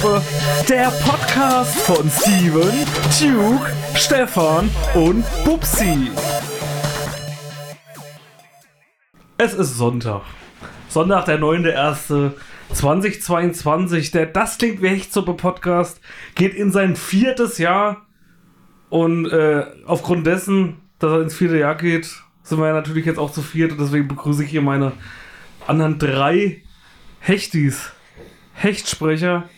Hechtsuppe. Der Podcast von Steven, Duke, Stefan und Bubsi. Es ist Sonntag. Sonntag, der 9.1.2022. Der Das klingt wie Hechtsuppe Podcast geht in sein viertes Jahr. Und äh, aufgrund dessen, dass er ins vierte Jahr geht, sind wir ja natürlich jetzt auch zu viert. Und deswegen begrüße ich hier meine anderen drei Hechtis. Hechtsprecher.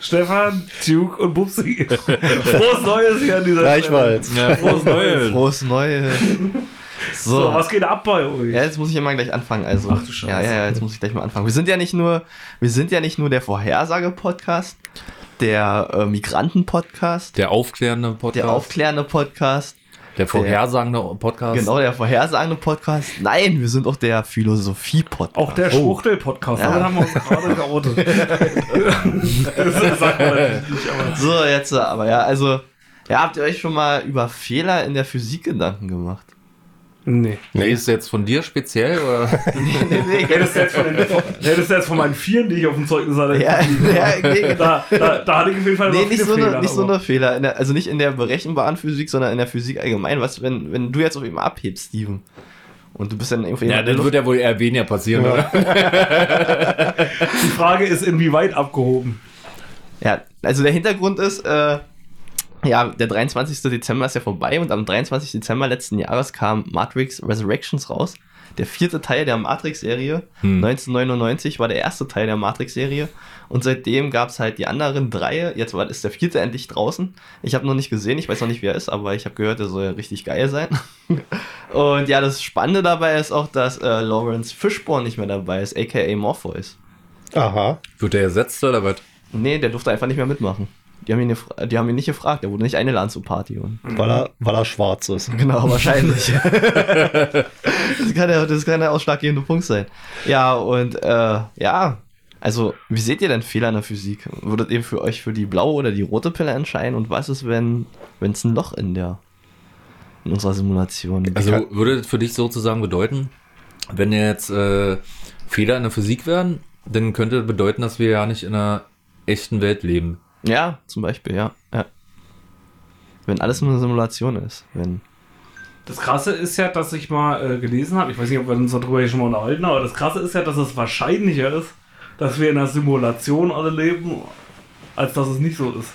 Stefan, Duke und Bubsi. Frohes Neues hier an dieser Gleichfalls. Stelle. Frohes Neues. Frohes Neues. So, So, was geht ab bei euch? ja, jetzt muss ich immer gleich anfangen. Also, Ach du Scheiße. ja, ja, ja, jetzt muss ich gleich mal anfangen. Wir sind ja nicht nur, wir sind ja nicht nur der Vorhersage-Podcast, der äh, Migranten-Podcast, Der aufklärende Podcast. der aufklärende Podcast, der vorhersagende Podcast. genau der vorhersagende Podcast. Nein, wir sind auch der Philosophie-Podcast. Auch der Schwuchtel-Podcast. Ja. Damit haben wir uns gerade geoutet. das sagt man natürlich nicht, aber. So, jetzt aber ja, also, ja, habt ihr euch schon mal über Fehler in der Physik Gedanken gemacht? Nee. Nee, ist jetzt von dir speziell oder? nee, nee, Hättest du jetzt von, den, du jetzt von meinen Vieren, die ich auf dem Zeugnis hatte. ja, ja, nee, Da, da, da hatte ich auf jeden Fall Nee, nicht so, Fehler, eine, nicht so eine Fehler. In der, also nicht in der berechenbaren Physik, sondern in der Physik allgemein. Was, wenn, wenn du jetzt auf immer abhebst, Steven, und du bist dann irgendwie ja, das wird ja wohl eher weniger passieren, oder? Die Frage ist, inwieweit abgehoben. Ja, also der Hintergrund ist, äh, ja, der 23. Dezember ist ja vorbei und am 23. Dezember letzten Jahres kam Matrix Resurrections raus. Der vierte Teil der Matrix-Serie. Hm. 1999 war der erste Teil der Matrix-Serie. Und seitdem gab es halt die anderen drei. Jetzt war, ist der vierte endlich draußen. Ich habe noch nicht gesehen, ich weiß noch nicht, wer er ist, aber ich habe gehört, der soll ja richtig geil sein. und ja, das Spannende dabei ist auch, dass äh, Lawrence Fishburne nicht mehr dabei ist, aka Morpheus. Aha. Wird der ersetzt oder was? Nee, der durfte einfach nicht mehr mitmachen. Die haben ihn, die haben ihn nicht gefragt, der wurde nicht eingeladen zur Party. Und Weil er, weil er schwarz ist. genau, wahrscheinlich. das, kann der, das kann der ausschlaggebende Punkt sein. Ja, und äh, ja, also wie seht ihr denn Fehler in der Physik? Würdet ihr für euch für die blaue oder die rote Pille entscheiden? Und was ist, wenn es ein Loch in der in unserer Simulation gibt? Also würde das für dich sozusagen bedeuten, wenn jetzt äh, Fehler in der Physik wären, dann könnte das bedeuten, dass wir ja nicht in einer echten Welt leben. Ja, zum Beispiel, ja. ja. Wenn alles nur eine Simulation ist. Wenn, Das Krasse ist ja, dass ich mal äh, gelesen habe, ich weiß nicht, ob wir uns darüber hier schon mal unterhalten, aber das Krasse ist ja, dass es wahrscheinlicher ist, dass wir in einer Simulation alle leben, als dass es nicht so ist.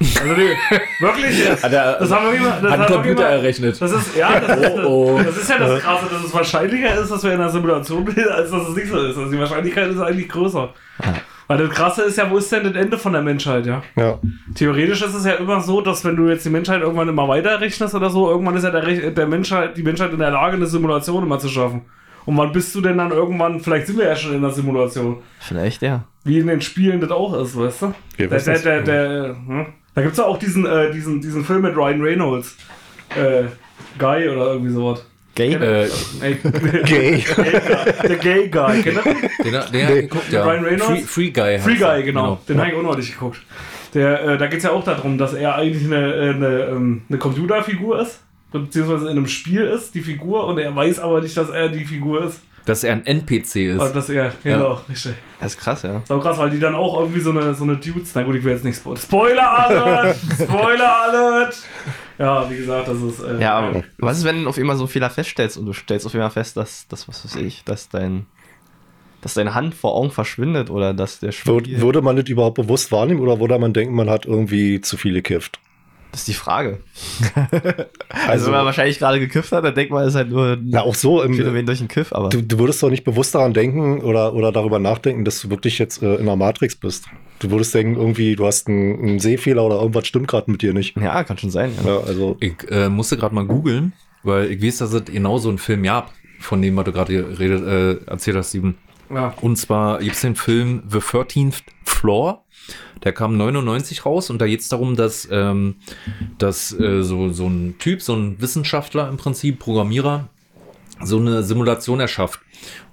Also die, wirklich, das, Hat das haben wir immer, das Hat haben wir Computer immer- errechnet. Das ist, ja, das ist, Oh, oh. das ist ja das Krasse, dass es wahrscheinlicher ist, dass wir in einer Simulation sind, als dass es nicht so ist. Also die Wahrscheinlichkeit ist eigentlich größer. Weil das Krasse ist ja, wo ist denn das Ende von der Menschheit, ja? Ja. Theoretisch ist es ja immer so, dass wenn du jetzt die Menschheit irgendwann immer weiter rechnest oder so, irgendwann ist ja der, Rech- der Menschheit, die Menschheit in der Lage, eine Simulation immer zu schaffen. Und wann bist du denn dann irgendwann, vielleicht sind wir ja schon in der Simulation, vielleicht, ja. wie in den Spielen das auch ist, weißt du? Wir Der, der, der, der, hm? Da gibt es ja auch diesen, äh, diesen, diesen Film mit Ryan Reynolds. Äh, Guy oder irgendwie sowas. Gay? Äh, Ey, Gay. der Gay Guy, kennt ihr den? den, den hat geguckt, ja. Ryan Reynolds? Free, Free Guy. Free. Guy, genau. Den habe ich auch neulich geguckt. Der, äh, da geht es ja auch darum, dass er eigentlich eine, äh, eine, ähm, eine Computerfigur ist, beziehungsweise in einem Spiel ist, die Figur, und er weiß aber nicht, dass er die Figur ist. Dass er ein NPC ist. Also, dass er, genau, richtig. Das ist krass, ja. So krass, weil die dann auch irgendwie so eine, so eine Dudes, na gut, ich will jetzt nicht spoilern. Spoiler Alert! Spoiler Alert! Ja, wie gesagt, das ist. Äh, Ja, aber was ist, wenn du auf einmal so einen Fehler feststellst und du stellst auf einmal fest, dass, dass was weiß ich, dass dein, dass deine Hand vor Augen verschwindet oder dass der Würde, Spiegel. würde man das überhaupt bewusst wahrnehmen oder würde man denken, man hat irgendwie zu viel gekifft? Das ist die Frage. Also- Also, wenn man wahrscheinlich gerade gekifft hat, dann denkt man, es ist halt nur ein Na, auch so. Im, Phänomen durch den Kiff, aber. du, du würdest doch nicht bewusst daran denken oder, oder darüber nachdenken, dass du wirklich jetzt äh, in der Matrix bist. Du würdest denken, irgendwie, du hast einen, einen Sehfehler oder irgendwas stimmt gerade mit dir nicht. ja, kann schon sein. Ja. Ja, also, Ich äh, musste gerade mal googeln, weil ich weiß, dass es genau so einen Film gab, von dem was du gerade geredet, äh, erzählt hast, Steven. ja. Und zwar gibt es den Film The 13th Floor. Der kam 99 raus und da geht es darum, dass, ähm, dass äh, so, so ein Typ, so ein Wissenschaftler im Prinzip, Programmierer, so eine Simulation erschafft.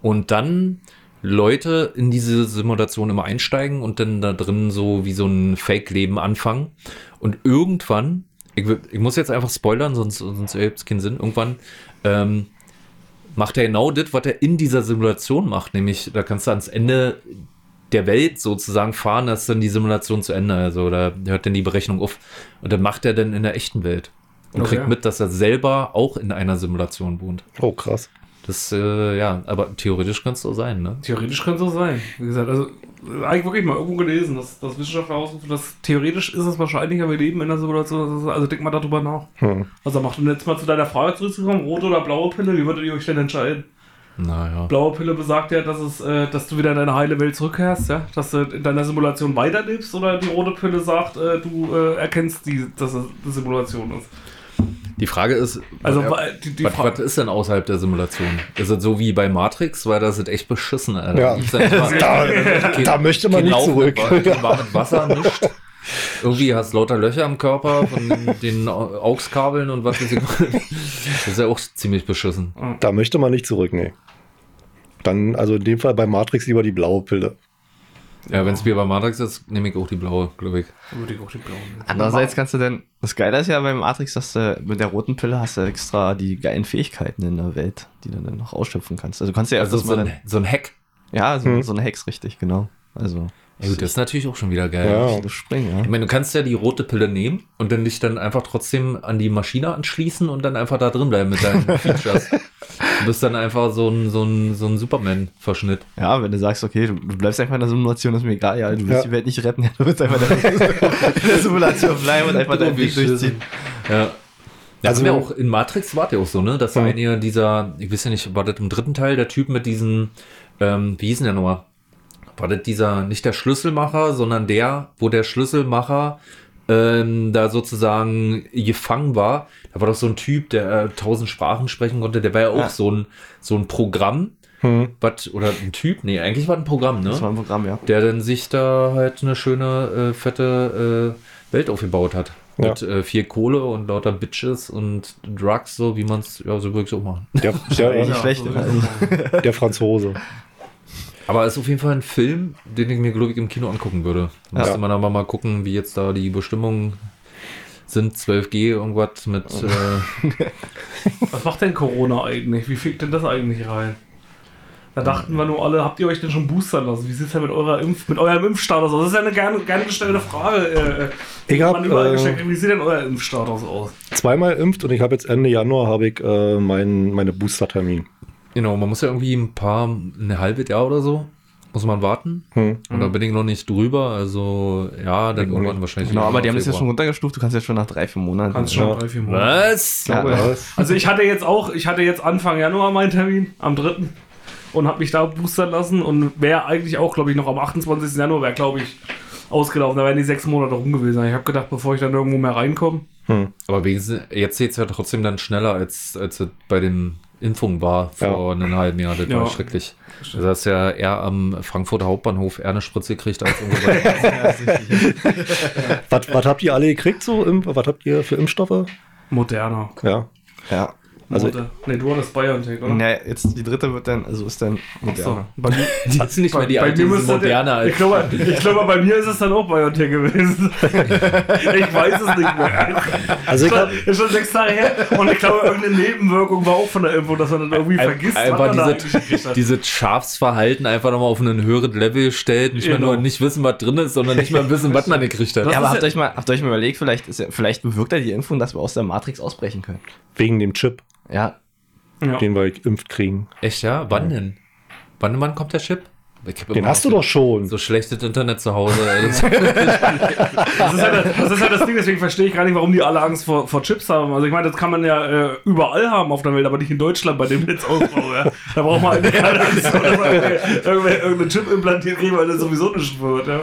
Und dann Leute in diese Simulation immer einsteigen und dann da drin so wie so ein Fake-Leben anfangen. Und irgendwann, ich, ich muss jetzt einfach spoilern, sonst, sonst ergibt es keinen Sinn, irgendwann ähm, macht er genau das, was er in dieser Simulation macht. Nämlich, da kannst du ans Ende der Welt sozusagen fahren, dass dann die Simulation zu Ende. Also da hört dann die Berechnung auf. Und dann macht er dann in der echten Welt. Und Okay. kriegt mit, dass er selber auch in einer Simulation wohnt. Oh, krass. Das, äh, ja, aber theoretisch kann es so sein, ne? Theoretisch könnte es so sein. Wie gesagt, also eigentlich wirklich mal irgendwo gelesen, dass, dass Wissenschaftler ausrufen, dass theoretisch ist es wahrscheinlicher, wir leben in einer Simulation. Also denk mal darüber nach. Hm. Was er macht. Und jetzt mal zu deiner Frage zurückzukommen, rote oder blaue Pille, wie würdet ihr euch denn entscheiden? Naja. Blaue Pille besagt ja, dass, es, äh, dass du wieder in deine heile Welt zurückkehrst, ja? dass du in deiner Simulation weiterlebst oder die rote Pille sagt, äh, du äh, erkennst, die, dass es eine Simulation ist. Die Frage ist, Also was, wa- die, die was, Frage. was ist denn außerhalb der Simulation? Ist es so wie bei Matrix? Weil das ist echt beschissen, Alter. Ja. Ich sag mal, Da, kein- da möchte man nicht zurück. mit Wa- kein warmes Wasser nicht. Irgendwie hast du lauter Löcher im Körper von den AUX-Kabeln und was weiß ich. Das ist ja auch ziemlich beschissen. Da möchte man nicht zurück, nee. Dann, also in dem Fall bei Matrix lieber die blaue Pille. Ja, wenn es wie bei Matrix ist, nehme ich auch die blaue, glaube ich. Würde ich auch die blaue. Andererseits kannst du denn, das Geile ist ja beim Matrix, dass du mit der roten Pille hast du extra die geilen Fähigkeiten in der Welt, die du dann noch ausschöpfen kannst. Also du kannst ja Also so mal ein, so ein Hack. ja, so, Hm. so eine Hex, richtig, genau. Also, Ja, gut, das ist natürlich auch schon wieder geil. Ja. das Springen, Ich ja. meine, du kannst ja die rote Pille nehmen und dann dich dann einfach trotzdem an die Maschine anschließen und dann einfach da drin bleiben mit deinen Features. Du bist dann einfach so ein, so ein, so ein Superman-Verschnitt. Ja, wenn du sagst, okay, du, du bleibst einfach in der Simulation, ist mir egal, ja, du willst Ja. die Welt nicht retten, ja, du willst einfach in der, der Simulation bleiben und einfach deinen Weg durchziehen. Ja. Also- Also ja auch in Matrix war ja auch so, ne? Dass Ja. einige dieser, ich weiß ja nicht, war das im dritten Teil der Typ mit diesen, ähm, wie hieß denn der nochmal? War das dieser, nicht der Schlüsselmacher, sondern der, wo der Schlüsselmacher ähm, da sozusagen gefangen war. Da war doch so ein Typ, der äh, tausend Sprachen sprechen konnte. Der war ja auch Ja. so ein so ein Programm, Hm. was oder ein Typ, nee, eigentlich war ein Programm, ne? Das war ein Programm, ja. der dann sich da halt eine schöne, äh, fette äh, Welt aufgebaut hat. Ja. Mit äh, viel Kohle und lauter Bitches und Drugs, so wie man es ja, so wirklich auch machen. Der, der, Nicht schlecht, so der Franzose. Aber es ist auf jeden Fall ein Film, den ich mir, glaube ich, im Kino angucken würde. Da Ja. Müsste man aber mal gucken, wie jetzt da die Bestimmungen sind. 12G, irgendwas mit. Äh, Was macht denn Corona eigentlich? Wie fickt denn das eigentlich rein? Da dachten wir nur alle, habt ihr euch denn schon boostern lassen? Wie sieht es denn mit, eurer Impf mit eurem Impfstatus aus? Das ist ja eine gerne, gerne gestellte Frage. Äh, Ich die hab, äh, gestellt hat. Wie sieht denn euer Impfstatus aus? Zweimal impft und ich habe jetzt Ende Januar habe ich äh, mein, meine Booster-Termin. Genau, man muss ja irgendwie ein paar, ein halbes Jahr oder so, muss man warten. Hm. Und da bin ich noch nicht drüber. Also, ja, dann irgendwann nicht. wahrscheinlich. Genau, aber die haben das jetzt schon runtergestuft, du kannst jetzt schon nach drei, vier Monaten. Kannst schon Ja. drei, vier Monate. Was? Ja. Was? Also ich hatte jetzt auch, ich hatte jetzt Anfang Januar meinen Termin, am 3. und habe mich da boostern lassen und wäre eigentlich auch, glaube ich, noch am 28. Januar wäre, glaube ich, ausgelaufen. Da wären die sechs Monate rum gewesen. Ich habe gedacht, bevor ich dann irgendwo mehr reinkomme. Hm. Aber wenigstens, jetzt geht es ja trotzdem dann schneller, als, als bei den Impfungen war vor einem halben Jahr. Das Ja. war schrecklich. Also hast ja eher am Frankfurter Hauptbahnhof eher eine Spritze gekriegt als irgendwo bei Was, was habt ihr alle gekriegt so? Was habt ihr für Impfstoffe? Moderner. Ja. Ja. Also- nee, du hattest BioNTech, oder? Ja, jetzt die dritte wird dann, also ist dann so. moderner. Bei mir, Die ist nicht mehr die bei alte, mir die ist moderner der, als ich, glaube, ich glaube, bei mir ist es dann auch BioNTech gewesen. ich weiß es nicht mehr. Also ich hab, ist schon sechs Tage her und ich glaube, irgendeine Nebenwirkung war auch von der Impfung, dass man dann irgendwie Ein- vergisst, einfach was man da diese- dieses Schafsverhalten einfach nochmal auf ein höheres Level stellt. Nicht mehr Genau. nur nicht wissen, was drin ist, sondern nicht mal wissen, was man gekriegt hat. Das Ja, aber habt ja- euch mal, habt euch mal überlegt, vielleicht, ist ja, vielleicht bewirkt ja die Impfung, dass wir aus der Matrix ausbrechen können. wegen dem Chip, Ja, Ja. den wir geimpft kriegen. Echt, ja? Wann denn? Wann, wann kommt der Chip? Ich hab Den hast du doch schon. So schlechtes Internet zu Hause. Das, Das ist, ja das, ist ja das Ding, deswegen verstehe ich gar nicht, warum die alle Angst vor, vor Chips haben. Also ich meine, das kann man ja äh, überall haben auf der Welt, aber nicht in Deutschland bei dem Netzausbau. Ja. Da braucht man eigentlich keine Angst vor, dass man irgendeinen Chip implantiert kriegen, weil das sowieso nicht wird. Ja.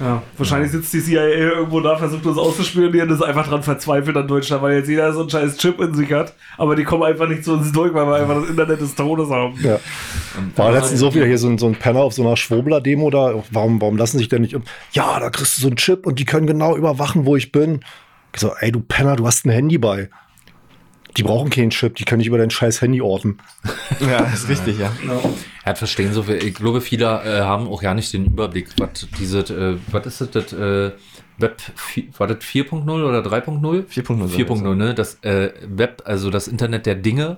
Ja, wahrscheinlich sitzt die CIA irgendwo da, versucht uns auszuspionieren und ist einfach dran verzweifelt an Deutschland, weil jetzt jeder so einen scheiß Chip in sich hat, aber die kommen einfach nicht zu uns durch, weil wir einfach das Internet des Todes haben. Ja. War letztens so wieder hier so ein, so ein Penner auf so einer Schwurbler-Demo da. Warum, warum lassen sich denn nicht impfen? Ja, da kriegst du so einen Chip und die können genau überwachen, wo ich bin. Ich so, ey, du Penner, du hast ein Handy bei. Die brauchen keinen Chip, die können nicht über dein scheiß Handy orten. ja, ist richtig, ja. Er hat verstehen so viel. Ich glaube, viele äh, haben auch gar nicht den Überblick, was diese, äh, was ist das, das äh, Web, war das 4.0 oder 3.0? 4.0 soll das 4.0, ne? Das äh, Web, also das Internet der Dinge,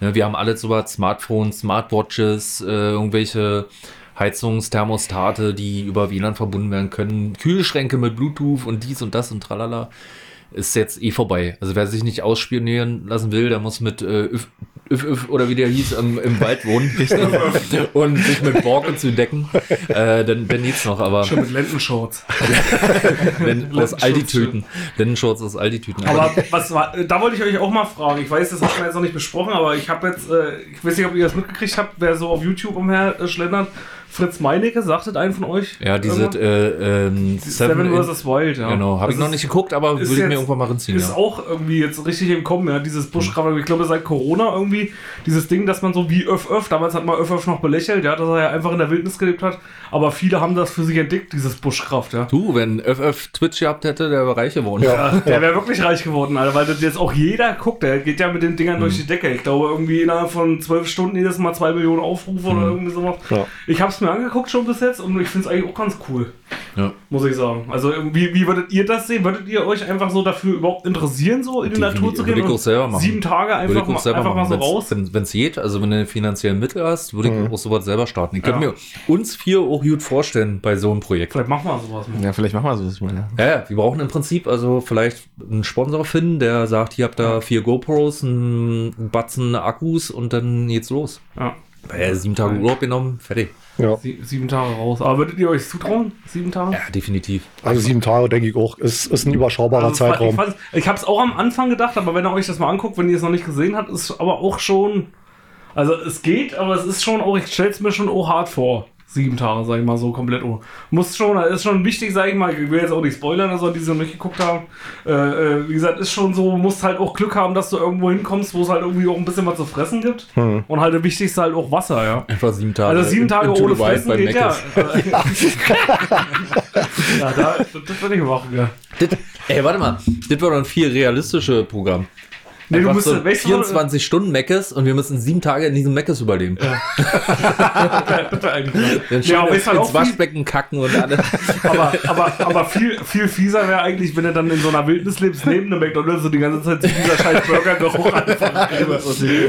Ne, wir haben alles sowas, Smartphones, Smartwatches, äh, irgendwelche Heizungsthermostate, die über WLAN verbunden werden können, Kühlschränke mit Bluetooth und dies und das und tralala. Ist jetzt eh vorbei. Also wer sich nicht ausspionieren lassen will, der muss mit äh, Üf, Üf, oder wie der hieß, im, im Wald wohnen und sich mit Borken zu decken. Äh, dann, dann geht's noch, aber Schon mit Lendenshorts. aus Aldi-Tüten. Lendenshorts aus Aldi-Tüten. Aber was war, da wollte ich euch auch mal fragen. Ich weiß, das hat man jetzt noch nicht besprochen, aber ich habe jetzt, äh, ich weiß nicht, ob ihr das mitgekriegt habt, wer so auf YouTube umher äh, schlendert. Fritz Meinecke, sagtet einen von euch? ja, diese äh, ähm, Seven in- vs. Wild, ja. Genau, habe ich noch ist- nicht geguckt, aber würde ich mir irgendwann mal reinziehen. Ist Ja. auch irgendwie jetzt richtig im Kommen, ja, dieses Buschkraft. Ich glaube, seit Corona irgendwie dieses Ding, dass man so wie Öff Öff, damals hat man Öff Öff noch belächelt, ja, dass er ja einfach in der Wildnis gelebt hat, aber viele haben das für sich entdeckt, dieses Buschkraft, ja. Du, wenn FF Twitch gehabt hätte, der wäre reich geworden. Ja, der wäre wirklich reich geworden, Alter, weil das jetzt auch jeder guckt, der geht ja mit den Dingern Mhm. durch die Decke. Ich glaube, irgendwie innerhalb von zwölf Stunden jedes Mal zwei Millionen Aufrufe Mhm. oder irgendwie sowas. Ja. Ich habe es mir angeguckt schon bis jetzt und ich finde es eigentlich auch ganz cool, Ja. muss ich sagen. Also, wie, wie würdet ihr das sehen? Würdet ihr euch einfach so dafür überhaupt interessieren, so in die. Natur zu Würde gehen? ich auch selber machen. Sieben Tage Würde einfach, ich auch mal, selber einfach mal so machen, raus? wenn es geht. Also wenn du finanziellen Mittel hast, würde ich auch sowas selber starten. Ich könnte Ja. mir uns vier auch gut vorstellen bei so einem Projekt. Vielleicht machen wir sowas mal. Ja, vielleicht machen wir sowas mal. Ja. Ja, wir brauchen im Prinzip also vielleicht einen Sponsor finden, der sagt, hier habt ihr vier GoPros, einen Batzen Akkus und dann geht's los. Ja. Weil sieben Tage Urlaub genommen, fertig. Ja. Sie, sieben Tage raus. Aber würdet ihr euch zutrauen? Sieben Tage? Ja, definitiv. Also sieben Tage, denke ich auch, ist, ist ein überschaubarer Also, Ich, Zeitraum. fand- ich habe es auch am Anfang gedacht, aber wenn ihr euch das mal anguckt, wenn ihr es noch nicht gesehen habt, ist aber auch schon. Also es geht, aber es ist schon auch, ich stelle es mir schon auch hart vor. Sieben Tage, sag ich mal, so komplett. Oh. Muss schon, ist schon wichtig, sag ich mal. Ich will jetzt auch nicht spoilern, also die so nicht geguckt haben. Äh, äh, wie gesagt, ist schon so, musst halt auch Glück haben, dass du irgendwo hinkommst, wo es halt irgendwie auch ein bisschen was zu fressen gibt. Hm. Und halt das Wichtigste halt auch Wasser, ja. Einfach sieben Tage. Also sieben Tage into ohne Fressen bei geht ja. Mc's. ja, da, das, das würde ich machen, ja. Das, ey, warte mal. Das war doch ein viel realistische Programm. Nee, du musst, so weißt du, 24 Stunden Meckes und wir müssen sieben Tage in diesem Meckes überleben. eigentlich Dann Ja, schön aber ist halt auch ins viel- Waschbecken kacken und alles. aber, aber, aber viel, viel fieser wäre eigentlich, wenn du dann in so einer Wildnis lebst, neben einem McDonalds und die ganze Zeit sich dieser scheiß Burger doch auch einfach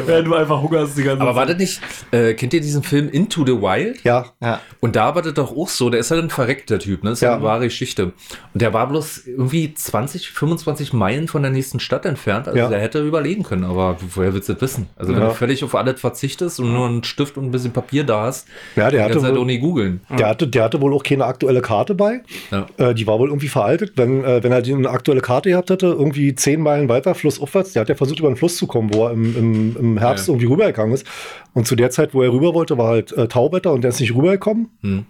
Während du einfach Hunger hast die ganze Aber war Zeit. das nicht, äh, kennt ihr diesen Film Into the Wild? Ja, Ja. Und da war das doch auch so, der ist halt ein verreckter Typ, ne? Das ist ja Ja. eine wahre Geschichte. Und der war bloß irgendwie 20, 25 Meilen von der nächsten Stadt entfernt. Also Ja. der hätte überleben können, aber woher willst du das wissen? Also wenn Ja. du völlig auf alles verzichtest und nur einen Stift und ein bisschen Papier da hast, Ja, der kannst du halt auch nicht googeln. der hatte, der hatte wohl auch keine aktuelle Karte bei. Ja. Äh, die war wohl irgendwie veraltet. Wenn, äh, wenn er die eine aktuelle Karte gehabt hätte, irgendwie zehn Meilen weiter, flussaufwärts, der hat ja versucht, über den Fluss zu kommen, wo er im, im, im Herbst Ja. irgendwie rübergegangen ist. Und zu der Zeit, wo er rüber wollte, war halt äh, Tauwetter und der ist nicht rübergekommen. Hm.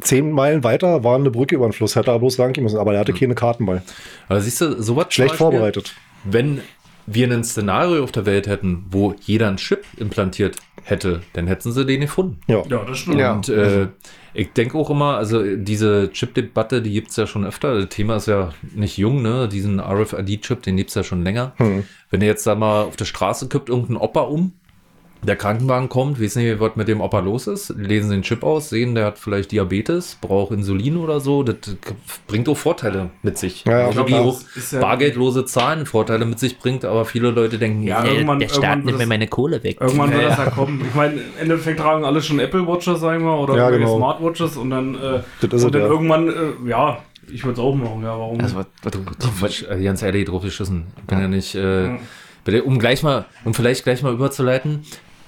Zehn Meilen weiter war eine Brücke über den Fluss, hätte er bloß lang gehen müssen, aber er hatte keine Karten bei. Aber siehst du, sowas Schlecht Beispiel, vorbereitet. Wenn wir ein Szenario auf der Welt hätten, wo jeder einen Chip implantiert hätte, dann hätten sie den gefunden. Ja. Ja, das stimmt. Ja. Und äh, ich denke auch immer, also diese Chip-Debatte, die gibt es ja schon öfter. Das Thema ist ja nicht jung, ne? Diesen RFID-Chip, den gibt es ja schon länger. Hm. Wenn ihr jetzt da mal auf der Straße kippt irgendein Opa um, der Krankenwagen kommt, wissen nicht, was mit dem Opa los ist, lesen den Chip aus, sehen, der hat vielleicht Diabetes, braucht Insulin oder so, das bringt auch Vorteile mit sich. Ja, ja, also wie klar. auch ja- bargeldlose Zahlen Vorteile mit sich bringt, aber viele Leute denken, Ja, ja, irgendwann, der Staat irgendwann nimmt mir meine Kohle weg. irgendwann wird Ja, das ja. kommen. Ich meine, im Endeffekt tragen alle schon Apple Watches, sagen wir, oder Ja, irgendwelche genau. Smartwatches und dann, äh, Das ist und dann ja. irgendwann, äh, ja, ich würde es auch machen, ja, warum? Also, Quatsch, äh, ganz ehrlich, drauf geschissen. Ich bin ja nicht, äh, bitte, um gleich mal, um vielleicht gleich mal überzuleiten,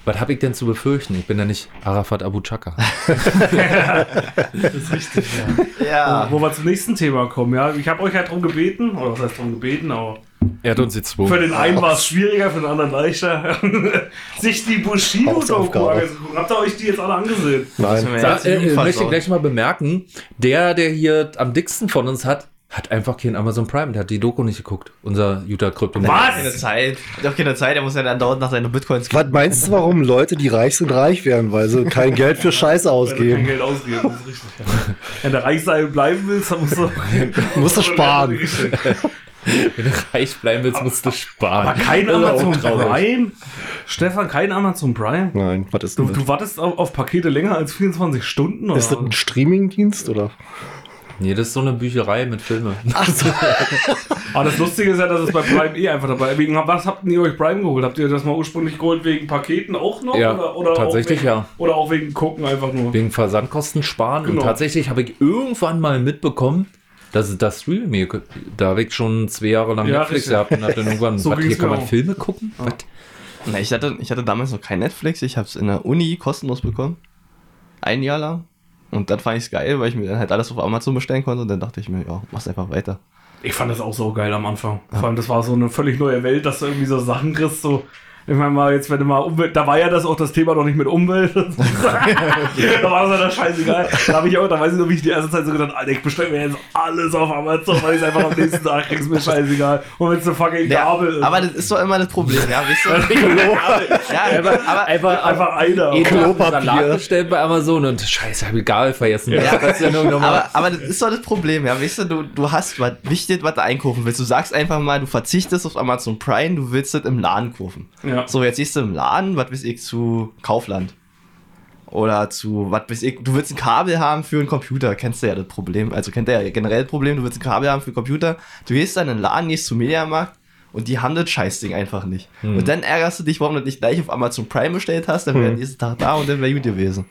was habe ich denn zu befürchten? Ich bin ja nicht Arafat Abu Chaka. das ist richtig, ja. ja. Wo wir zum nächsten Thema kommen, ja. Ich habe euch ja darum gebeten, oder was heißt darum gebeten, aber Er hat uns jetzt für zwei. den einen war es schwieriger, für den anderen leichter, sich die Bushido-Doku angeguckt. Habt ihr euch die jetzt alle angesehen? Nein. Sag, äh, äh, möchte ich gleich mal bemerken, der, der hier am dicksten von uns hat, hat einfach keinen Amazon Prime. Der hat die Doku nicht geguckt. Unser Jutta Krypto. Keine Was? Zeit. Hat auch keine Zeit, er muss ja dann dauernd nach seinen Bitcoins Was meinst du, warum Leute, die reich sind, reich werden? Weil sie kein Geld für Scheiße du kein ausgeben. Geld ausgeben, das ist richtig. Wenn du reich sein bleiben willst, dann musst du, Musst du sparen. Wenn du reich bleiben willst, musst du sparen. Aber kein Amazon. Prime? Stefan, kein Amazon Prime? Nein, was ist Du, das? du wartest auf, auf Pakete länger als 24 Stunden? Oder? Ist das ein Streamingdienst oder? Nee, das ist so eine Bücherei mit Filmen. Aber das Lustige ist ja, dass es bei Prime eh einfach dabei ist. Was habt ihr euch Prime geholt? Habt ihr das mal ursprünglich geholt wegen Paketen auch noch? Ja, oder, oder tatsächlich auch wegen, ja. Oder auch wegen Gucken einfach nur? Wegen Versandkosten sparen. Genau. Und tatsächlich habe ich irgendwann mal mitbekommen, dass es das Streaming, da habe ich schon zwei Jahre lang Ja, Netflix gehabt und hab dann irgendwann, So was, hier kann man auch. Filme gucken? Was? Na, ich, hatte, ich hatte damals noch kein Netflix, ich habe es in der Uni kostenlos bekommen. Ein Jahr lang. Und dann fand ich es geil, weil ich mir dann halt alles auf Amazon bestellen konnte und dann dachte ich mir, ja, mach's einfach weiter. Ich fand das auch so geil am Anfang. Vor allem, das war so eine völlig neue Welt, dass du irgendwie so Sachen kriegst, so. Ich meine mal, jetzt wenn du mal Umwelt, da war ja das auch das Thema noch nicht mit Umwelt. da war das ja das scheißegal. Da habe ich auch, da weiß ich noch, wie ich die erste Zeit so gedacht, Alter, ich bestelle mir jetzt alles auf Amazon, weil ich es einfach am nächsten Tag krieg's mir scheißegal. Und wenn es eine fucking Ja, Gabel ist. aber das ist doch immer das Problem, ja, weißt du? ja, aber, Einfach, einfach einer. Klopapier. Salat bestellt bei Amazon und scheiße, habe ich Gabel vergessen. Ja, Das ja aber, aber das ist doch das Problem, ja, weißt du, du, du hast was wichtig, was du einkaufen willst. Du sagst einfach mal, du verzichtest auf Amazon Prime, du willst das im Laden kaufen. Ja. So, jetzt siehst du im Laden, was weiß ich, zu Kaufland. Oder zu, was weiß ich, du willst ein Kabel haben für einen Computer, kennst du ja das Problem. Also kennt ihr ja generell das Problem, du willst ein Kabel haben für einen Computer, du gehst dann in den Laden, gehst zum Mediamarkt und die haben das Scheißding einfach nicht. Und dann ärgerst du dich, warum du nicht gleich auf Amazon Prime bestellt hast, dann wäre der nächste Tag da und dann wäre gut gewesen.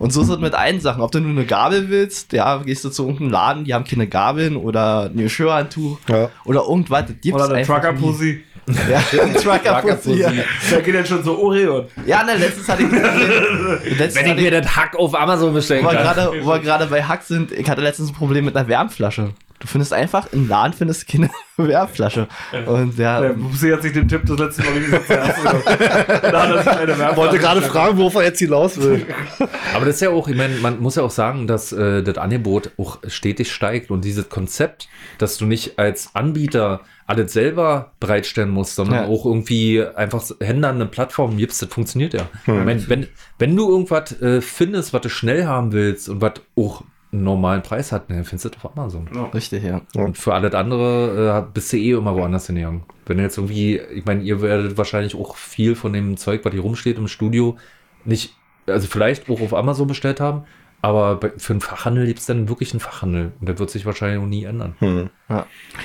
Und so ist es mit allen Sachen. Ob du nur eine Gabel willst, ja, gehst du zu irgendeinem Laden, die haben keine Gabeln oder ein Geschirrhandtuch Ja. oder irgendwas. Das gibt's Oder der einfach Trucker nie. Pussy. Ja, ein Trucker-Pussy. Ja. Der geht jetzt schon so Orion. Ja, ne, letztens hatte ich. letztens Wenn ich mir das Hack auf Amazon bestellen wo kann. gerade, wo wir gerade bei Hack sind, ich hatte letztens ein Problem mit einer Wärmflasche. Du findest einfach, im Laden findest du keine Wärmflasche. Und ja, Der Pussy hat sich den Tipp das letzte Mal er sich eine Wärmflasche Wollte gerade fragen, worauf er jetzt hinaus will. Aber das ist ja auch, ich meine, man muss ja auch sagen, dass äh, das Angebot auch stetig steigt und dieses Konzept, dass du nicht als Anbieter alles selber bereitstellen musst, sondern Ja. auch irgendwie einfach Händlern eine Plattform gibst, das funktioniert ja. Ich mein, wenn, wenn du irgendwas äh, findest, was du schnell haben willst und was auch einen normalen Preis hat, dann findest du das auf Amazon. richtig, ja. Und für alles andere äh, bist du eh immer woanders hingegangen. Wenn du jetzt irgendwie, ich meine, ihr werdet wahrscheinlich auch viel von dem Zeug, was hier rumsteht im Studio, nicht, also vielleicht auch auf Amazon bestellt haben, aber bei, für einen Fachhandel gibt es dann wirklich einen Fachhandel. Und das wird sich wahrscheinlich auch nie ändern. Hm.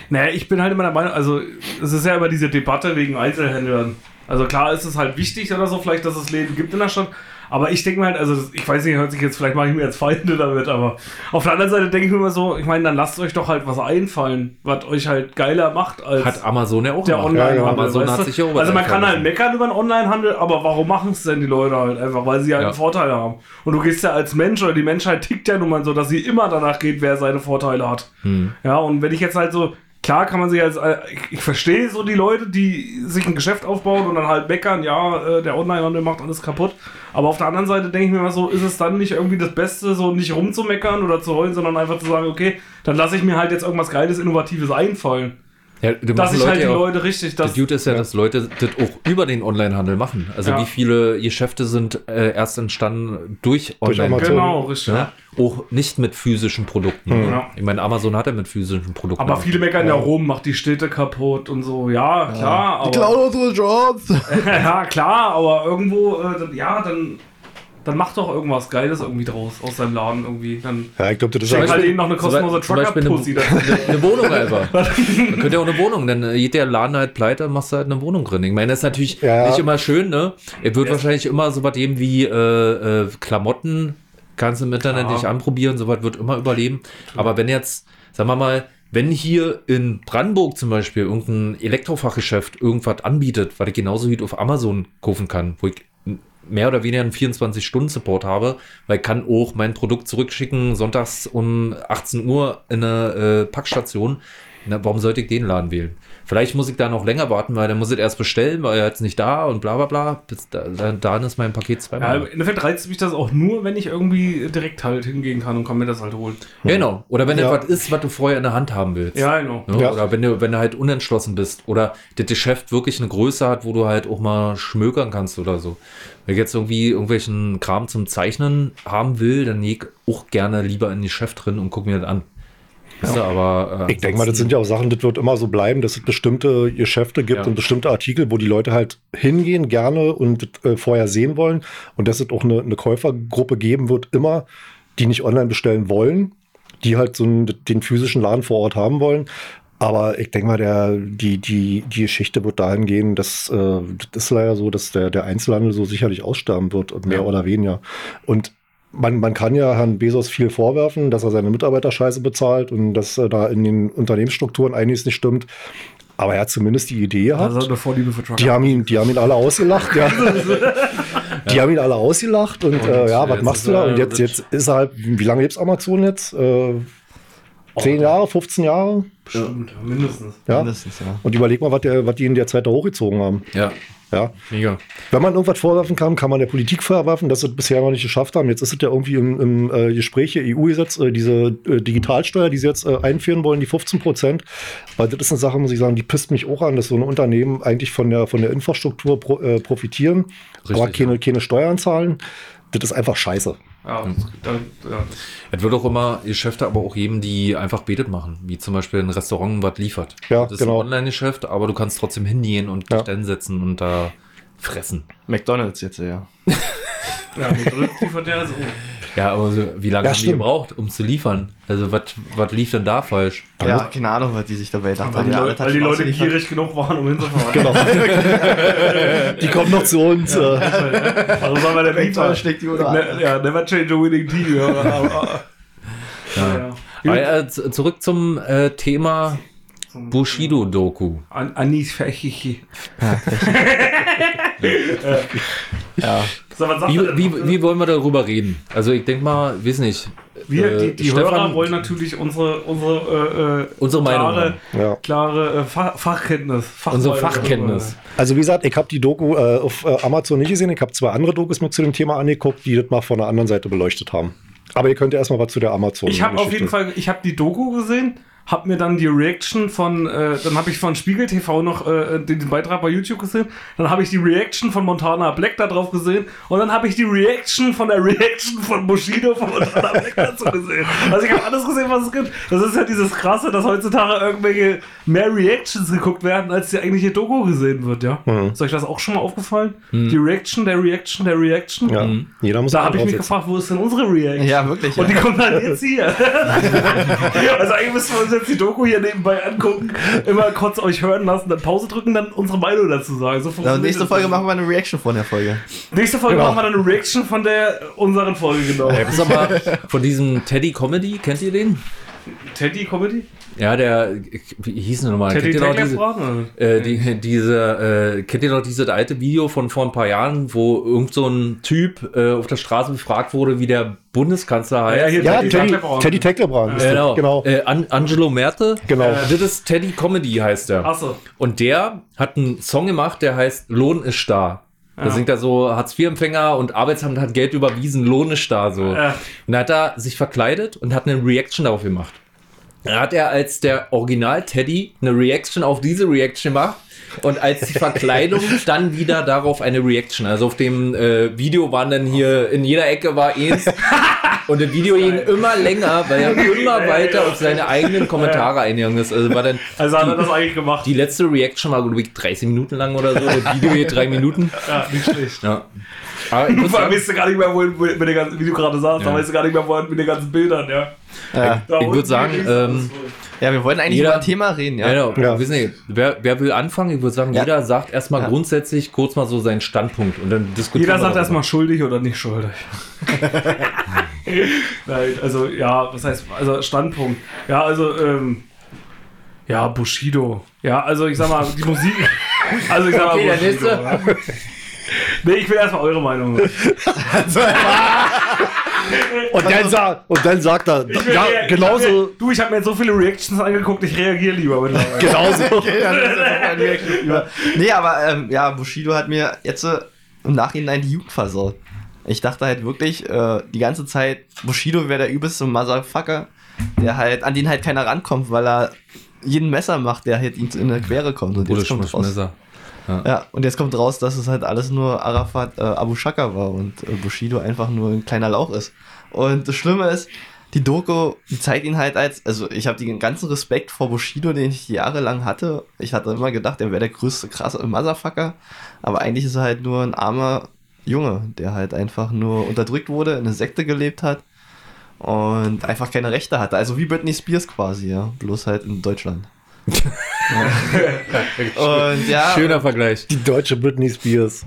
Naja, ich bin halt immer der Meinung, also es ist ja immer diese Debatte wegen Einzelhändlern. Also klar ist es halt wichtig oder so, vielleicht, dass es Läden gibt in der Stadt. Aber ich denke mir halt, also ich weiß nicht, hört sich jetzt, vielleicht mache ich mir jetzt Feinde damit, aber auf der anderen Seite denke ich mir immer so, ich meine, dann lasst euch doch halt was einfallen, was euch halt geiler macht als Hat Amazon ja auch der gemacht. Onlinehandel. Amazon weißt hat sich ja Also man kann halt meckern über den Onlinehandel, aber warum machen es denn die Leute halt einfach? Weil sie halt Ja. einen Vorteil haben. Und du gehst ja als Mensch oder die Menschheit tickt ja nun mal so, dass sie immer danach geht, wer seine Vorteile hat. Hm. Ja, und wenn ich jetzt halt so, klar kann man sich als, äh, ich, verstehe so die Leute, die sich ein Geschäft aufbauen und dann halt meckern, ja, äh, der Onlinehandel macht alles kaputt. Aber auf der anderen Seite denke ich mir mal so, ist es dann nicht irgendwie das Beste, so nicht rumzumeckern oder zu heulen, sondern einfach zu sagen, okay, dann lasse ich mir halt jetzt irgendwas Geiles, Innovatives einfallen. Ja, Dass ich halt die ja auch- Leute richtig, Das Gute ist ja, dass Leute das auch über den Onlinehandel machen. Also Ja. wie viele Geschäfte sind äh, erst entstanden durch Durch Online. Amazon. genau, richtig. Ja? Auch nicht mit physischen Produkten. Ja. Ich meine, Amazon hat ja mit physischen Produkten. Aber viele meckern ja rum, macht die Städte kaputt und so. Ja, klar. Die Aber, klauen unsere Jobs. ja, klar, aber irgendwo, äh, ja, dann, dann mach doch irgendwas Geiles irgendwie draus aus deinem Laden irgendwie. Dann Ja, ich glaube, das ist ja halt ihnen noch eine kostenlose zum Beispiel Trucker-Pussy. eine, eine, eine Wohnung einfach. Man könnte ja auch eine Wohnung, dann äh, geht der Laden halt pleite, machst du halt eine Wohnung drin. Ich meine, das ist natürlich Ja. nicht immer schön, ne? Er wird wahrscheinlich immer so was geben wie äh, äh, Klamotten, kannst du im Internet Ja. nicht anprobieren, sowas wird immer überleben. Aber wenn jetzt, sagen wir mal, wenn hier in Brandenburg zum Beispiel irgendein Elektrofachgeschäft irgendwas anbietet, was ich genauso gut auf Amazon kaufen kann, wo ich mehr oder weniger einen 24-Stunden-Support habe, weil ich kann auch mein Produkt zurückschicken, sonntags um 18 Uhr in eine äh, Packstation. Na, warum sollte ich den Laden wählen? Vielleicht muss ich da noch länger warten, weil dann muss ich erst bestellen, weil er jetzt nicht da und bla bla bla. Bis da, da, dann ist mein Paket Ja, zweimal. im Endeffekt reizt mich das auch nur, wenn ich irgendwie direkt halt hingehen kann und kann mir das halt holen. Ja, genau. Oder wenn Ja. etwas ist, was du vorher in der Hand haben willst. Ja, genau. Ne? Ja. Oder wenn du, wenn du halt unentschlossen bist oder das Geschäft wirklich eine Größe hat, wo du halt auch mal schmökern kannst oder so. Wenn ich jetzt irgendwie irgendwelchen Kram zum Zeichnen haben will, dann gehe ich auch gerne lieber in ein Geschäft drin und gucke mir das an. Du, aber, äh, Ich denke mal, das sind ja auch Sachen, das wird immer so bleiben, dass es bestimmte Geschäfte gibt Ja. und bestimmte Artikel, wo die Leute halt hingehen gerne und äh, vorher sehen wollen und dass es auch eine, eine Käufergruppe geben wird, immer, die nicht online bestellen wollen, die halt so einen, den physischen Laden vor Ort haben wollen. Aber ich denke mal, der, die, die, die Geschichte wird dahin gehen, dass äh, das ist leider so, dass der, der Einzelhandel so sicherlich aussterben wird, mehr Ja. oder weniger. Und man, man kann ja Herrn Bezos viel vorwerfen, dass er seine Mitarbeiter scheiße bezahlt und dass äh, da in den Unternehmensstrukturen einiges nicht stimmt. Aber er hat zumindest die Idee gehabt. Also Vorliebe für Trucker. Die haben ihn, die haben ihn alle ausgelacht, ja. Die haben ihn alle ausgelacht und, äh, ja, was machst du da? Und jetzt, jetzt ist er halt, wie lange lebst Amazon jetzt? Äh, Oh. 10 Jahre, 15 Jahre? Bestimmt, mindestens. Ja. Mindestens, ja. Und überleg mal, was, der, was die in der Zeit da hochgezogen haben. Ja, Ja. mega. Wenn man irgendwas vorwerfen kann, kann man der Politik vorwerfen, dass sie es bisher noch nicht geschafft haben. Jetzt ist es ja irgendwie im, im äh, Gespräch hier, EU-Gesetz, äh, diese äh, Digitalsteuer, die sie jetzt äh, einführen wollen, die 15 Prozent. Weil das ist eine Sache, muss ich sagen, die pisst mich auch an, dass so eine Unternehmen eigentlich von der, von der Infrastruktur pro, äh, profitieren, aber Richtig, keine, keine Steuern zahlen. Das ist einfach scheiße. Ja, da, ja. Es wird auch immer Geschäfte aber auch geben, die einfach betet machen, wie zum Beispiel ein Restaurant, was liefert. Ja, das ist genau. ein Online-Geschäft, aber du kannst trotzdem hingehen und Ja. dich dann setzen und da fressen. McDonalds jetzt, ja. ja McDonald's liefert ja so. Ja, aber so, wie lange Ja, haben die gebraucht, um zu liefern? Also was was lief denn da falsch? Ja, keine Ahnung, was die sich dabei gedacht Weil haben. die, Ja, Leute, weil die Leute geliefert. gierig genug waren, um hinzufahren. Genau. die kommen noch zu uns. Äh, Also sagen wir der Mieter. McDonald's schlägt die. Ne, ja, never change a winning team. Ja, aber, aber, ja. Aber, Ja. äh, zurück zum äh, Thema Bushido-Doku. An, Anis Fechichi. Ja. So, was sagt Wie, wie, wie wollen wir darüber reden? Also ich denke mal, weiß nicht. Wir, äh, die, die Stefan- Hörer wollen natürlich unsere, unsere, äh, äh, Unsere Meinung klare, ja. klare äh, Fach, Fachkenntnis. Unsere Fachmeinung Fachkenntnis. Also wie gesagt, ich habe die Doku äh, auf äh, Amazon nicht gesehen. Ich habe zwei andere Dokus mir zu dem Thema angeguckt, die das mal von der anderen Seite beleuchtet haben. Aber ihr könnt ja erstmal was zu der Amazon. Ich habe auf jeden Fall, ich habe die Doku gesehen, habe mir dann die Reaction von, äh, dann habe ich von Spiegel TV noch äh, den, den Beitrag bei YouTube gesehen, dann habe ich die Reaction von Montana Black da drauf gesehen und dann habe ich die Reaction von der Reaction von Bushido von Montana Black dazu gesehen. Also ich habe alles gesehen, was es gibt. Das ist ja dieses Krasse, dass heutzutage irgendwelche mehr Reactions geguckt werden, als die eigentliche Doku gesehen wird, ja. Mhm. Ist euch das auch schon mal aufgefallen? Die Reaction, der Reaction, der Reaction. Ja, jeder muss Da habe ich mich gefragt, wo ist denn unsere Reaction? Ja, wirklich. Und die kommt dann jetzt hier. also eigentlich müssen wir uns jetzt die Doku hier nebenbei angucken, immer kurz euch hören lassen, dann Pause drücken, dann unsere Meinung dazu sagen. So Ja, nächste. Folge machen wir eine Reaction von der Folge. Nächste Folge Genau. machen wir dann eine Reaction von der unseren Folge, genau. Das ist aber von diesem Teddy Comedy, kennt ihr den? Teddy Comedy? Ja, der, wie hieß denn nochmal? Teddy Kennt ihr noch diese, Fragen? äh, die, diese, äh, kennt ihr noch dieses alte Video von vor ein paar Jahren, wo irgend so ein Typ äh, auf der Straße befragt wurde, wie der Bundeskanzler heißt? Ja, hier- Ja, Teddy Teddy, Tecklebrand. Ist das, Genau. genau. Äh, An Angelo Merte. Genau. Äh, das ist Teddy Comedy, heißt der. Achso. Und der hat einen Song gemacht, der heißt Lohn ist da. Da Ja. singt er so, Hartz-IV-Empfänger und Arbeitsamt hat Geld überwiesen, Lohn ist da, so. Ja. Und da hat er sich verkleidet und hat eine Reaction darauf gemacht. Da hat er als der Original-Teddy eine Reaction auf diese Reaction gemacht und als die Verkleidung dann wieder darauf eine Reaction. Also auf dem äh, Video waren dann hier, in jeder Ecke war eins und das Video ging immer länger, weil er immer weiter auf seine eigenen Kommentare eingegangen ist. Also war dann Also hat er das eigentlich gemacht. die letzte Reaction war, glaube ich, 30 Minuten lang oder so. Das Video geht drei Minuten. ja, nicht schlecht. Ja. Aber ich sagen, weißt du gar nicht mehr, wo, wo, mit den ganzen, wie du gerade sagst, Ja. da weißt du gar nicht mehr, wo mit den ganzen Bildern, ja. Ja, Ich würd unten sagen, ähm, ja wir wollten eigentlich Jeder- über ein Thema reden, ja. ja. Ja. Wissen nicht, wer, wer will anfangen? Ich würde sagen, Ja. jeder sagt erstmal Ja. grundsätzlich kurz mal so seinen Standpunkt und dann diskutieren Jeder wir sagt erstmal schuldig oder nicht schuldig. Nein, also ja, was heißt, also Standpunkt. Ja, also, ähm, ja, Bushido. Ja, also ich sag mal, die Musik. Also ich sag mal, Okay, der Bushido. nächste. Ja. Nee, ich will erstmal eure Meinung. hören. Und dann, sagt, und dann sagt er, ja, rea- genauso, Ich du, ich habe mir jetzt so viele Reactions angeguckt, ich reagiere lieber genauso. Über. Nee, aber ähm, ja, Bushido hat mir jetzt äh, im Nachhinein die Jugend versaut. Ich dachte halt wirklich äh, die ganze Zeit, Bushido wäre der übelste Motherfucker, der halt, an den halt keiner rankommt, weil er jeden Messer macht, der halt ihm in der Quere kommt. Und Bruder jetzt kommt Schmesser. ja, und jetzt kommt raus, dass es halt alles nur Arafat äh, Abu Shaka war und äh, Bushido einfach nur ein kleiner Lauch ist. Und das Schlimme ist, die Doku, die zeigt ihn halt als, also ich habe den ganzen Respekt vor Bushido, den ich jahrelang hatte. Ich hatte immer gedacht, er wäre der größte krasse Motherfucker, aber eigentlich ist er halt nur ein armer Junge, der halt einfach nur unterdrückt wurde, in einer Sekte gelebt hat und einfach keine Rechte hatte. Also wie Britney Spears quasi, ja. Bloß halt in Deutschland. und ja. Schöner Vergleich. Die deutsche Britney Spears.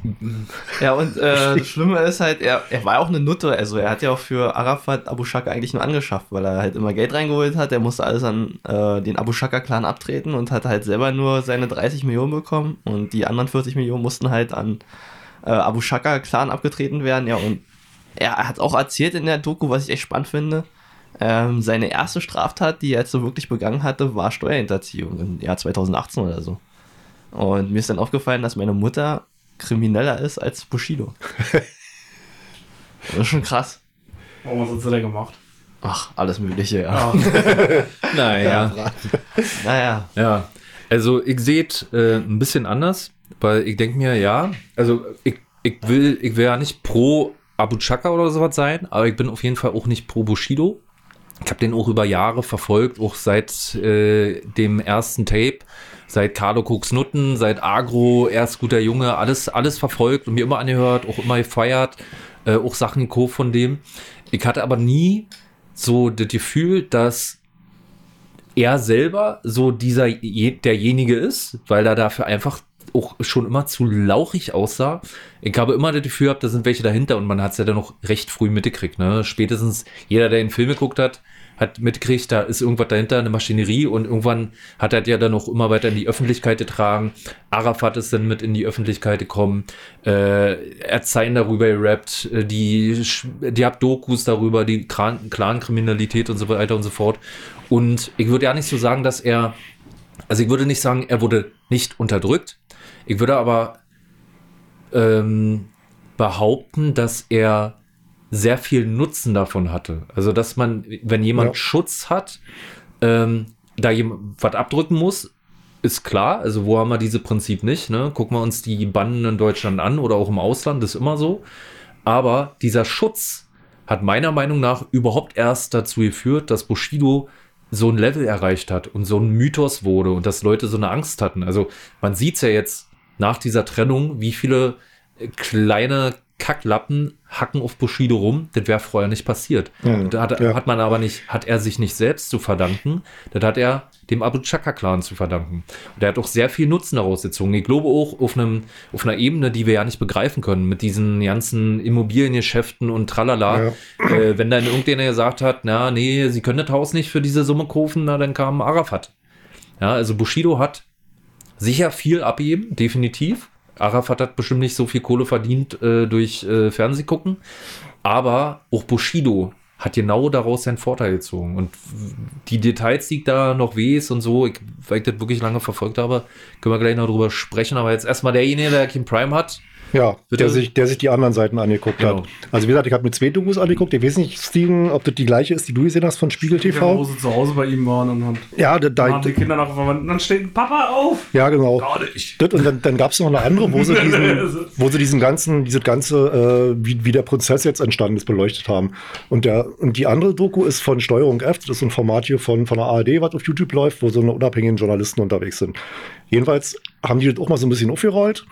Ja, und äh, das Schlimme ist halt, er, er war auch eine Nutte. Also er hat ja auch für Arafat Abu Shaka eigentlich nur angeschafft, weil er halt immer Geld reingeholt hat. Er musste alles an äh, den Abu Shaka-Clan abtreten und hat halt selber nur seine 30 Millionen bekommen. Und die anderen 40 Millionen mussten halt an äh, Abu Shaka-Clan abgetreten werden. Ja, und er hat auch erzählt in der Doku, was ich echt spannend finde. Ähm, seine erste Straftat, die er jetzt so wirklich begangen hatte, war Steuerhinterziehung im Jahr 2018 oder so. Und mir ist dann aufgefallen, dass meine Mutter krimineller ist als Bushido. das ist schon krass. Warum was hat sie denn gemacht? Ach, alles Mögliche, ja. Ah, Naja. Naja. Ja, also ich sehe es äh, ein bisschen anders, weil ich denke mir, ja, also ich, ich will, ich will ja nicht pro Abu Chaka oder sowas sein, aber ich bin auf jeden Fall auch nicht pro Bushido. Ich habe den auch über Jahre verfolgt, auch seit äh, dem ersten Tape, seit Carlo Cooks Nutten, seit Agro, erst guter Junge, alles, alles verfolgt und mir immer angehört, auch immer gefeiert, äh, auch Sachen gekauft von dem. Ich hatte aber nie so das Gefühl, dass er selber so dieser je, derjenige ist, weil er dafür einfach auch schon immer zu lauchig aussah. Ich habe immer das Gefühl gehabt, da sind welche dahinter und man hat es ja dann noch recht früh mitgekriegt. Ne? Spätestens jeder, der den Film geguckt hat, hat mitgekriegt, da ist irgendwas dahinter, eine Maschinerie und irgendwann hat er ja dann noch immer weiter in die Öffentlichkeit getragen. Arafat ist dann mit in die Öffentlichkeit gekommen. Äh, er hat darüber gerappt, äh, die, die hat Dokus darüber, die Clan- Clan-Kriminalität und so weiter und so fort. Und ich würde ja nicht so sagen, dass er, also ich würde nicht sagen, er wurde nicht unterdrückt. Ich würde aber ähm, behaupten, dass er sehr viel Nutzen davon hatte. Also, dass man, wenn jemand Ja. Schutz hat, ähm, da jemand was abdrücken muss, ist klar. Also, wo haben wir diese Prinzip nicht? Ne? Gucken wir uns die Banden in Deutschland an oder auch im Ausland, ist immer so. Aber dieser Schutz hat meiner Meinung nach überhaupt erst dazu geführt, dass Bushido so ein Level erreicht hat und so ein Mythos wurde und dass Leute so eine Angst hatten. Also man sieht es ja jetzt nach dieser Trennung, wie viele kleine Kacklappen hacken auf Bushido rum. Das wäre vorher nicht passiert. Ja, Und da hat, ja. hat man aber nicht, hat er sich nicht selbst zu verdanken. Das hat er dem Abu Chaka-Clan zu verdanken. Und er hat auch sehr viel Nutzen daraus gezogen. Ich glaube auch auf, einem, auf einer Ebene, die wir ja nicht begreifen können, mit diesen ganzen Immobiliengeschäften und tralala. Äh, wenn dann irgendjemand gesagt hat, na, nee, sie können das Haus nicht für diese Summe kaufen, na, dann kam Arafat. Ja, also Bushido hat sicher viel abgeben, definitiv. Arafat hat bestimmt nicht so viel Kohle verdient äh, durch äh, Fernsehgucken. Aber auch Bushido hat genau daraus seinen Vorteil gezogen. Und die Details, die da noch weiß und so, ich, weil ich das wirklich lange verfolgt habe, können wir gleich noch drüber sprechen. Aber jetzt erstmal derjenige, der Kim Prime hat. Ja, Bitte? der sich, der sich die anderen Seiten angeguckt Genau. hat. Also wie gesagt, ich habe mir zwei Dokus angeguckt. Ich weiß nicht, Steven, ob das die gleiche ist, die du gesehen hast von Spiegel wo TV. sie zu Hause bei ihm waren und haben Ja, da, da, waren die Kinder noch verwandt. Dann steht Papa auf! ja genau. Das, und dann, dann gab es noch eine andere, wo sie diesen, wo sie diesen ganzen, dieses ganze, äh, wie, wie der Prozess jetzt entstanden ist, beleuchtet haben. Und der, und die andere Doku ist von Steuerung F, das ist ein Format hier von, von der ARD, was auf YouTube läuft, wo so eine unabhängigen Journalisten unterwegs sind. Jedenfalls haben die das auch mal so ein bisschen aufgerollt.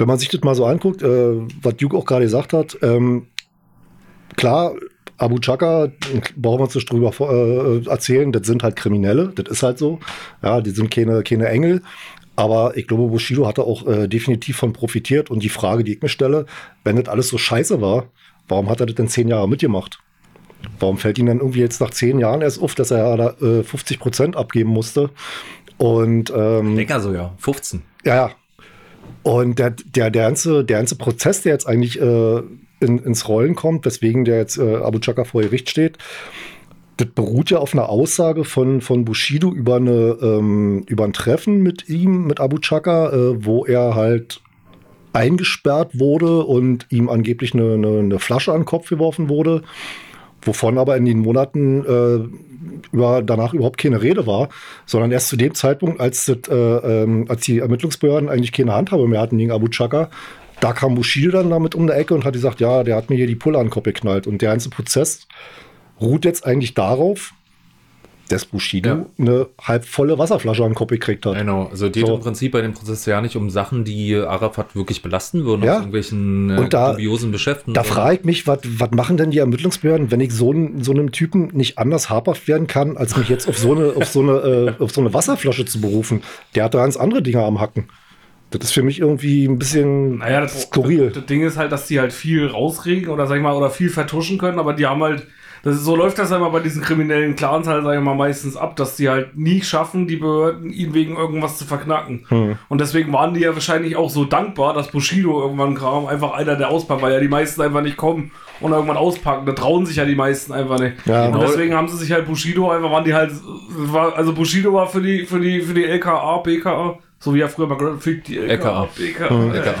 Wenn man sich das mal so anguckt, äh, was Duke auch gerade gesagt hat, ähm, klar, Abu Chaka, brauchen wir uns nicht drüber äh, erzählen, das sind halt Kriminelle, das ist halt so. Ja, die sind keine, keine Engel. Aber ich glaube, Bushido hatte auch äh, definitiv von profitiert. Und die Frage, die ich mir stelle, wenn das alles so scheiße war, warum hat er das denn zehn Jahre mitgemacht? Warum fällt ihm dann irgendwie jetzt nach zehn Jahren erst auf, dass er da äh, 50 Prozent abgeben musste? Und ähm, Lecker so, ja. 15. ja, ja. Und der, der, der, ganze, der ganze Prozess, der jetzt eigentlich äh, in, ins Rollen kommt, weswegen der jetzt äh, Abu Chaka vor Gericht steht, das beruht ja auf einer Aussage von, von Bushido über, eine, ähm, über ein Treffen mit ihm, mit Abu Chaka, äh, wo er halt eingesperrt wurde und ihm angeblich eine, eine, eine Flasche an den Kopf geworfen wurde, wovon aber in den Monaten äh, über, danach überhaupt keine Rede war, sondern erst zu dem Zeitpunkt, als, das, äh, ähm, als die Ermittlungsbehörden eigentlich keine Handhabe mehr hatten gegen Abu Chaka, da kam Bushido dann damit um die Ecke und hat gesagt, ja, der hat mir hier die Pulle an den Kopf geknallt. Und der ganze Prozess ruht jetzt eigentlich darauf, dass Bushido Ja. eine halb volle Wasserflasche an den Kopf gekriegt hat. Genau, also geht So. im Prinzip bei dem Prozess ja nicht um Sachen, die Arafat wirklich belasten würden, Ja. aus irgendwelchen äh, Und da- dubiosen Geschäften. Da frage ich mich, was was machen denn die Ermittlungsbehörden, wenn ich so, so einem Typen nicht anders habhaft werden kann, als mich jetzt auf so eine, auf so eine, äh, auf so eine Wasserflasche zu berufen? Der hat da ganz andere Dinge am Hacken. Das ist für mich irgendwie ein bisschen Naja, das, skurril. das Ding ist halt, dass die halt viel rausregen oder sag ich mal, oder viel vertuschen können, aber die haben halt, das ist, so läuft das ja immer bei diesen kriminellen Clans halt, sag ich mal, meistens ab, dass die halt nie schaffen, die Behörden ihn wegen irgendwas zu verknacken. Hm. Und deswegen waren die ja wahrscheinlich auch so dankbar, dass Bushido irgendwann kam, einfach einer der auspackt, weil ja die meisten einfach nicht kommen und irgendwann auspacken. Da trauen sich ja die meisten einfach nicht. Ja. und deswegen haben sie sich halt Bushido einfach, waren die halt, war, also Bushido war für die, für die, für die LKA, BKA, so wie er früher bei Graphic die LKA, LKA. BKA. Lecker.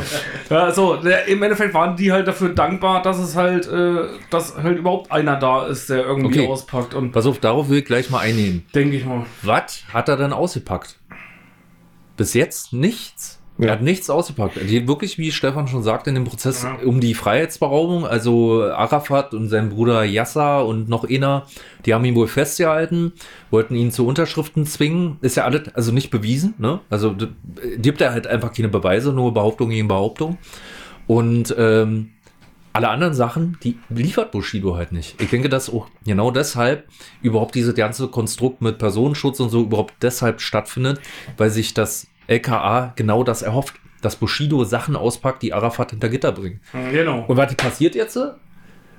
Ja, so, der, im Endeffekt waren die halt dafür dankbar, dass es halt, äh, dass halt überhaupt einer da ist, der irgendwie Okay. auspackt. Und Pass auf, darauf will ich gleich mal einnehmen. denke ich mal. Was hat er denn ausgepackt? Bis jetzt nichts. Ja. Er hat nichts ausgepackt. Er geht wirklich, wie Stefan schon sagte, in dem Prozess Ja. um die Freiheitsberaubung. Also Arafat und sein Bruder Yasser und noch einer, die haben ihn wohl festgehalten, wollten ihn zu Unterschriften zwingen. Ist ja alles, also nicht bewiesen, ne? Also gibt er halt einfach keine Beweise, nur Behauptung gegen Behauptung. Und ähm, alle anderen Sachen, die liefert Bushido halt nicht. Ich denke, dass auch genau deshalb überhaupt dieses ganze Konstrukt mit Personenschutz und so überhaupt deshalb stattfindet, weil sich das LKA genau das erhofft, dass Bushido Sachen auspackt, die Arafat hinter Gitter bringen. Genau. Und was passiert jetzt?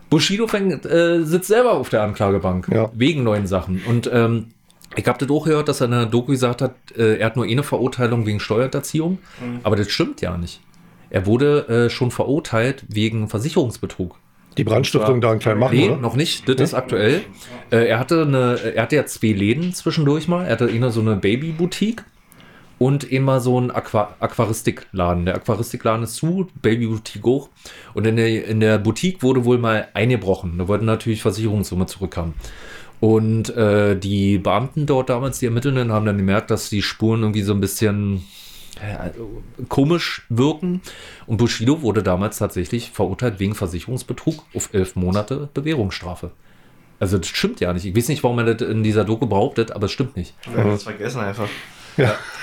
Bushido fängt, äh, sitzt selber auf der Anklagebank Ja. wegen neuen Sachen. Und ähm, ich habe das auch gehört, dass er in der Doku gesagt hat, äh, er hat nur eine Verurteilung wegen Steuerhinterziehung. Aber das stimmt ja nicht. Er wurde äh, schon verurteilt wegen Versicherungsbetrug. Die Brandstiftung da einen kleinen machen, Nee, oder? noch nicht. Das ist aktuell. Äh, er hatte eine, er hatte ja zwei Läden zwischendurch mal. Er hatte immer so eine Babyboutique und immer so einen Aqua Aquaristikladen. Der Aquaristikladen ist zu, Babyboutique hoch. Und in der, in der Boutique wurde wohl mal eingebrochen. Da wollten natürlich Versicherungssumme zurückhaben. Und äh, die Beamten dort damals, die Ermittelnden, haben dann gemerkt, dass die Spuren irgendwie so ein bisschen äh, also komisch wirken. Und Bushido wurde damals tatsächlich verurteilt wegen Versicherungsbetrug auf elf Monate Bewährungsstrafe. Also das stimmt ja nicht. Ich weiß nicht, warum er das in dieser Doku behauptet, aber es stimmt nicht. Wir haben das vergessen einfach.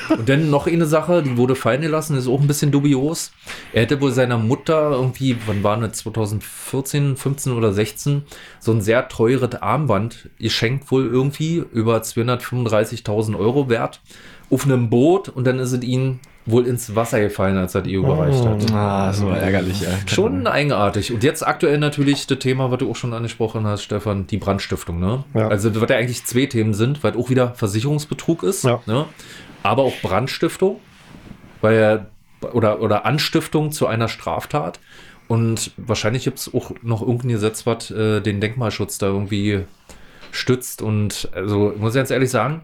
Und dann noch eine Sache, die wurde fallen gelassen, ist auch ein bisschen dubios. Er hätte wohl seiner Mutter irgendwie, wann war das, 2014, 15 oder 16, so ein sehr teures Armband geschenkt wohl irgendwie, über 235.000 Euro wert, auf einem Boot und dann ist es ihm wohl ins Wasser gefallen, als er die überreicht hat. Ah, so ärgerlich, ja. Schon eigenartig. Und jetzt aktuell natürlich das Thema, was du auch schon angesprochen hast, Stefan, die Brandstiftung. Ne? Ja. Also, was ja eigentlich zwei Themen sind, weil auch wieder Versicherungsbetrug ist, Ja. ne? aber auch Brandstiftung, weil er, oder, oder Anstiftung zu einer Straftat. Und wahrscheinlich gibt es auch noch irgendein Gesetz, was äh, den Denkmalschutz da irgendwie stützt. Und also, ich muss ganz ehrlich sagen,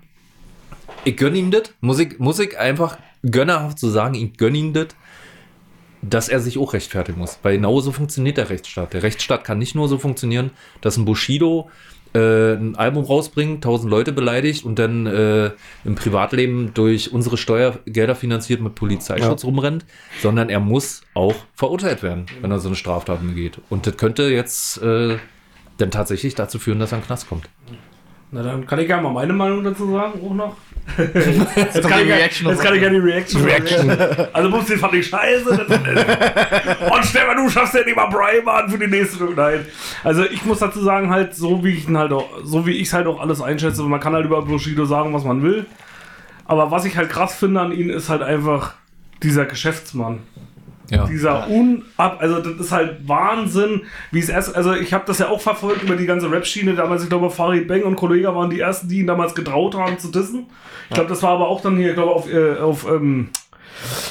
ich gönne ihm das. Muss ich, muss ich einfach gönnerhaft so sagen, ich gönne ihm das dass er sich auch rechtfertigen muss. Weil genau so funktioniert der Rechtsstaat. Der Rechtsstaat kann nicht nur so funktionieren, dass ein Bushido äh, ein Album rausbringt, tausend Leute beleidigt und dann äh, im Privatleben durch unsere Steuergelder finanziert mit Polizeischutz rumrennt, sondern er muss auch verurteilt werden, wenn er so eine Straftat begeht. Und das könnte jetzt äh, dann tatsächlich dazu führen, dass er in den Knast kommt. Na, dann kann ich gerne mal meine Meinung dazu sagen, auch noch. Jetzt Jetzt kann, ich, Reaction jetzt kann ich ja die Reaction. Reaction. Also, Bums, den fand ich scheiße. Und Stefan, du schaffst ja nicht mal Brian an für die nächste Runde. Nein. Also, ich muss dazu sagen, halt, so wie ich ihn halt auch, so wie ich es halt auch alles einschätze, man kann halt über Bushido sagen, was man will. Aber was ich halt krass finde an ihm, ist halt einfach dieser Geschäftsmann. Ja. Dieser unab, also das ist halt Wahnsinn, wie es erst, also ich habe das ja auch verfolgt über die ganze Rap-Schiene damals, ich glaube Farid Bang und Kollege waren die ersten, die ihn damals getraut haben zu dissen. Ich glaube, das war aber auch dann hier, ich glaube auf, äh, auf ähm,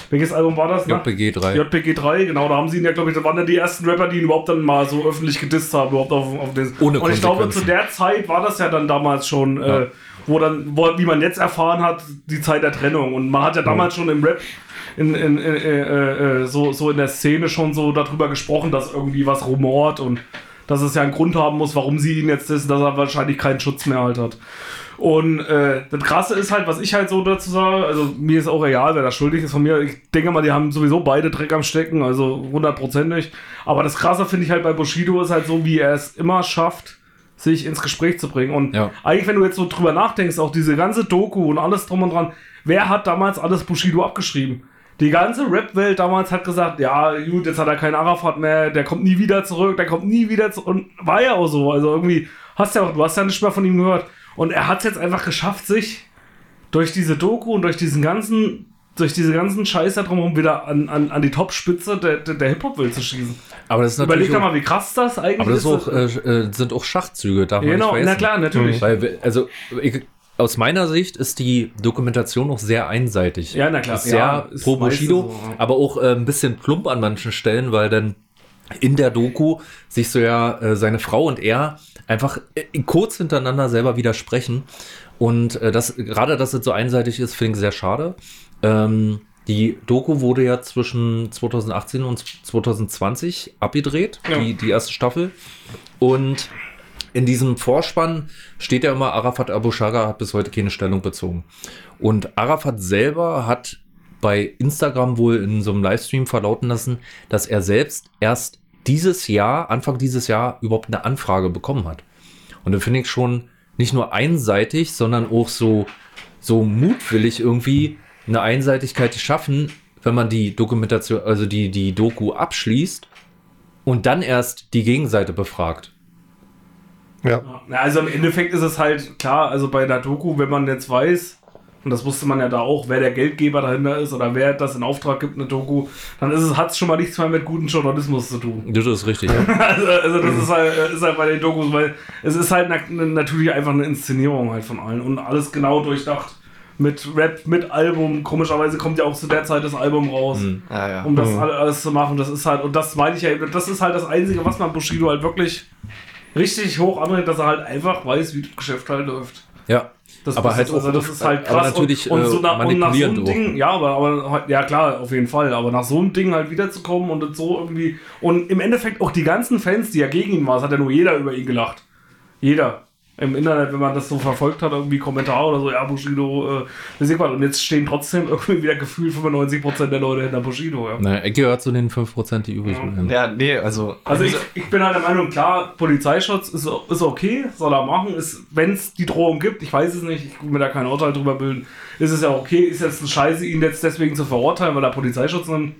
welches Album war das? ne? JPG 3. JPG 3, genau, da haben sie ihn ja, glaube ich, da waren ja die ersten Rapper, die ihn überhaupt dann mal so öffentlich gedisst haben, überhaupt auf, auf das. Ohne Und ich glaube, zu der Zeit war das ja dann damals schon, Ja. äh, wo dann, wo, wie man jetzt erfahren hat, die Zeit der Trennung. Und man hat ja damals schon im Rap in, in, in, äh, äh, so, so in der Szene schon so darüber gesprochen, dass irgendwie was rumort und dass es ja einen Grund haben muss, warum sie ihn jetzt ist, dass er wahrscheinlich keinen Schutz mehr halt hat. Und äh, das Krasse ist halt, was ich halt so dazu sage, also mir ist auch egal, wer da schuldig ist von mir. Ich denke mal, die haben sowieso beide Dreck am Stecken, also hundertprozentig. Aber das Krasse finde ich halt bei Bushido ist halt so, wie er es immer schafft, sich ins Gespräch zu bringen. Und Ja. eigentlich, wenn du jetzt so drüber nachdenkst, auch diese ganze Doku und alles drum und dran, wer hat damals alles Bushido abgeschrieben? Die ganze Rap-Welt damals hat gesagt, ja, gut, jetzt hat er keinen Arafat mehr, der kommt nie wieder zurück, der kommt nie wieder zurück. Und war ja auch so. Also irgendwie, hast ja auch, du hast ja nicht mehr von ihm gehört. Und er hat es jetzt einfach geschafft, sich durch diese Doku und durch diesen ganzen, durch diese ganzen Scheiß da drumherum wieder an, an, an die Topspitze der, der, der Hip-Hop-Welt zu schießen. Aber das ist Überleg natürlich doch auch, mal, wie krass das eigentlich aber das ist ist. auch, äh, äh, sind auch Schachzüge, darf man genau, nicht na vergessen. klar, natürlich. Weil, also, ich, aus meiner Sicht ist die Dokumentation auch sehr einseitig. Ja, na klar. Ist sehr Ja, pro Bushido, so, ja. aber auch äh, ein bisschen plump an manchen Stellen, weil dann in der Doku sich so ja äh, seine Frau und er einfach äh, kurz hintereinander selber widersprechen. Und äh, das, gerade dass es so einseitig ist, finde ich sehr schade. Ähm, die Doku wurde ja zwischen 2018 und 2020 abgedreht, Ja. die, die erste Staffel. Und in diesem Vorspann steht ja immer, Arafat Abu Shaga hat bis heute keine Stellung bezogen. Und Arafat selber hat bei Instagram wohl in so einem Livestream verlauten lassen, dass er selbst erst dieses Jahr, Anfang dieses Jahr, überhaupt eine Anfrage bekommen hat. Und da finde ich schon nicht nur einseitig, sondern auch so, so mutwillig irgendwie eine Einseitigkeit schaffen, wenn man die Dokumentation, also die, die Doku abschließt und dann erst die Gegenseite befragt. Ja. Ja, also im Endeffekt ist es halt klar, also bei der Doku, wenn man jetzt weiß, und das wusste man ja da auch, wer der Geldgeber dahinter ist oder wer das in Auftrag gibt, eine Doku, dann ist es, hat es schon mal nichts mehr mit gutem Journalismus zu tun. Das ist richtig. Ja. Also, also das ist halt, ist halt bei den Dokus, weil es ist halt na, natürlich einfach eine Inszenierung halt von allen und alles genau durchdacht. Mit Rap, mit Album. Komischerweise kommt ja auch zu der Zeit das Album raus, Mhm. Ja, ja. um das alle- alles zu machen. Das ist halt, und das meine ich ja eben, das ist halt das Einzige, was man Bushido halt wirklich richtig hoch anregt, dass er halt einfach weiß, wie das Geschäft halt läuft. ja. Das, Aber halt also das ist halt krass. natürlich, und, und, äh, so nach, und nach so einem. Ding, ja, aber, aber halt- ja klar, auf jeden Fall. Aber nach so einem Ding halt wiederzukommen und so irgendwie. Und im Endeffekt auch die ganzen Fans, die ja gegen ihn waren, es hat ja nur jeder über ihn gelacht. Jeder. Im Internet, wenn man das so verfolgt hat, irgendwie Kommentare oder so, ja, Bushido, äh, weiß ich was. Und jetzt stehen trotzdem irgendwie wieder gefühlt 95% der Leute hinter Bushido, ja. Na, er gehört zu den 5%, die übrig bleiben. Ja, nee, also. Also ich, ich bin halt der Meinung, klar, Polizeischutz ist, ist okay, soll er machen. Wenn es die Drohung gibt, ich weiß es nicht, ich will mir da kein Urteil drüber bilden, ist es ja okay, ist jetzt eine Scheiße, ihn jetzt deswegen zu verurteilen, weil er Polizeischutz nimmt.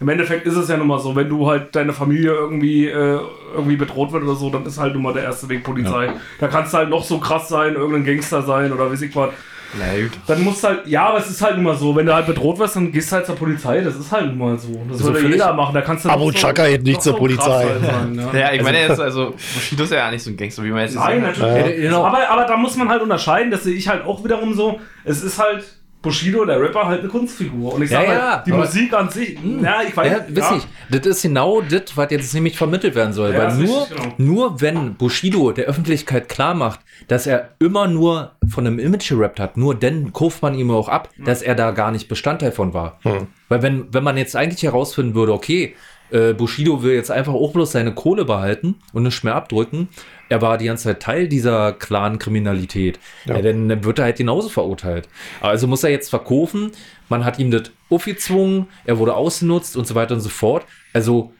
Im Endeffekt ist es ja nun mal so, wenn du halt deine Familie irgendwie, äh, irgendwie bedroht wird oder so, dann ist halt nun mal der erste Weg Polizei. Da kannst du halt noch so krass sein, irgendein Gangster sein oder weiß ich was. Na gut. Dann musst du halt, ja, aber es ist halt nun mal so, wenn du halt bedroht wirst, dann gehst du halt zur Polizei, das ist halt nun mal so. Das So würde jeder machen, da kannst du Abu Chaka geht nicht zur krass Polizei. sein, ja. Ja, ich meine jetzt, also, Bushido ist ja nicht so ein Gangster, wie man jetzt Nein, gesehen hat. natürlich. Ja, genau. aber, aber da muss man halt unterscheiden, das sehe ich halt auch wiederum so. Es ist halt Bushido, der Rapper, halt eine Kunstfigur. Und ich Ja, sage ja, halt, die Musik an sich, ja, ich weiß Ja, weiß ich. Das ist genau das, was jetzt nämlich vermittelt werden soll. Ja, Weil nur, richtig, genau. nur wenn Bushido der Öffentlichkeit klar macht, dass er immer nur von einem Image gerappt hat, nur dann kauft man ihm auch ab, dass er da gar nicht Bestandteil von war. Weil wenn, wenn man jetzt eigentlich herausfinden würde, okay, äh, Bushido will jetzt einfach auch bloß seine Kohle behalten und nicht mehr abdrücken, er war die ganze Zeit Teil dieser Clan-Kriminalität, ja. dann, dann wird er halt genauso verurteilt. Also muss er jetzt verkaufen, man hat ihm das aufgezwungen, er wurde ausgenutzt und so weiter und so fort. Also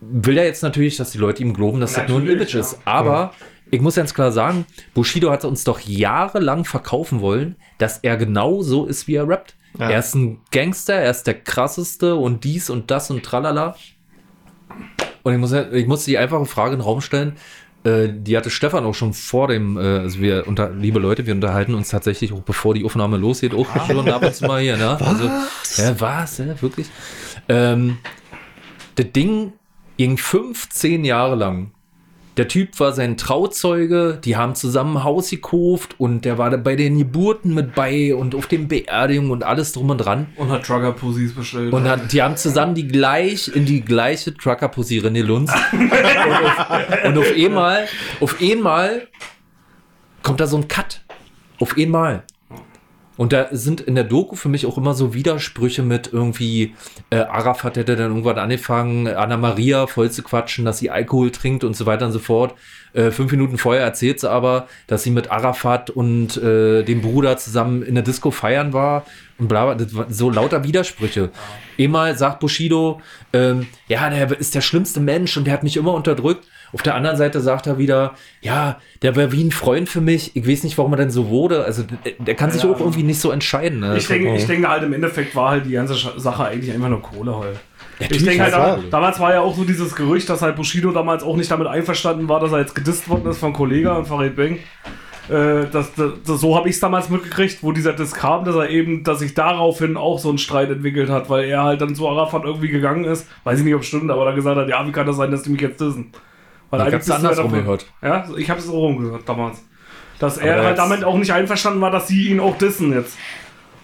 will er jetzt natürlich, dass die Leute ihm glauben, dass das nur ein Natürlich, Image ist. Aber ich muss ganz klar sagen, Bushido hat uns doch jahrelang verkaufen wollen, dass er genau so ist, wie er rappt. Ja. Er ist ein Gangster, er ist der krasseste und dies und das und tralala. Und ich muss, ich muss die einfache Frage in den Raum stellen. Äh, die hatte Stefan auch schon vor dem, äh, also wir unter, liebe Leute, wir unterhalten uns tatsächlich auch bevor die Aufnahme losgeht, auch schon ab und zu mal hier, ne? Also, ja, was, ja, wirklich. Ähm, das Ding ging 15 Jahre lang. Der Typ war sein Trauzeuge, die haben zusammen ein Haus gekauft und der war da bei den Geburten mit bei und auf den Beerdigungen und alles drum und dran. Und hat Trucker-Pussys bestellt. Und hat, die haben zusammen die gleich in die gleiche Trucker-Pussy renelunzt. und, auf, und auf einmal, auf einmal kommt da so ein Cut. Auf einmal. Und da sind in der Doku für mich auch immer so Widersprüche mit irgendwie, äh, Arafat hätte dann irgendwann angefangen, Anna Maria voll zu quatschen, dass sie Alkohol trinkt und so weiter und so fort. Äh, fünf Minuten vorher erzählt sie aber, dass sie mit Arafat und äh, dem Bruder zusammen in der Disco feiern war und bla, bla so lauter Widersprüche. Einmal sagt Bushido, ähm, ja, der ist der schlimmste Mensch und der hat mich immer unterdrückt. Auf der anderen Seite sagt er wieder, ja, der wäre wie ein Freund für mich. Ich weiß nicht, warum er denn so wurde. Also der, kann sich Ja. auch irgendwie nicht so entscheiden. Ne? Ich denke, ich denke halt im Endeffekt war halt die ganze Sache eigentlich einfach nur Kohle halt. Ich Natürlich denke halt, war- damals, war ja auch so dieses Gerücht, dass halt Bushido damals auch nicht damit einverstanden war, dass er jetzt gedisst worden ist von Kollega und Farid Bang. Äh, das, das, das, so habe ich es damals mitgekriegt, wo dieser Diss kam, dass er eben, dass sich daraufhin auch so ein Streit entwickelt hat, weil er halt dann zu Arafat irgendwie gegangen ist, weiß ich nicht, ob es stimmt, aber dann gesagt hat, ja, wie kann das sein, dass die mich jetzt dissen? Weil Ich hab's ja andersrum gehört. Ja, ich habe es so rumgehört damals. Dass Aber er halt damit auch nicht einverstanden war, dass sie ihn auch dissen jetzt.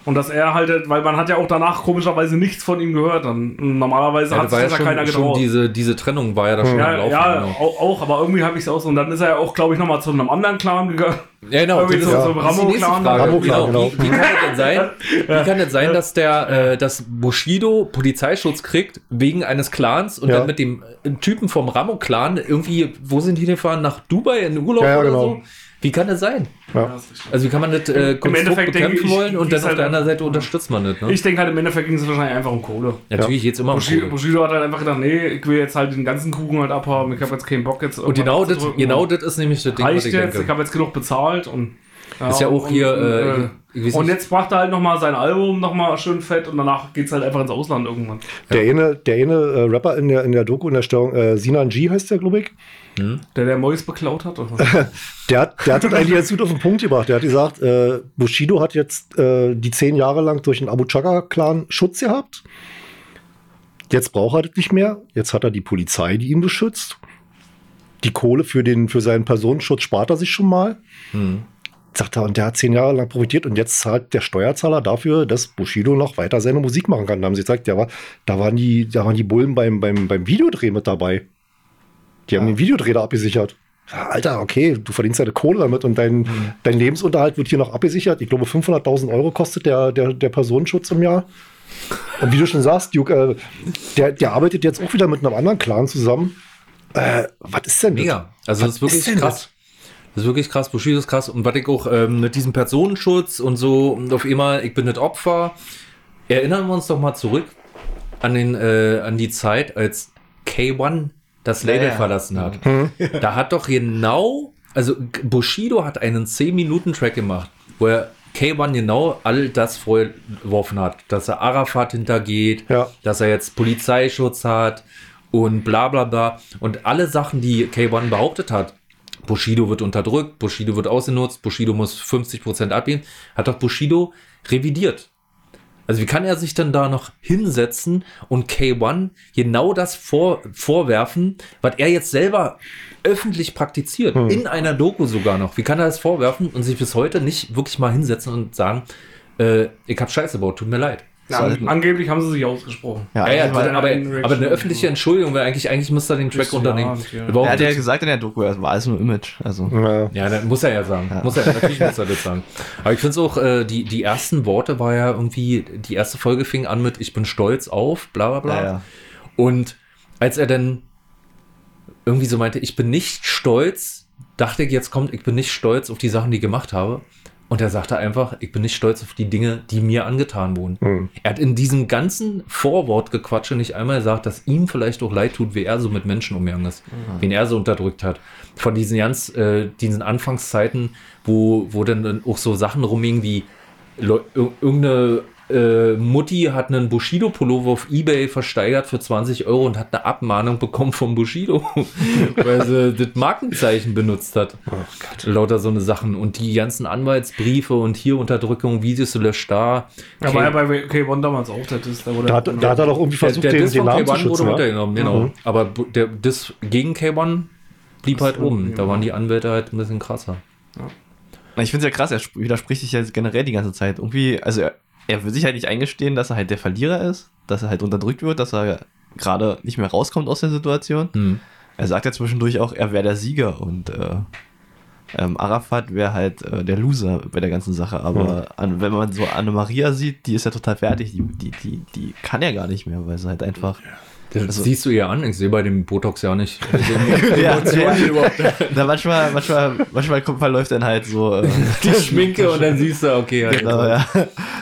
Und dass er halt, weil man hat ja auch danach komischerweise nichts von ihm gehört. Dann normalerweise Ja, hat da sich ja das ja schon, keiner schon getraut. diese, diese Trennung war ja da schon am ja, Laufen. ja genau. auch, auch, aber irgendwie habe ich es auch so. Und dann ist er ja auch, glaube ich, nochmal zu einem anderen Clan gegangen. Ja, genau. Irgendwie das so- ist- so das ist die nächste Ramo-Clan. Frage. Ramo-Clan, Genau. genau. Wie, wie kann es denn sein, wie kann es sein dass der, äh, dass Bushido Polizeischutz kriegt wegen eines Clans und Ja. dann mit dem äh, Typen vom Ramo-Clan irgendwie, wo sind die denn gefahren? Nach Dubai in Urlaub Ja, ja, oder genau. so? Wie kann das sein? Ja. Also wie kann man das äh, Konstrukt Endeffekt denke bekämpfen ich, wollen und dann auf halt der anderen Seite unterstützt man das? Ne? Ich denke halt, im Endeffekt ging es wahrscheinlich einfach um Kohle. Natürlich geht's immer um Bushido, Kohle. Bushido hat halt einfach gedacht, nee, ich will jetzt halt den ganzen Kuchen halt abhaben. Ich habe jetzt keinen Bock jetzt. Und genau das, genau das ist nämlich das Ding, was ich jetzt, ich denke. habe jetzt genug bezahlt und. Ist ja auch und, hier, und, äh, äh, ich weiß und nicht- jetzt brachte er halt nochmal sein Album nochmal schön fett und danach geht's halt einfach ins Ausland irgendwann. Der eine, der eine äh, Rapper in der, in der Doku, in der Stellung, äh, Sinan G heißt der, glaube ich. Der der Mois beklaut hat. Der hat, der hat das eigentlich jetzt gut auf den Punkt gebracht. Der hat gesagt, äh, Bushido hat jetzt äh, die zehn Jahre lang durch den Abu Chaka-Clan Schutz gehabt. Jetzt braucht er das nicht mehr. Jetzt hat er die Polizei, die ihn beschützt. Die Kohle für, den, für seinen Personenschutz spart er sich schon mal. Sagt er, und der hat zehn Jahre lang profitiert und jetzt zahlt der Steuerzahler dafür, dass Bushido noch weiter seine Musik machen kann. Da haben sie gesagt, ja, da, waren die, da waren die Bullen beim, beim, beim Videodreh mit dabei. Die haben den Videodreh da abgesichert. Ja, Alter, okay, du verdienst deine Kohle damit und dein, dein Lebensunterhalt wird hier noch abgesichert. Ich glaube, 500.000 Euro kostet der, der, der Personenschutz im Jahr. Und wie du schon sagst, Duke, äh, der, der arbeitet jetzt auch wieder mit einem anderen Clan zusammen. Äh, was ist denn das? Mega. Also das ist wirklich denn krass. Das ist wirklich krass. Bushido ist krass. Und was ich auch ähm, mit diesem Personenschutz und so und auf einmal, ich bin nicht Opfer. Erinnern wir uns doch mal zurück an, den, äh, an die Zeit, als K1 das Label Ja, ja. verlassen hat. Da hat doch genau, also Bushido hat einen 10-Minuten-Track gemacht, wo er K1 genau all das vorgeworfen hat, dass er Arafat hintergeht, Ja. dass er jetzt Polizeischutz hat und bla bla bla. Und alle Sachen, die K1 behauptet hat, Bushido wird unterdrückt, Bushido wird ausgenutzt, Bushido muss 50% abgeben, hat doch Bushido revidiert. Also wie kann er sich dann da noch hinsetzen und K1 genau das vor, vorwerfen, was er jetzt selber öffentlich praktiziert, in einer Doku sogar noch. Wie kann er das vorwerfen und sich bis heute nicht wirklich mal hinsetzen und sagen, äh, ich hab Scheiße gebaut, tut mir leid. Ja, Sollten- angeblich haben sie sich ausgesprochen. Ja, Ja, ja, aber, aber, aber eine öffentliche Entschuldigung, weil eigentlich, eigentlich müsste er den Track Ja, unternehmen. ja. Überhaupt er hat ja gesagt in der Doku, es war alles nur Image. Also, Ja. Ja, dann muss er ja sagen. Ja. Muss er, natürlich muss er das sagen. Aber ich finde es auch, äh, die, die ersten Worte war ja irgendwie, die erste Folge fing an mit Ich bin stolz auf, bla bla bla. Ja, ja. Und als er dann irgendwie so meinte, ich bin nicht stolz, dachte ich, jetzt kommt, ich bin nicht stolz auf die Sachen, die ich gemacht habe. Und er sagte einfach, ich bin nicht stolz auf die Dinge, die mir angetan wurden. Hm. Er hat in diesem ganzen Vorwortgequatsche nicht einmal gesagt, dass ihm vielleicht auch leid tut, wie er so mit Menschen umgegangen ist, wen er so unterdrückt hat. Von diesen ganz, äh, diesen Anfangszeiten, wo, wo dann auch so Sachen rumgingen wie irgendeine äh, Mutti hat einen Bushido-Pullover auf Ebay versteigert für 20 Euro und hat eine Abmahnung bekommen vom Bushido, weil sie das Markenzeichen benutzt hat. Lauter so eine Sachen. Und die ganzen Anwaltsbriefe und hier Unterdrückung, Videos löscht da. Ja, war ja bei K1 damals auch der Diss. Da, wurde Da, hat, da hat er doch irgendwie versucht, der, der den, den von Namen zu K1 wurde schützen. Ja? runtergenommen, genau. Mhm. Aber der Diss gegen K1 blieb halt so, oben. Da ja. waren die Anwälte halt ein bisschen krasser. Ich finde es ja krass, er sp- widerspricht sich ja generell die ganze Zeit. Irgendwie, also er, er will sich halt nicht eingestehen, dass er halt der Verlierer ist, dass er halt unterdrückt wird, dass er gerade nicht mehr rauskommt aus der Situation. Hm. Er sagt ja zwischendurch auch, er wäre der Sieger und äh, ähm, Arafat wäre halt äh, der Loser bei der ganzen Sache. Aber an, wenn man so Anne-Maria sieht, die ist ja total fertig. Die, die, die, die kann ja gar nicht mehr, weil sie halt einfach Das Also- siehst du ihr an. Ich sehe bei dem Botox ja nicht. Also, Ja, Emotionen ja. überhaupt. Na, manchmal, manchmal, manchmal kommt, verläuft dann halt so. Äh, Die Schminke und dann siehst du, okay, ja, genau, ja.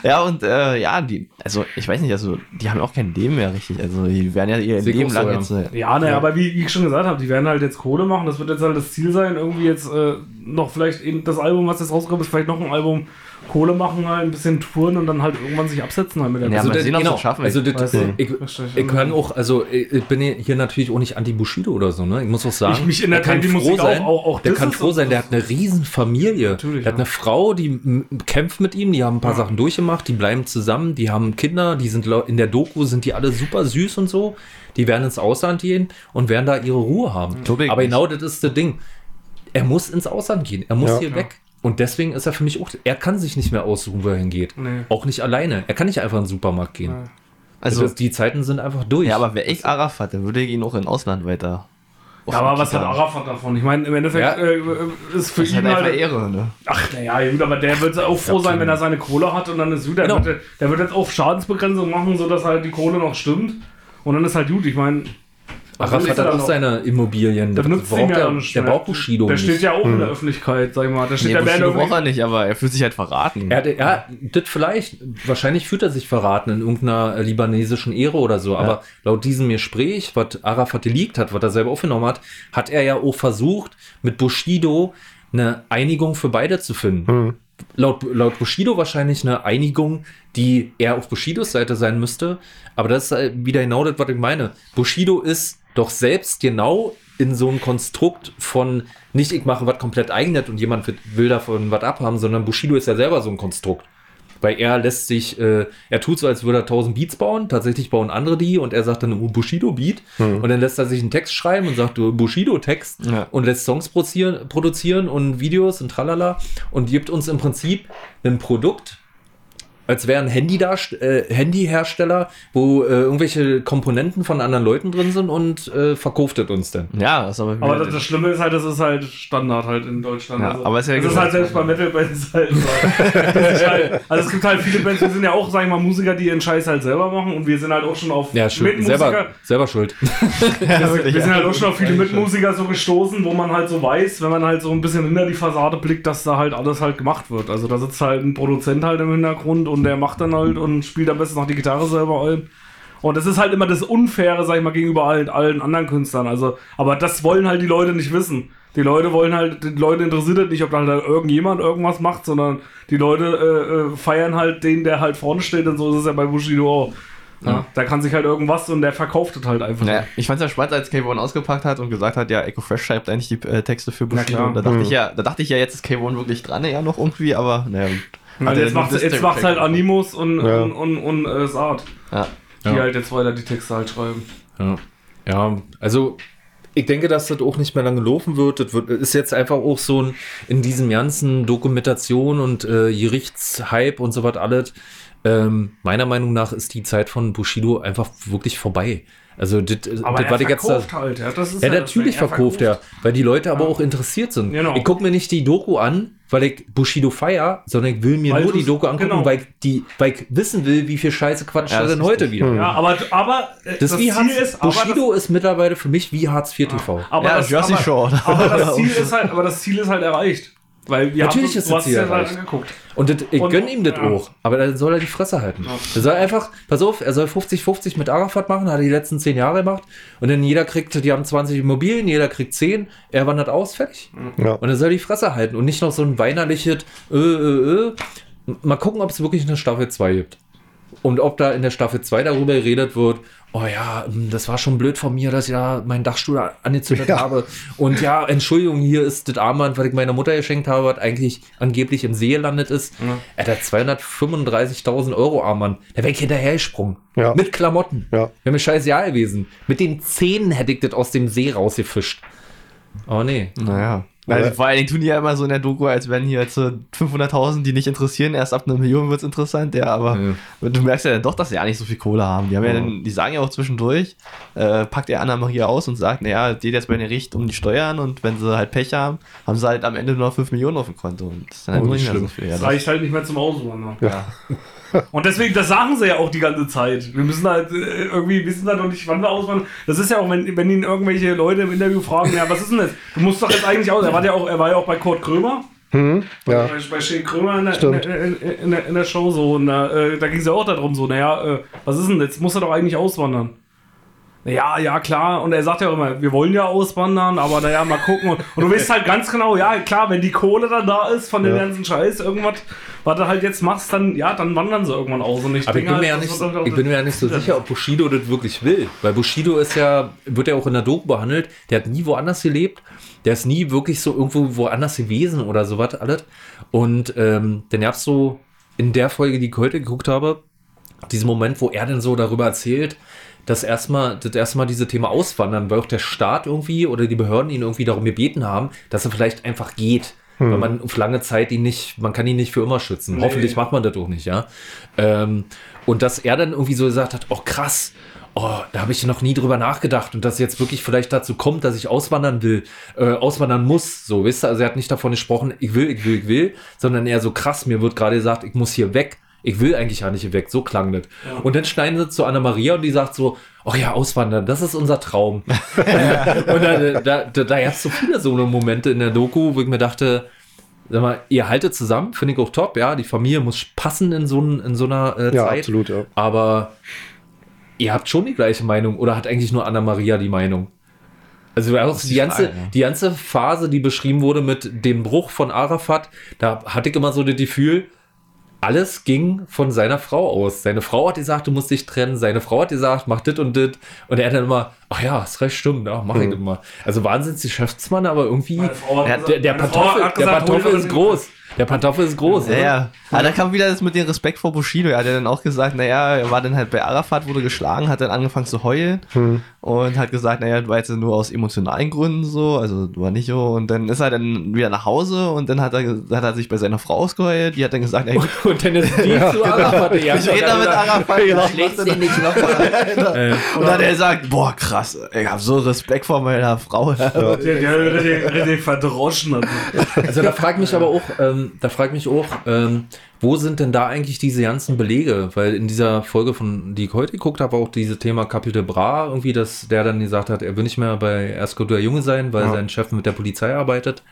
Ja, und äh, ja, die, also ich weiß nicht, also die haben auch kein Leben mehr richtig. Also die werden ja ihr Leben lang so, jetzt. Äh, Ja, naja, aber wie, wie ich schon gesagt habe, die werden halt jetzt Kohle machen. Das wird jetzt halt das Ziel sein, irgendwie jetzt äh, noch vielleicht eben das Album, was jetzt rauskommt, ist vielleicht noch ein Album Kohle machen, halt ein bisschen touren und dann halt irgendwann sich absetzen halt mit der Ja, Musik. mal das- es schaffen. Also das, Weißt du? ich, Verstehe ich ich kann auch, also ich ich bin hier natürlich auch nicht anti-Bushido oder so, ne? Ich muss auch sagen, Ich mich in der er kann froh sein, auch- auch der kann froh sein, der hat eine riesen Familie. Natürlich, der hat ja. eine Frau, die kämpft mit ihm, die haben ein paar Ja. Sachen durchgemacht, die bleiben zusammen, die haben Kinder, die sind in der Doku sind die alle super süß und so. Die werden ins Ausland gehen und werden da ihre Ruhe haben. Ich Aber genau das ist das Ding. Er muss ins Ausland gehen, er muss Ja. hier Ja. weg. Und deswegen ist er für mich auch, er kann sich nicht mehr aussuchen, wo er hingeht. Nee. Auch nicht alleine. Er kann nicht einfach in den Supermarkt gehen. Ja. also, das, die Zeiten sind einfach durch. ja, aber wäre ich Arafat, dann würde ich ihn auch im Ausland weiter. Ja, aber was hat Arafat davon? Ich meine, im Endeffekt Ja. äh, ist für Das ist ihn halt einfach halt. Ehre, ne? Ach, naja, gut, aber der wird auch froh sein, wenn er seine Kohle hat und dann ist gut. Der, Genau. wird, der wird jetzt auch Schadensbegrenzung machen, sodass halt die Kohle noch stimmt. Und dann ist halt gut. Ich meine, Arafat hat auch seine Immobilien. das Das nutzt ihm braucht ja der, nicht der braucht Bushido Der steht ja auch in der Öffentlichkeit, sag ich mal. Der steht Nee, ja mehr in der Bushido braucht er nicht, aber er fühlt sich halt verraten. Er, hat- ja, das vielleicht. Wahrscheinlich fühlt er sich verraten in irgendeiner libanesischen Ehre oder so. Aber laut diesem Gespräch, was Arafat geleakt hat, was er selber aufgenommen hat, hat er ja auch versucht, mit Bushido eine Einigung für beide zu finden. Laut, laut Bushido wahrscheinlich eine Einigung, die eher auf Bushidos Seite sein müsste. Aber das ist äh, wieder genau das, was ich meine. Bushido ist doch selbst genau in so ein Konstrukt von nicht ich mache was komplett eigenes und jemand will- davon was abhaben, sondern Bushido ist ja selber so ein Konstrukt. Weil er lässt sich, äh, er tut so, als würde er 1000 Beats bauen, tatsächlich bauen andere die und er sagt dann oh, Bushido-Beat und dann lässt er sich einen Text schreiben und sagt Bushido-Text Ja. und lässt Songs produzieren, produzieren und Videos und tralala und gibt uns im Prinzip ein Produkt, als wäre ein Handy äh, Handyhersteller, wo äh, irgendwelche Komponenten von anderen Leuten drin sind und äh, verkauft es uns dann. Ja, das ist aber. Aber das, das Schlimme ist halt, das ist halt Standard halt in Deutschland. Ja, also, aber ist ja das ist halt selbst bei Metal-Bands halt so. Das ist halt, also es gibt halt viele Bands, wir sind ja auch, sag ich mal, Musiker, die ihren Scheiß halt selber machen und wir sind halt auch schon auf Ja, schuld, selber, selber schuld. wir, wir sind halt auch schon auf viele Mitmusiker so gestoßen, wo man halt so weiß, wenn man halt so ein bisschen hinter die Fassade blickt, dass da halt alles halt gemacht wird. Also da sitzt halt ein Produzent halt im Hintergrund und der macht dann halt und spielt am besten noch die Gitarre selber ein. Und das ist halt immer das Unfaire, sag ich mal, gegenüber allen, allen anderen Künstlern. Also, aber das wollen halt die Leute nicht wissen. Die Leute wollen halt, die Leute interessiert es nicht, ob da halt irgendjemand irgendwas macht, sondern die Leute äh, äh, feiern halt den, der halt vorne steht und so ist es ja bei Bushido auch. Ja, Da kann sich halt irgendwas und der verkauft es halt einfach. Naja, ich fand es ja spannend, als K1 ausgepackt hat und gesagt hat, ja, Echo Fresh schreibt eigentlich die äh, Texte für Bushido. da dachte Mhm. ich ja, da dachte ich ja, jetzt ist K1 wirklich dran, ja noch irgendwie, aber naja. Also er jetzt macht jetzt macht's halt Animus und, Ja. und, und, und äh, Saat, Ja. die Ja. halt jetzt weiter die Texte halt schreiben. Ja. ja, also ich denke, dass das auch nicht mehr lange laufen wird. Das wird, ist jetzt einfach auch so ein, in diesem ganzen Dokumentation und äh, Gerichtshype und so was alles. Ähm, meiner Meinung nach ist die Zeit von Bushido einfach wirklich vorbei. Also, das, das Aber er was ich jetzt da, verkauft halt, ja, das ist ja, das natürlich verkauft er, weil die Leute aber auch interessiert sind. Genau. Ich gucke mir nicht die Doku an, weil ich Bushido feier, sondern ich will mir Weil nur die Doku angucken, genau. weil, ich die, weil ich wissen will, wie viel Scheiße quatscht Ja, er das denn ist heute wieder. Ja, aber, aber äh, Das, ist wie Ziel Hartz, ist, aber Bushido ist mittlerweile für mich wie Hartz IV TV. das, aber Ja, das, Jersey aber, Shore. Aber das Ziel ist halt, aber das Ziel ist halt erreicht. Weil wir Natürlich haben, ist das Ziel es ja erreicht. angeguckt. Und das, ich Und- gönn ihm das ja. auch. Aber dann soll er die Fresse halten. Er soll einfach, pass auf, er soll 50-50 mit Arafat machen, hat er die letzten 10 Jahre gemacht. Und dann jeder kriegt, die haben 20 Immobilien, jeder kriegt 10, er wandert aus, fertig. Ja. Und er soll die Fresse halten und nicht noch so ein weinerliches, äh, äh, äh. Mal gucken, ob es wirklich eine Staffel 2 gibt. Und ob da in der Staffel 2 darüber geredet wird, oh ja, ähm, das war schon blöd von mir, dass ich ja meinen Dachstuhl angezündet Ja. habe. Und ja, Entschuldigung, hier ist das Armband, was ich meiner Mutter geschenkt habe, was eigentlich angeblich im See gelandet ist. Er hat 235.000 Euro Armband. Da wäre ich hinterher gesprungen. Ja. Mit Klamotten. Ja. Wäre mir scheißegal gewesen. Mit den Zähnen hätte ich das aus dem See rausgefischt. Aber nee. Naja. Weil vor allen Dingen tun die ja immer so in der Doku, als wenn hier jetzt so 500.000, die nicht interessieren, erst ab einer Million wird es interessant, ja, aber Ja. du merkst ja dann doch, dass sie ja nicht so viel Kohle haben. Die haben ja dann, die sagen ja auch zwischendurch, äh, packt er Anna-Maria aus und sagt, naja, geht jetzt bei den Richt um die Steuern und wenn sie halt Pech haben, haben sie halt am Ende nur noch 5 Millionen auf dem Konto und das ist dann halt Oh, nicht mehr so schlimm. viel. Ja, Das das, reicht halt nicht mehr zum Auswandern. ja. Und deswegen, das sagen sie ja auch die ganze Zeit. Wir müssen halt äh, irgendwie wissen halt noch nicht, wann wir auswandern. Das ist ja auch, wenn, wenn ihn irgendwelche Leute im Interview fragen, ja, was ist denn das? Du musst doch jetzt eigentlich aus. Er war ja auch, er war ja auch bei Kurt Krömer. Hm, ja. Bei, Shane Krömer in der, in, in, in der Show so. Und da, äh, da ging es ja auch darum, so, naja, äh, was ist denn jetzt? Muss er doch eigentlich auswandern. Ja, ja, klar. Und er sagt ja auch immer, wir wollen ja auswandern, aber naja, mal gucken. Und, und du weißt halt ganz genau, ja, klar, wenn die Kohle dann da ist von dem Ja. ganzen Scheiß, irgendwas, was du halt jetzt machst, dann, ja, dann wandern sie irgendwann aus. Und ich Aber ich bin, mir ja halt, nicht, ich bin mir ja nicht so sicher, ob Bushido das wirklich will. Weil Bushido ist ja, wird ja auch in der Doku behandelt, der hat nie woanders gelebt, der ist nie wirklich so irgendwo woanders gewesen oder sowas alles. Und ähm, dann gab es so in der Folge, die ich heute geguckt habe, diesen Moment, wo er dann so darüber erzählt, dass erstmal, das erstmal diese Thema Auswandern, weil auch der Staat irgendwie oder die Behörden ihn irgendwie darum gebeten haben, dass er vielleicht einfach geht. Weil man auf lange Zeit ihn nicht, man kann ihn nicht für immer schützen. Nee. Hoffentlich macht man das auch nicht, ja. Ähm, und dass er dann irgendwie so gesagt hat, oh krass, oh, da habe ich noch nie drüber nachgedacht und dass jetzt wirklich vielleicht dazu kommt, dass ich auswandern will, äh, auswandern muss, so, wisst ihr, also er hat nicht davon gesprochen, ich will, ich will, ich will, sondern eher so krass, mir wird gerade gesagt, ich muss hier weg. Ich will eigentlich ja nicht hier weg, so klang das. Und dann schneiden sie zu Anna-Maria und die sagt so, oh ja, auswandern, das ist unser Traum. und da, da, da, da gab es so viele so eine Momente in der Doku, wo ich mir dachte, sag mal, ihr haltet zusammen, finde ich auch top, ja, die Familie muss passen in so, in so einer äh, Ja, Zeit. absolut, ja. Aber ihr habt schon die gleiche Meinung oder hat eigentlich nur Anna-Maria die Meinung? Also auch die, die ganze, Frage, ja. die ganze Phase, die beschrieben wurde mit dem Bruch von Arafat, da hatte ich immer so das Gefühl, alles ging von seiner Frau aus. Seine Frau hat gesagt, du musst dich trennen. Seine Frau hat gesagt, mach das und das. Und er hat dann immer, ach ja, ist recht, stimmt, ja, mach ich das mal. Also wahnsinns Geschäftsmann, aber irgendwie, der, der, der Pantoffel, der Pantoffel ist groß. Der Pantoffel ist groß. Ja, oder? ja. Aber da kam wieder das mit dem Respekt vor Bushido. Er hat ja dann auch gesagt, naja, er war dann halt bei Arafat, wurde geschlagen, hat dann angefangen zu heulen und hat gesagt, naja, du war jetzt nur aus emotionalen Gründen so, also du war nicht so. Und dann ist er dann wieder nach Hause und dann hat er, hat er sich bei seiner Frau ausgeheult. Die hat dann gesagt, ey, Und dann ist die zu Arafat. Ja, ich rede da mit Arafat. Schlägst den nicht nochmal. Und dann hat er gesagt, boah, krass, ich hab so Respekt vor meiner Frau. Der, der richtig, richtig verdroschen hat. Also da fragt mich aber auch, ähm, da fragt mich auch, ähm, wo sind denn da eigentlich diese ganzen Belege? Weil in dieser Folge, von die ich heute geguckt habe, auch dieses Thema Capital Bra, irgendwie, dass der dann gesagt hat, er will nicht mehr bei Ersko der Junge sein, weil Ja. sein Chef mit der Polizei arbeitet.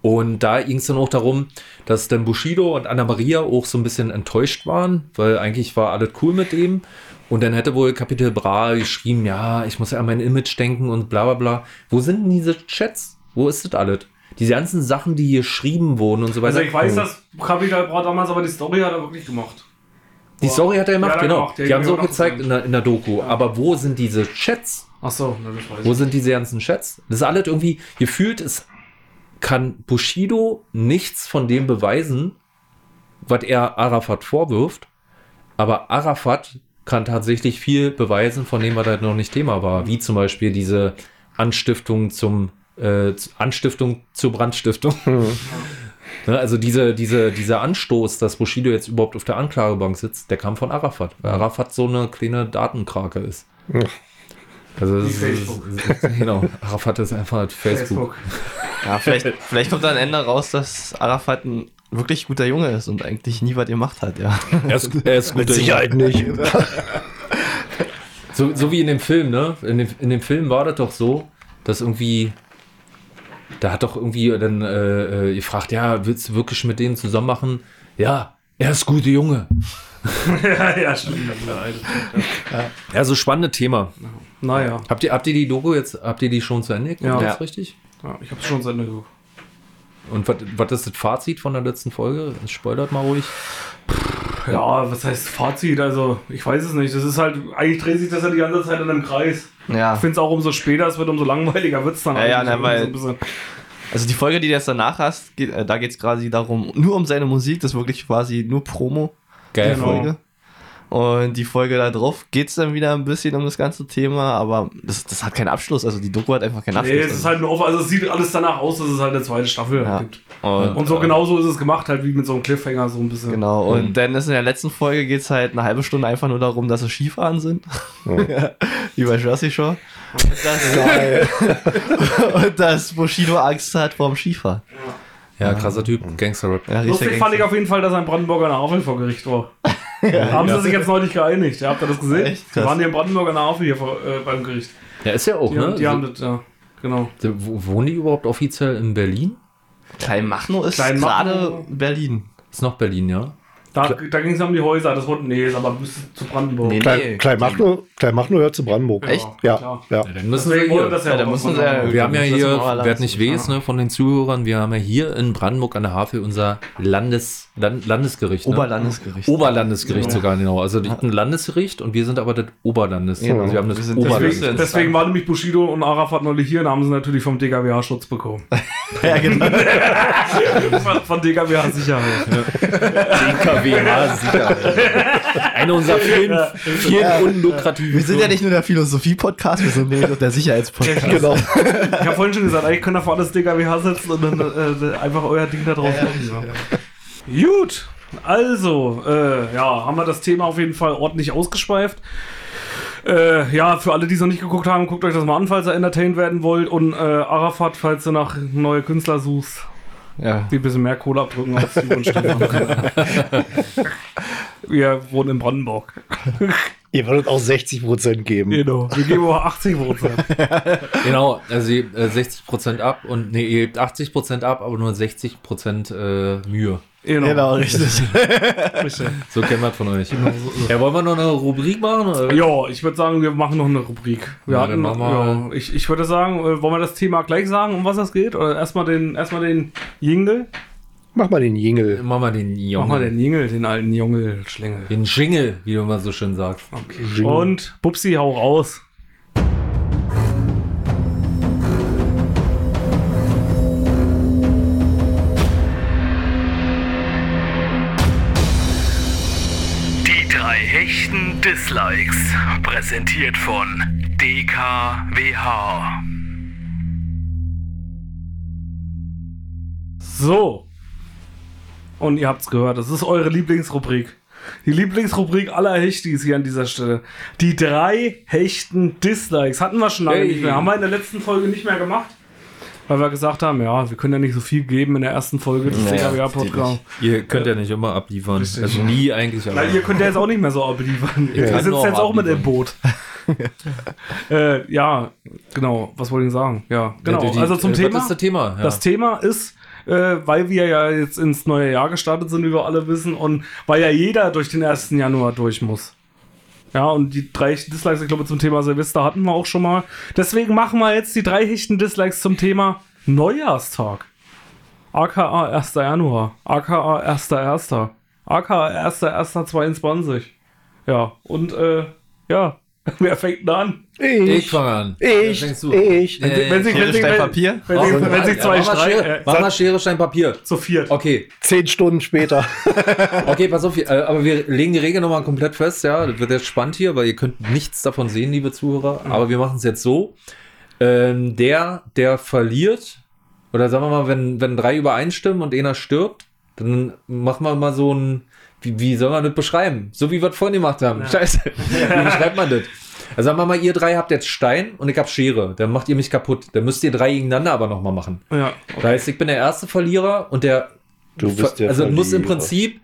Und da ging es dann auch darum, dass dann Bushido und Anna-Maria auch so ein bisschen enttäuscht waren, weil eigentlich war alles cool mit dem. Und dann hätte wohl Capital Bra geschrieben, ja, ich muss ja an mein Image denken und bla bla bla. Wo sind denn diese Chats? Wo ist das alles? Diese ganzen Sachen, die hier geschrieben wurden und so weiter. Also ich weiß, dass Capital Bra damals, aber die Story hat er wirklich gemacht. Die Story hat er gemacht, Ja, genau. gemacht. Ja, die haben auch haben gezeigt in der, in der Doku. Aber wo sind diese Chats? Ach so, na, das weiß Wo sind diese ganzen Chats? Das ist alles irgendwie, gefühlt ist, kann Bushido nichts von dem beweisen, was er Arafat vorwirft. Aber Arafat kann tatsächlich viel beweisen von dem, was halt noch nicht Thema war. Wie zum Beispiel diese Anstiftung zum, äh, Anstiftung zur Brandstiftung. Ne, also diese, diese, dieser Anstoß, dass Bushido jetzt überhaupt auf der Anklagebank sitzt, der kam von Arafat. Weil Arafat so eine kleine Datenkrake ist. Also ist, Facebook. genau, Arafat ist einfach halt Facebook. Facebook. Ja, vielleicht, vielleicht kommt dann am Ende raus, dass Arafat ein wirklich guter Junge ist und eigentlich nie was gemacht hat, ja. Er ist, er ist Mit guter Sicherheit nicht. So, so wie in dem Film, ne? In dem, in dem Film war das doch so, dass irgendwie. Da hat doch irgendwie dann äh, äh, gefragt, ja, willst du wirklich mit denen zusammen machen? Ja, er ist guter Junge. ja, ja, stimmt. Ja, so spannendes Thema. Naja, Habt ihr, habt ihr die Doku jetzt, habt ihr die schon zu Ende geguckt? Ja. Jetzt richtig? ja, ich hab's schon zu Ende geguckt. Und was, was ist das Fazit von der letzten Folge? Spoilert mal ruhig. Ja, was heißt Fazit? Also, ich weiß es nicht. Das ist halt, eigentlich dreht sich das ja die ganze Zeit in einem Kreis. Ja. Ich finde es auch umso später es wird, umso langweiliger wird es dann. Ja, ja, na, weil- So Also die Folge, die du jetzt danach hast, geht, äh, da geht es quasi darum, nur um seine Musik, das ist wirklich quasi nur Promo, Geil. die Genau. Folge. Und die Folge da drauf geht es dann wieder ein bisschen um das ganze Thema, aber das, das hat keinen Abschluss. Also die Doku hat einfach keinen Abschluss. Nee, es ist halt nur auf, also es sieht alles danach aus, dass es halt eine zweite Staffel Ja. gibt. und, Und so äh, genauso ist es gemacht, halt wie mit so einem Cliffhanger, so ein bisschen. Genau, und dann ist in der letzten Folge geht es halt eine halbe Stunde einfach nur darum, dass sie Skifahren sind. wie bei Jersey Shore. Und dass, Geil. und dass Bushido Angst hat vorm Skifahren. Ja, krasser Typ, Gangster-Rap. Ja, Lustig richtiger fand ich Gangster. auf jeden Fall, dass ein Brandenburger Havel vor Gericht war. Haben sie sich jetzt neulich geeinigt. Ja, habt ihr das gesehen? Echt? Die waren hier im Brandenburger Havel hier vor, äh, beim Gericht. Ja, ist ja auch, Die, ne? haben, die haben das, ja, genau. Wohnen die überhaupt offiziell in Berlin? Kleinmachnow ist Kleinmachnow. gerade Berlin. Ist noch Berlin, ja? Da, da ging es um die Häuser. Das wurde, nee, ist aber bis zu Brandenburg. Nee, Klein, Kleinmachnow, Kleinmachnow hört zu Brandenburg. Echt? Ja, klar. ja. dann müssen Deswegen wir hier. das ja, Ja, müssen ja- Wir haben ja hier, wer nicht weiß, ne, von den Zuhörern, wir haben ja hier in Brandenburg an der Havel unser Landes, Land, Landesgericht. Ne? Oberlandesgericht. Oberlandesgericht Genau. sogar, genau. Also die ein Landesgericht und wir sind aber das Oberlandes. Genau. Also wir haben das Wir Oberlandesgericht. höchste. Deswegen war nämlich Bushido und Arafat neulich hier und haben sie natürlich vom DKWH Schutz bekommen. ja, genau. von, von DKWH Sicherheit. DKWH, sicher. Eine unserer vielen, vielen unlukrativen Wir sind ja nicht nur der Philosophie-Podcast, wir sind nämlich auch der Sicherheitspodcast. Genau. Ich habe vorhin schon gesagt, eigentlich könnt ihr vor alles DKWH setzen und dann äh, einfach euer Ding da drauf machen. Gut, also, äh, ja, haben wir das Thema auf jeden Fall ordentlich ausgeschweift. Äh, ja, für alle, die es noch nicht geguckt haben, guckt euch das mal an, falls ihr entertained werden wollt. Und äh, Arafat, falls du nach neue Künstler suchst, Ja. die ein bisschen mehr Kohle abdrücken als die Stefan. Wir wohnen in Brandenburg. Ihr würdet auch 60 Prozent geben. Genau. Wir geben aber 80 Prozent. Genau, also ihr, äh, 60% ab und nee, ihr gebt 80% ab, aber nur 60% äh, Mühe. Genau, richtig. richtig. So kennen wir es von euch. Ja, wollen wir noch eine Rubrik machen? Oder? Ja, ich würde sagen, wir machen noch eine Rubrik. Wir Ja, hatten, ja, ich, ich würde sagen, äh, wollen wir das Thema gleich sagen, um was es geht? Oder erstmal den, erstmal den Jingle? Mach mal den Jingle. Mach mal den Mach Junge. mal den Jingle, den alten Jungle-Schlingel. Den Jingle, wie du immer so schön sagst. Und Bubsi, hau raus. Hechten Dislikes. Präsentiert von DKWH. So. Und ihr habt's gehört, das ist eure Lieblingsrubrik. Die Lieblingsrubrik aller Hechtis hier an dieser Stelle. Die drei hechten Dislikes. Hatten wir schon lange Hey. nicht mehr. Haben wir in der letzten Folge nicht mehr gemacht. Weil wir gesagt haben, ja, wir können ja nicht so viel geben in der ersten Folge des Naja, DKWH-Podcasts. Ihr könnt ja nicht immer abliefern. Also nie eigentlich. Na, ihr könnt ja jetzt auch nicht mehr so abliefern. Ihr sitzt jetzt auch mit im abliefern. Boot. äh, ja, genau. Was wollte ich sagen? Ja, genau. Ja, die- also zum äh, Thema. Was ist das Thema? Ja. Das Thema ist, äh, weil wir ja jetzt ins neue Jahr gestartet sind, wie wir alle wissen, und weil ja jeder durch den 1. Januar durch muss. Ja, und die drei Dislikes, ich glaube, zum Thema Silvester hatten wir auch schon mal. Deswegen machen wir jetzt die drei echten Dislikes zum Thema Neujahrstag. AKA 1. Januar. AKA 1.1. AKA 1.1.22. Ja, und äh, ja, wer fängt denn an? ich Ich, fange an. ich, Wer fängst du? ich. Äh, wenn sich, Schere, wenn sich, Stein, wenn, Papier? wenn, sich, wenn sich Ja, zwei mach mal streiten, Schere, äh, mach mal Schere, Stein, Papier. zu viert. Okay, Zehn Stunden später. okay, pass auf, äh, aber wir legen die Regel nochmal komplett fest, ja. Das wird jetzt spannend hier, weil ihr könnt nichts davon sehen, liebe Zuhörer. Aber wir machen es jetzt so. Ähm, der, der verliert, oder sagen wir mal, wenn, wenn drei übereinstimmen und einer stirbt, dann machen wir mal so ein, wie, wie soll man das beschreiben? So wie wir es vorhin gemacht haben. Scheiße. Wie beschreibt man das? Also sagen wir mal, ihr drei habt jetzt Stein und ich hab Schere. Dann macht ihr mich kaputt. Dann müsst ihr drei gegeneinander aber nochmal machen. Ja, Das heißt, ich bin der erste Verlierer und der. Du bist der Also muss im Verlierer. Prinzip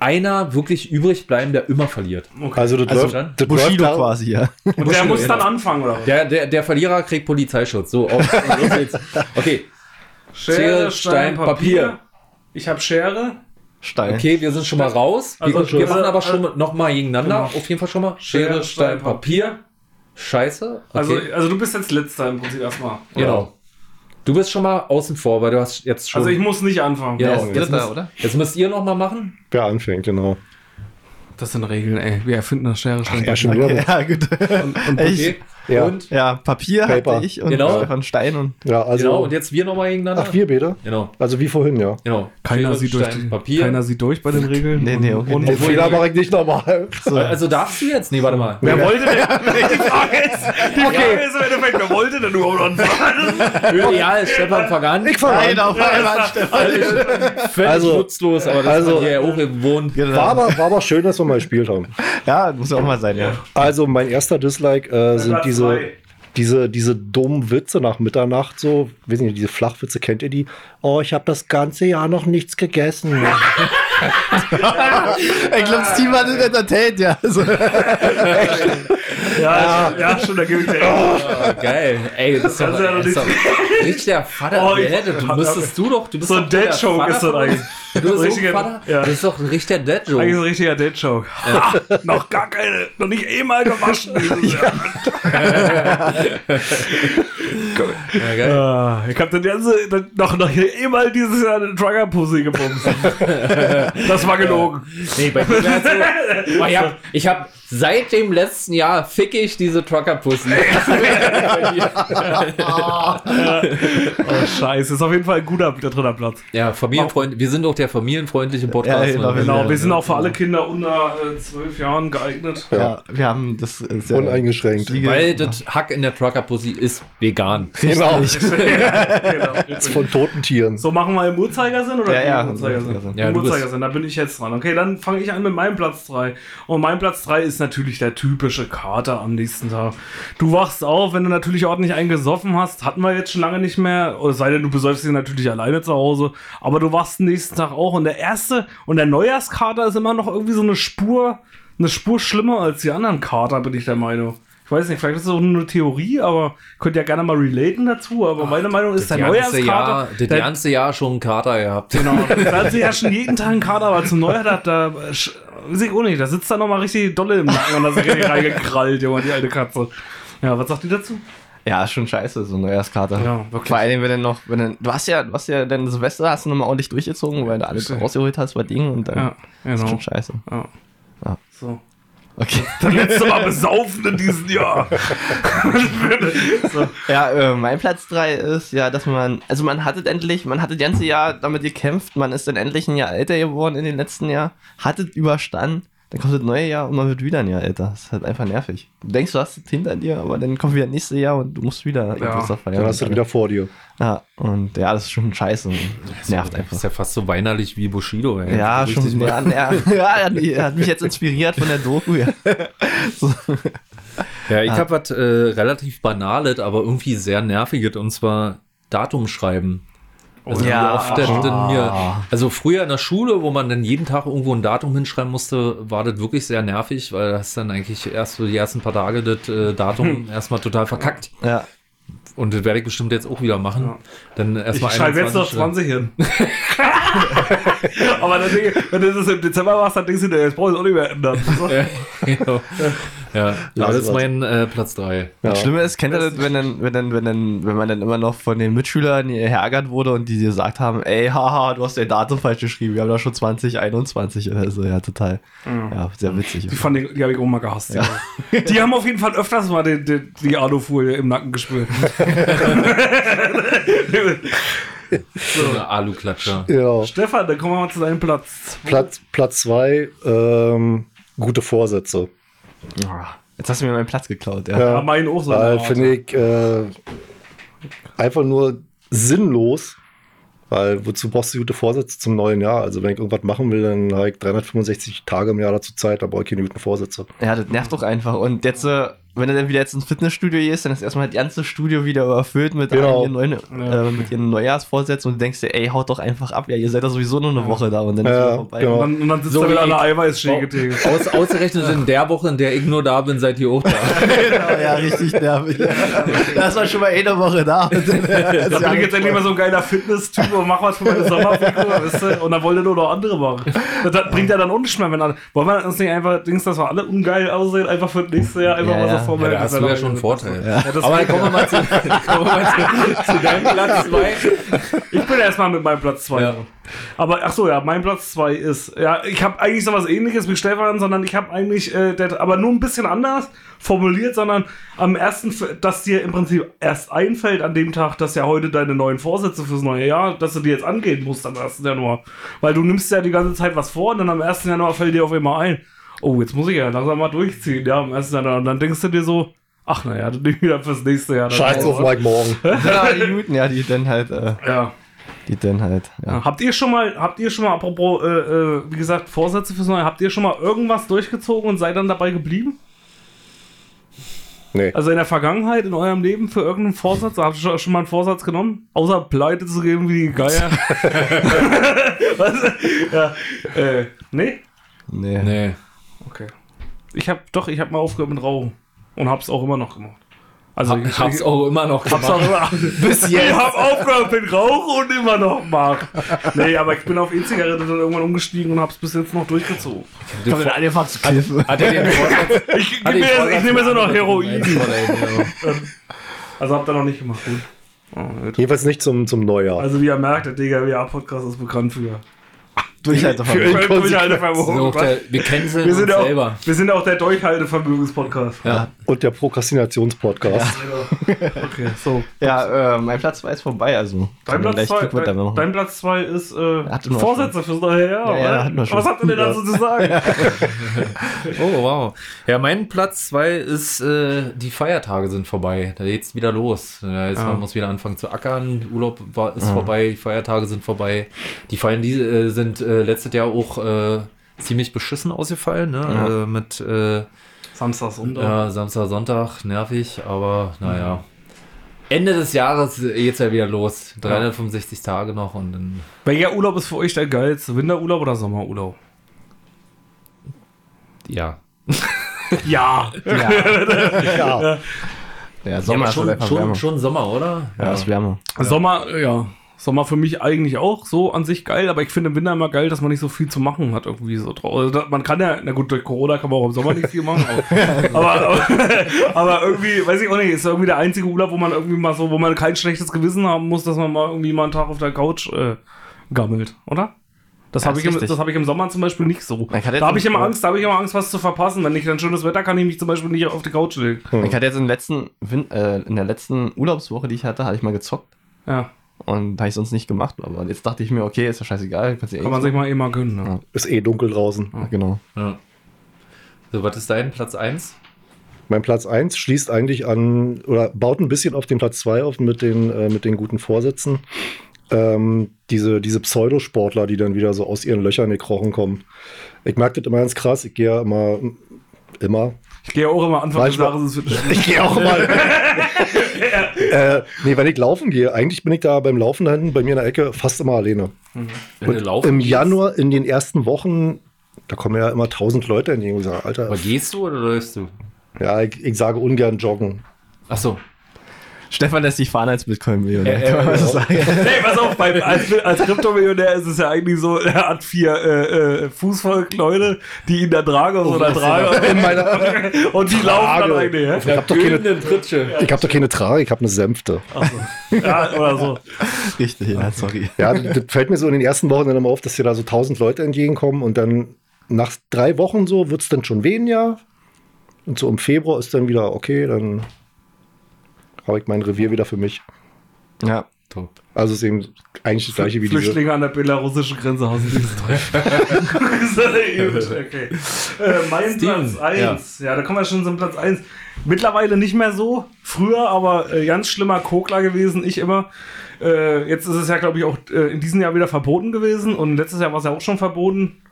einer wirklich übrig bleiben, der immer verliert. Also, das Also läuft, dann das Bushido läuft quasi, ja. Und der muss dann anfangen, oder? was? Der, der, der Verlierer kriegt Polizeischutz. So, auf, los geht's. Okay, Schere, Stein, Papier. Ich habe Schere. Stein. okay, wir sind schon mal raus. Wir, Also, wir also, machen aber also- schon noch mal gegeneinander. Genau. Auf jeden Fall schon mal. Schere, Stein, Papier. Scheiße. Okay. Also, also du bist jetzt letzter im Prinzip erstmal. genau. Du bist schon mal außen vor, weil du hast jetzt schon. Also ich muss nicht anfangen. ja, jetzt, Dritter, müsst, oder? jetzt müsst ihr noch mal machen. Wer anfängt, genau. Das sind Regeln, ey. Wir erfinden das Schere, Stein, Ja, schon wieder. Ja, gut. Und, und? Okay. Ja. Und, Ja, Papier Paper. hatte ich und Genau. Stefan Stein und Ja, also. genau, und jetzt wir nochmal gegeneinander. ach, wir beide? Genau, Also wie vorhin, ja. genau. Keiner sieht, durch die, Papier. keiner sieht durch bei den Regeln. Nee, nee, okay. Und, Den und, Fehler mache ich nicht nochmal. Also darfst du jetzt? Nee, warte mal. wer wollte denn? Die Frage ist, die Frage ist im Endeffekt, wer wollte denn überhaupt anfangen? Ja, ist Stefan Pagan. Ich fange an. auf einmal Stefan. Völlig Also- nutzlos, aber das also- hier auch gewohnt. War aber, war aber schön, dass wir mal gespielt haben. Ja, muss ja auch mal sein, ja. Also mein erster Dislike äh, sind Platz diese, diese, diese dummen Witze nach Mitternacht, so, weiß nicht, diese Flachwitze, kennt ihr die? Oh, ich habe das ganze Jahr noch nichts gegessen. Ich glaube, das Team hat es entertained, ja. Also, Ja, ja, schon, da gebe ich dir. Oh, geil. Ey, das ist doch, ja ist nicht- doch richtig der Vater. Oh, ich- der hätte. Du müsstest du doch. Du bist So doch ein Dad-Joke Vater ist das eigentlich. Du bist so ein Richtiger- Vater. ja. Das ist doch ein richtiger Eigentlich Dad-Joke. ist ein richtiger Date-Joke. noch gar keine, noch nicht einmal gewaschen dieses Jahr. Ja, geil. Ah, ich habe das ganze, noch, noch einmal dieses Jahr eine Trucker-Pussy gebumst. Das war gelogen. Nee, bei mir wär's so, ich hab, ich hab seit dem letzten Jahr fick ich diese Trucker-Pussy. Oh, scheiße. Ist auf jeden Fall ein guter dritter Platz. ja, Familienfreund, wir sind doch der familienfreundliche Podcast. Ja, genau, wir sind auch für alle Kinder unter äh, zwölf Jahren geeignet. ja, wir haben das äh, sehr Uneingeschränkt. Weil das Hack in der Trucker-Pussy ist vegan. Genau. genau. Von toten Tieren. So, machen wir im Uhrzeigersinn oder Ja, ja, im Uhrzeigersinn? Ja, Im Uhrzeigersinn, da bin ich jetzt dran. Okay, dann fange ich an mit meinem Platz 3. Und mein Platz 3 ist natürlich der typische Kater am nächsten Tag. Du wachst auf, wenn du natürlich ordentlich eingesoffen hast, hatten wir jetzt schon lange nicht mehr, es sei denn, du besäufst dich natürlich alleine zu Hause, aber du wachst den nächsten Tag auch und der erste und der Neujahrskater ist immer noch irgendwie so eine Spur, eine Spur schlimmer als die anderen Kater, bin ich der Meinung. Ich weiß nicht, vielleicht ist das auch nur eine Theorie, aber könnt ja gerne mal relaten dazu. Aber meine Meinung ist, der ganze Neujahrskater. Jahr, das ganze Jahr schon einen Kater gehabt. Genau. Da hat sie ja schon jeden Tag einen Kater, aber zum Neujahr, da, da ich auch nicht, da sitzt er nochmal richtig dolle im Nacken und da ist richtig reingekrallt, Junge, die alte Katze. Ja, was sagt die dazu? Ja, ist schon scheiße, so ein Neujahrskater. Ja, wirklich. Vor allem, wenn dann noch, wenn dann, du hast ja, du hast ja dein Silvester hast du nochmal ordentlich durchgezogen, weil du alles rausgeholt hast bei Dingen und dann Ja, ist genau. schon scheiße. Ja. Ja. So. Okay. Das letzte Mal besaufen in diesem Jahr. so. Ja, äh, mein Platz 3 ist ja, dass man, also man hat es endlich, man hat das ganze Jahr damit gekämpft, man ist dann endlich ein Jahr älter geworden in den letzten Jahr, hat es überstanden, dann kommt das neue Jahr und man wird wieder ein Jahr älter. Das ist halt einfach nervig. Du denkst, du hast es hinter dir, aber dann kommt wieder das nächste Jahr und du musst wieder Geburtstag feiern. Dann hast du wieder vor dir. Ja, und ja, das ist schon scheiße. und nervt Das einfach. ist ja fast so weinerlich wie Bushido. Ey. Ja, schon. Ja, ja, ja, hat mich- hat mich jetzt inspiriert von der Doku. Ja. So. Ja, ich habe was äh, relativ Banales, aber irgendwie sehr Nerviges und zwar Datum schreiben. Also Ja. oft das denn mir, also früher in der Schule, wo man dann jeden Tag irgendwo ein Datum hinschreiben musste, war das wirklich sehr nervig, weil das dann eigentlich erst so die ersten paar Tage das äh, Datum erstmal total verkackt. Ja. Und das werde ich bestimmt jetzt auch wieder machen. Dann Ich erstmal schreibe jetzt noch 20 hin. aber dann, ich, wenn du das im Dezember machst, dann denkst du dir, jetzt brauche ich es auch nicht mehr ändern. Ja, genau. Ja, das ist was. mein äh, Platz 3. Ja. Das Schlimme ist, kennt ihr das, wenn, dann, wenn, dann, wenn, dann, wenn man dann immer noch von den Mitschülern geärgert wurde und die dir gesagt haben, ey, haha, du hast dein Datum falsch geschrieben, wir haben da schon 2021 oder so, ja, total. Ja, sehr witzig. Die, fand ich, die habe ich auch mal gehasst. Ja. Die haben auf jeden Fall öfters mal die, die, die Alufolie im Nacken gespürt. So eine Aluklatscher. Ja. Stefan, dann kommen wir mal zu deinem Platz. Platz, Platz zwei, ähm, gute Vorsätze. Ah, Jetzt hast du mir meinen Platz geklaut, ja. Ja, mein auch so. finde ich äh, einfach nur sinnlos. Weil wozu brauchst du gute Vorsätze zum neuen Jahr? Also wenn ich irgendwas machen will, dann habe ich 365 Tage im Jahr dazu Zeit, da brauche ich keine guten Vorsätze. Ja, das nervt doch einfach. Und jetzt, äh, wenn du dann wieder jetzt ins Fitnessstudio gehst, dann ist erstmal das ganze Studio wieder überfüllt mit, Genau. ihren, neuen, äh, mit ihren Neujahrsvorsätzen und du denkst dir, ey, haut doch einfach ab. Ja, ihr seid doch sowieso nur eine Woche da und dann ist Ja, es vorbei. genau. Und dann, und dann sitzt So er wieder wie an der Eiweißschäge. Aus, ausgerechnet in der Woche, in der ich nur da bin, seid ihr auch da. genau, ja, richtig nervig. da ist man schon mal eine Woche da. Da bin ich jetzt endlich mal so ein geiler Fitness-Typ und mach was für meine Sommerfigur, weißt du? Und dann wollen nur noch andere machen. Das, das bringt ja dann auch nicht mehr, wenn alle, wollen wir uns nicht einfach, Dings, dass wir alle ungeil aussehen, einfach für das nächste Jahr einfach Ja, mal ja. vorbereitet. Ja, da hast Das du ja schon einen Vorteil. Ja, das Aber dann kommen wir mal zu, kommen wir mal zu, zu deinem Platz 2. Ich bin erstmal mit meinem Platz 2. Ja. Aber ach so, ja, mein Platz 2 ist, ja, ich habe eigentlich so was ähnliches wie Stefan, sondern ich habe eigentlich, äh, der, aber nur ein bisschen anders formuliert, sondern am ersten, dass dir im Prinzip erst einfällt an dem Tag, dass ja heute deine neuen Vorsätze fürs neue Jahr, dass du die jetzt angehen musst am 1. Januar. Weil du nimmst ja die ganze Zeit was vor und dann am 1. Januar fällt dir auf einmal ein, oh, jetzt muss ich ja langsam mal durchziehen, ja, am 1. Januar. Und dann denkst du dir so, ach naja, dann nehme ich wieder fürs nächste Jahr. Scheiß auf Mike Morgen. Ja, die guten, ja, die dann halt, äh, Ja. die dann halt, ja. Habt ihr schon mal, habt ihr schon mal, apropos, äh, äh, wie gesagt, Vorsätze fürs Neue, habt ihr schon mal irgendwas durchgezogen und seid dann dabei geblieben? Nee. Also in der Vergangenheit, in eurem Leben für irgendeinen Vorsatz? Habt ihr schon, mal einen Vorsatz genommen? Außer pleite zu gehen wie die Geier? Was? Ja. Äh, nee? Nee. Nee. Okay. Ich hab, doch, ich hab mal aufgehört mit Rauchen. Und hab's auch immer noch gemacht. Also Ich hab's auch immer noch Hab's gemacht. auch immer. Bis jetzt. Ich hab aufgehört mit Rauchen und immer noch mag. Nee, aber ich bin auf E-Zigarette dann irgendwann umgestiegen und hab's bis jetzt noch durchgezogut. Ich hab den angefangen zu kiffen. Hat er den Vorsatz? Ich, ich jetzt- ich nehme so noch Heroin. Also habt ihr noch nicht gemacht, gut. Oh. Jedenfalls nicht zum, zum Neujahr. Also wie ihr merkt, der DGWA-Podcast ist bekannt für Durchhaltevermögen. Für- So, Durchhaltevermögen. der, wir canceln Wir uns sind, auch, selber. wir sind auch der Durchhaltevermögens-Podcast. Ja. Und der Prokrastinationspodcast. Okay, so. Ja, äh, mein Platz 2 ist vorbei, also. Dein Platz, gleich zwei, Glück mit dein, dabei machen. dein Platz zwei ist äh, wir Vorsätze fürs neue Jahr. Ja, ja, wir. Was habt ihr denn Ja. dazu zu sagen? Oh, wow. Ja, mein Platz 2 ist, äh, die Feiertage sind vorbei. Da geht's wieder los. Ja, jetzt Ja. Man muss wieder anfangen zu ackern. Urlaub war, ist vorbei, die Feiertage sind vorbei. Die Feiern, die äh, sind äh, letztes Jahr auch äh, ziemlich beschissen ausgefallen. Ne? Ja. Äh, mit äh, Samstag, Sonntag. ja, Samstag, Sonntag, nervig, aber naja. Ende des Jahres geht's ja wieder los. 365 Tage noch und dann. Welcher Urlaub ist für euch der geilste? Winterurlaub oder Sommerurlaub? Ja. Ja. Ja. Ja, Sommer ist schon, schon, schon Sommer, oder? Ja, ist wärmer. Sommer, ja. Sommer für mich eigentlich auch so an sich geil, aber ich finde im Winter immer geil, dass man nicht so viel zu machen hat irgendwie so drauf. Also, man kann ja, na gut, durch Corona kann man auch im Sommer nicht viel machen, aber, aber, aber, irgendwie, weiß ich auch nicht, ist irgendwie der einzige Urlaub, wo man irgendwie mal so, wo man kein schlechtes Gewissen haben muss, dass man mal irgendwie mal einen Tag auf der Couch äh, gammelt, oder? Das Ja, habe ich, im- das hab ich im Sommer zum Beispiel nicht so. Da habe ich immer Angst, da habe ich immer Angst, was zu verpassen. Wenn nicht dann schönes Wetter, kann ich mich zum Beispiel nicht auf die Couch legen. Ich hatte jetzt in, den letzten, äh, in der letzten Urlaubswoche, die ich hatte, hatte ich mal gezockt. Ja, Und da habe ich sonst nicht gemacht. Aber jetzt dachte ich mir, okay, ist ja scheißegal. Kannst du eh kann man sich mal eh mal gönnen. Ne? Ja. Ist eh dunkel draußen. machen. Genau. Ja. So, was ist dein Platz 1? Mein Platz 1 schließt eigentlich an oder baut ein bisschen auf den Platz 2 auf mit den, äh, mit den guten Vorsätzen. Ähm, diese, diese Pseudosportler, die dann wieder so aus ihren Löchern gekrochen kommen. Ich merke das immer ganz krass. Ich gehe ja immer, immer. Ich gehe auch immer Anfang des Manchmal- Jahres ins Fitnessstudio. Ich gehe auch immer. äh, nee, wenn ich laufen gehe, eigentlich bin ich da beim Laufen da hinten bei mir in der Ecke fast immer alleine. Wenn du laufen Im gehst? Januar, in den ersten Wochen, da kommen ja immer tausend Leute entgegen und sagen, Alter, Aber gehst du oder läufst du? ja, ich, ich sage ungern joggen. Achso. Stefan lässt sich fahren als Bitcoin-Millionär. Äh, äh, kann man so äh, sagen. Hey, pass auf, bei, als, als Kryptomillionär ist es ja eigentlich so, er hat vier äh, äh, Fußvolk-Leute, die ihn da tragen aus so einer Trage. In meiner, Und die laufen dann eigentlich, hä? ich habe doch, keine- ich hab doch keine Trage, ich habe eine Sänfte. Ja, oder so. Richtig, ja, sorry. Ja, das, das fällt mir so in den ersten Wochen dann immer auf, dass dir da so tausend Leute entgegenkommen und dann nach drei Wochen so wird es dann schon weniger. Und so im Februar ist dann wieder, okay, dann habe ich mein Revier wieder für mich. Ja. Top. Also es ist eben eigentlich das gleiche wie diese. Flüchtlinge an der belarussischen Grenze dieses Deutsch. okay. Äh, mein Steven, Platz 1. Ja. da kommen wir schon zum Platz 1. Mittlerweile nicht mehr so. Früher aber äh, ganz schlimmer Kokler gewesen, ich immer. Äh, jetzt ist es ja, glaube ich, auch äh, in diesem Jahr wieder verboten gewesen. Und letztes Jahr war es ja auch schon verboten.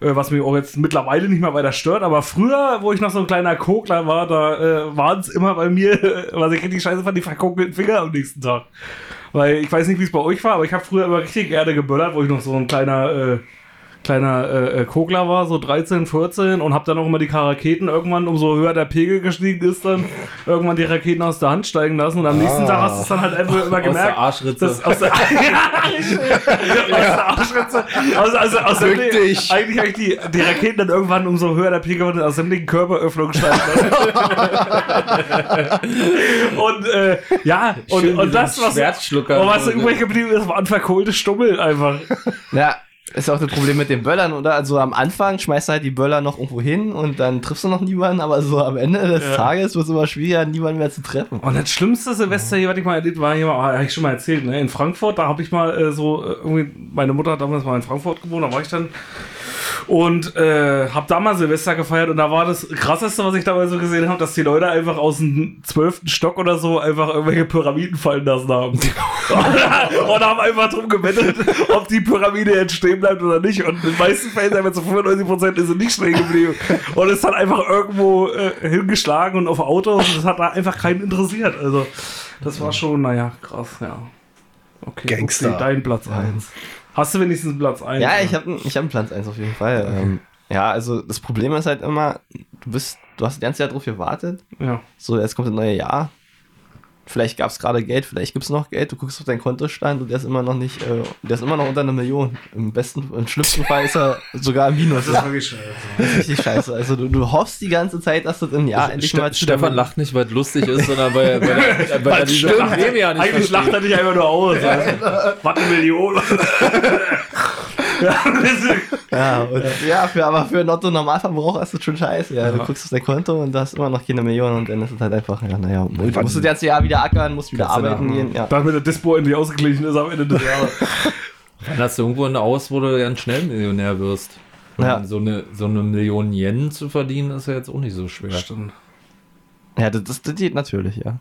Äh, was mich auch jetzt mittlerweile nicht mehr weiter stört. Aber früher, wo ich noch so ein kleiner Kokler war, da äh, waren es immer bei mir, was ich richtig scheiße fand, die verkokelten Finger am nächsten Tag. Weil ich weiß nicht, wie es bei euch war, aber ich habe früher immer richtig gerne geböllert, wo ich noch so ein kleiner äh, kleiner äh, äh, Kogler war, so 13, 14 und hab dann auch immer die Raketen irgendwann, umso höher der Pegel gestiegen ist, dann irgendwann die Raketen aus der Hand steigen lassen und am nächsten Tag hast du es dann halt einfach immer gemerkt. der Arschritze. dass- Aus der, aus der Arschritze. Also, also, aus Fick dich. eigentlich, eigentlich die, die Raketen dann irgendwann, umso höher der Pegel aus sämtlichen Körperöffnungen steigen lassen. und äh, ja, und, Schön und das, was, und was übrig geblieben ist, waren verkohlte Stummel einfach. Ja, ist auch das Problem mit den Böllern, oder? Also am Anfang schmeißt du halt die Böller noch irgendwo hin und dann triffst du noch niemanden, aber so am Ende des Ja. Tages wird es immer schwieriger, niemanden mehr zu treffen. Und das schlimmste Silvester hier, was ich mal erlebt war, hier habe ich schon mal erzählt, ne? in Frankfurt, da habe ich mal äh, so, äh, irgendwie, meine Mutter hat damals mal in Frankfurt gewohnt, da war ich dann und äh, habe da mal Silvester gefeiert und da war das krasseste, was ich dabei so gesehen habe, dass die Leute einfach aus dem zwölften Stock oder so einfach irgendwelche Pyramiden fallen lassen haben. und haben einfach drum gewettet, ob die Pyramide jetzt stehen bleibt oder nicht. Und in den meisten Fällen, einfach zu 95% ist sie nicht stehen geblieben. Und es hat einfach irgendwo äh, hingeschlagen und auf Autos und das hat da einfach keinen interessiert. Also, das war schon, naja, krass, ja. Okay, Gangster. okay, dein Platz 1. Hast du wenigstens Platz 1? Ja, ich habe ich hab einen Platz 1 auf jeden Fall. Ähm, ja, also das Problem ist halt immer, du bist, du hast das ganze Jahr drauf gewartet. Ja. So, jetzt kommt das neue Jahr. Vielleicht gab es gerade Geld, vielleicht gibt es noch Geld. Du guckst auf deinen Kontostand und der ist immer noch nicht, äh, der ist immer noch unter einer Million. Im besten, im schlimmsten Fall ist er sogar im Minus. Das ist wirklich scheiße. Das ist richtig scheiße. Also du, du hoffst die ganze Zeit, dass das im Jahr endlich Ste mal Stefan lacht nicht, weil es lustig ist, sondern weil, weil, er- weil er diese Probleme ja nicht Eigentlich lacht er nicht einfach nur aus. Also. Was eine Million. Ja, Ja, und, ja für, aber für einen Otto Normalverbraucher ist das schon scheiße. Ja. Du guckst auf dein Konto und da hast immer noch keine Million und dann ist es halt einfach, ja, naja, du musst das ganze Jahr wieder ackern, musst wieder arbeiten da- gehen. Ja. Damit der Dispo endlich ausgeglichen ist am Ende des Jahres. Dann hast du irgendwo eine Aus, wo du ganz schnell Millionär wirst. Ja. Und So, eine, so eine Million Yen zu verdienen, ist ja jetzt auch nicht so schwer. Stimmt. Ja, das, das, das geht natürlich, ja.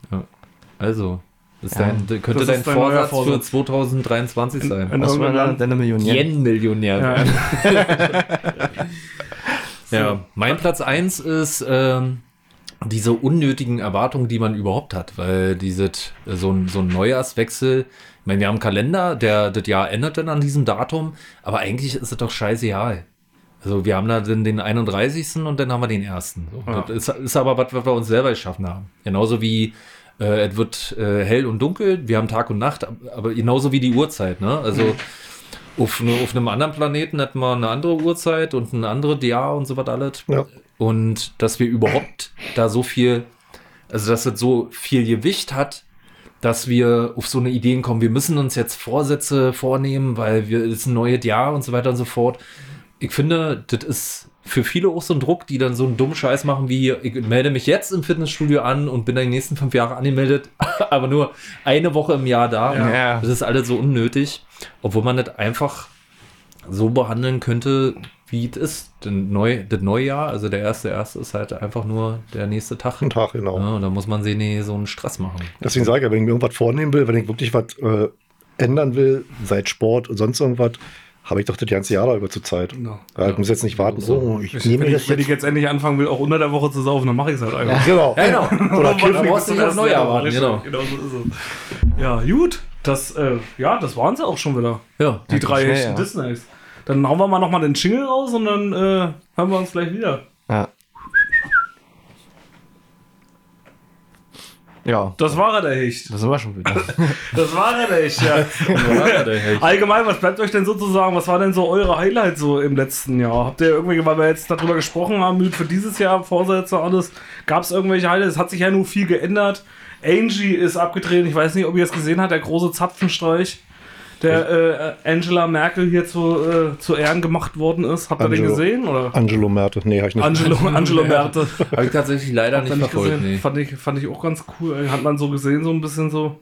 Also, ist Ja. dein, könnte Das dein ist dein neuer Vorsatz für Vorsatz. 2023 sein. in- Was irgendeinem man Land- deine Million Yen. Yen-Millionär Ja. werden. Ja, mein Platz 1 ist ähm, diese unnötigen Erwartungen, die man überhaupt hat, weil dieses, äh, so ein, so ein Neujahrswechsel, ich meine, wir haben einen Kalender, der das Jahr endet dann an diesem Datum, aber eigentlich ist es doch scheißegal. Also wir haben da den, den 31. und dann haben wir den 1. So. Ja. Das ist, ist aber was, was wir uns selber geschaffen haben. Genauso wie äh, es wird äh, hell und dunkel, wir haben Tag und Nacht, aber genauso wie die Uhrzeit. Ne? Also auf, ne, auf einem anderen Planeten hätten wir eine andere Uhrzeit und ein anderes Jahr und so was alles. Ja. Und dass wir überhaupt da so viel, also dass es so viel Gewicht hat, dass wir auf so eine Ideen kommen, wir müssen uns jetzt Vorsätze vornehmen, weil wir es ist ein neues Jahr und so weiter und so fort. Ich finde, das ist für viele auch so ein Druck, die dann so einen dummen Scheiß machen wie, ich melde mich jetzt im Fitnessstudio an und bin dann die nächsten fünf Jahre angemeldet, aber nur eine Woche im Jahr da. Ja. Das ist alles so unnötig, obwohl man das einfach so behandeln könnte, wie es ist. Denn neu, das Neujahr, also der erste erste ist halt einfach nur der nächste Tag. Einen Tag, genau. Ja, und da muss man sich nicht so einen Stress machen. Deswegen sage ich ja, wenn ich mir irgendwas vornehmen will, wenn ich wirklich was äh, ändern will, seit Sport und sonst irgendwas, habe ich doch das ganze Jahr da über zur Zeit. Ja. Ja, ich muss jetzt nicht warten, so, ich, Ich, nehme wenn, das ich, wenn ich jetzt. endlich anfangen will, auch unter der Woche zu saufen, dann mache ich es halt einfach. Genau. Ja, genau. Oder kiffen. brauchst bis nicht auf Neujahr warten, genau. genau so ist es. Ja, gut. Das, äh, ja, das waren sie auch schon wieder. Ja. Die drei schnell, echten ja. Disneys. Dann hauen wir mal nochmal den Jingle raus und dann äh, hören wir uns gleich wieder. Ja. Ja, Das war er, der Hecht. das wir schon wieder. Das war er, der Hecht, ja. Allgemein, was bleibt euch denn sozusagen, was war denn so eure Highlight so im letzten Jahr? Habt ihr irgendwie, weil wir jetzt darüber gesprochen haben, für dieses Jahr, Vorsätze, alles, gab es irgendwelche Highlights? Es hat sich ja nur viel geändert. Angie ist abgetreten, ich weiß nicht, ob ihr es gesehen habt, der große Zapfenstreich, der äh, Angela Merkel hier zu, äh, zu Ehren gemacht worden ist. Habt ihr den Angelo. gesehen? Oder? Angelo Merte, nee, habe ich nicht. Angelo, Angelo Merte. Habe ich tatsächlich leider nicht nicht verfolgt. gesehen? Nee. Fand, ich, fand ich auch ganz cool. Hat man so gesehen, so ein bisschen so.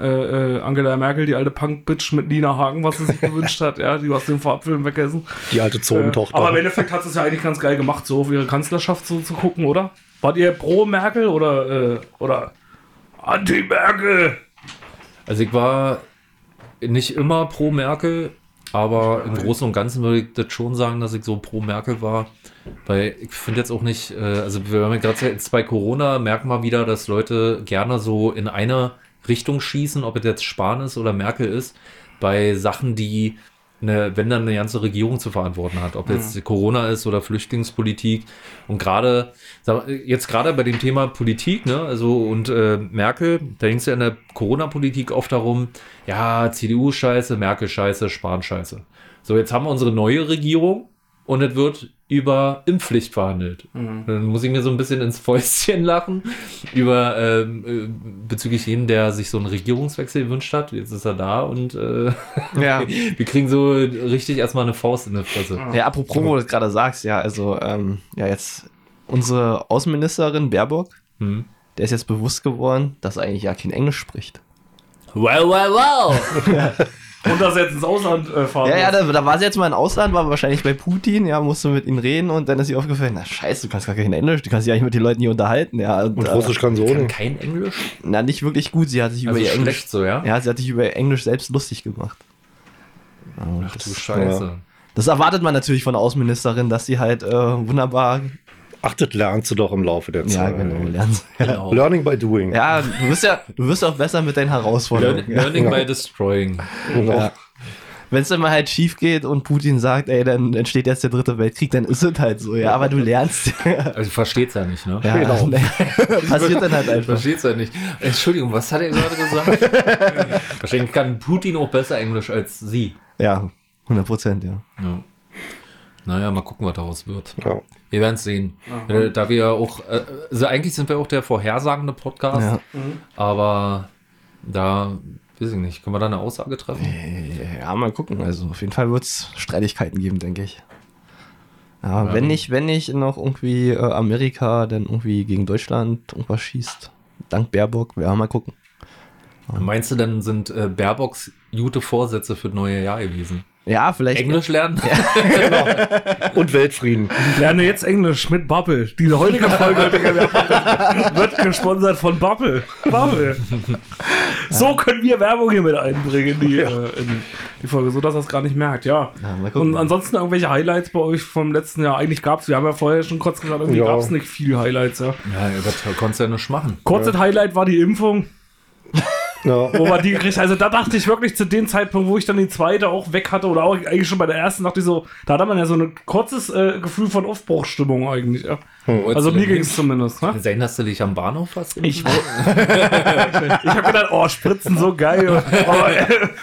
Äh, äh, Angela Merkel, die alte Punk-Bitch mit Nina Hagen, was sie sich gewünscht hat, ja, die aus dem Vorabfilm wegessen. Die alte Zonentochter. Äh, aber im Endeffekt hat sie es ja eigentlich ganz geil gemacht, so auf ihre Kanzlerschaft so zu gucken, oder? Wart ihr pro Merkel oder, äh, oder anti-Merkel? Also ich war nicht immer pro Merkel, aber im Großen und Ganzen würde ich das schon sagen, dass ich so pro Merkel war. Weil ich finde jetzt auch nicht, äh, also wir haben ja gerade jetzt bei Corona, merken wir wieder, dass Leute gerne so in eine Richtung schießen, ob es jetzt Spahn ist oder Merkel ist, bei Sachen, die eine, wenn dann eine ganze Regierung zu verantworten hat, ob jetzt Corona ist oder Flüchtlingspolitik. Und gerade, jetzt gerade bei dem Thema Politik, ne, also und äh, Merkel, da ging es ja in der Corona-Politik oft darum, ja, CDU scheiße, Merkel scheiße, Spahn scheiße. So, jetzt haben wir unsere neue Regierung und es wird über Impfpflicht verhandelt. Dann muss ich mir so ein bisschen ins Fäustchen lachen über ähm, äh, bezüglich jeden, der sich so einen Regierungswechsel gewünscht hat. Jetzt ist er da und äh, Ja. wir kriegen so richtig erstmal eine Faust in die Fresse. Ja, apropos, wo du das gerade sagst, ja, also, ähm, ja, jetzt unsere Außenministerin Baerbock, Hm. der ist jetzt bewusst geworden, dass er eigentlich ja kein Englisch spricht. Well, well, well. Und dass er jetzt ins Ausland äh, fahren Ja, ja, da, da war sie jetzt mal im Ausland, war wahrscheinlich bei Putin, ja, musste mit ihm reden und dann ist ihr aufgefallen, na scheiße, du kannst gar kein Englisch, du kannst dich eigentlich mit den Leuten hier unterhalten, ja. Und, Und äh, Russisch kann so Kann nicht. kein Englisch? Na, nicht wirklich gut, sie hat sich Also über ihr Englisch, so, ja? ja, sie hat sich über Englisch selbst lustig gemacht. Ja, und Ach du das, Scheiße. das erwartet man natürlich von der Außenministerin, dass sie halt äh, wunderbar, Achtet, lernst du doch im Laufe der ja, Zeit. genau, lernt. Genau. Learning by doing. Ja, du wirst ja, du wirst auch besser mit deinen Herausforderungen. Learn, learning by destroying. Genau. Ja. Wenn es dann mal halt schief geht und Putin sagt, ey, dann entsteht jetzt der dritte Weltkrieg, dann ist es halt so, ja, aber du lernst. Also versteht's ja nicht, ne? ja, Genau. nee, passiert dann halt einfach. Versteht's ja nicht. Entschuldigung, was hat er gerade gesagt? Wahrscheinlich kann Putin auch besser Englisch als sie. Ja, 100 Prozent, ja. Ja. Naja, mal gucken, was daraus wird. Ja. Wir werden es sehen. Äh, da wir ja auch, äh, also eigentlich sind wir auch der vorhersagende Podcast, Ja. aber da, weiß ich nicht, können wir da eine Aussage treffen? Ja, mal gucken. Also auf jeden Fall wird es Streitigkeiten geben, denke ich. Ja, Ja. wenn nicht, wenn nicht noch irgendwie äh, Amerika dann irgendwie gegen Deutschland irgendwas schießt, dank Baerbock, ja, mal gucken. Meinst du denn, sind äh, Baerbocks gute Vorsätze für das neue Jahr gewesen? Ja, vielleicht. Englisch lernen? Und Weltfrieden. Lerne jetzt Englisch mit Bubble. Diese heutige Folge wird gesponsert von Bubble. Bubble. So können wir Werbung hier mit einbringen in die, äh, in die Folge, so dass er es gar nicht merkt, ja. Ja. Und ansonsten irgendwelche Highlights bei euch vom letzten Jahr? Eigentlich gab es, wir haben ja vorher schon kurz gesagt, irgendwie Ja. gab es nicht viel Highlights, ja. Ja, das konntest du ja nicht machen. Kurzes Highlight war die Impfung, Ja. wo wir die gekriegt Also da dachte ich wirklich zu dem Zeitpunkt, wo ich dann die zweite auch weg hatte oder auch eigentlich schon bei der ersten, dachte ich so, da hatte man ja so ein kurzes äh, Gefühl von Aufbruchstimmung eigentlich, ja. Also mir ging es zumindest, ne? Dass du dich am Bahnhof hast? Ich, ich habe gedacht, oh, Spritzen so geil. Aber,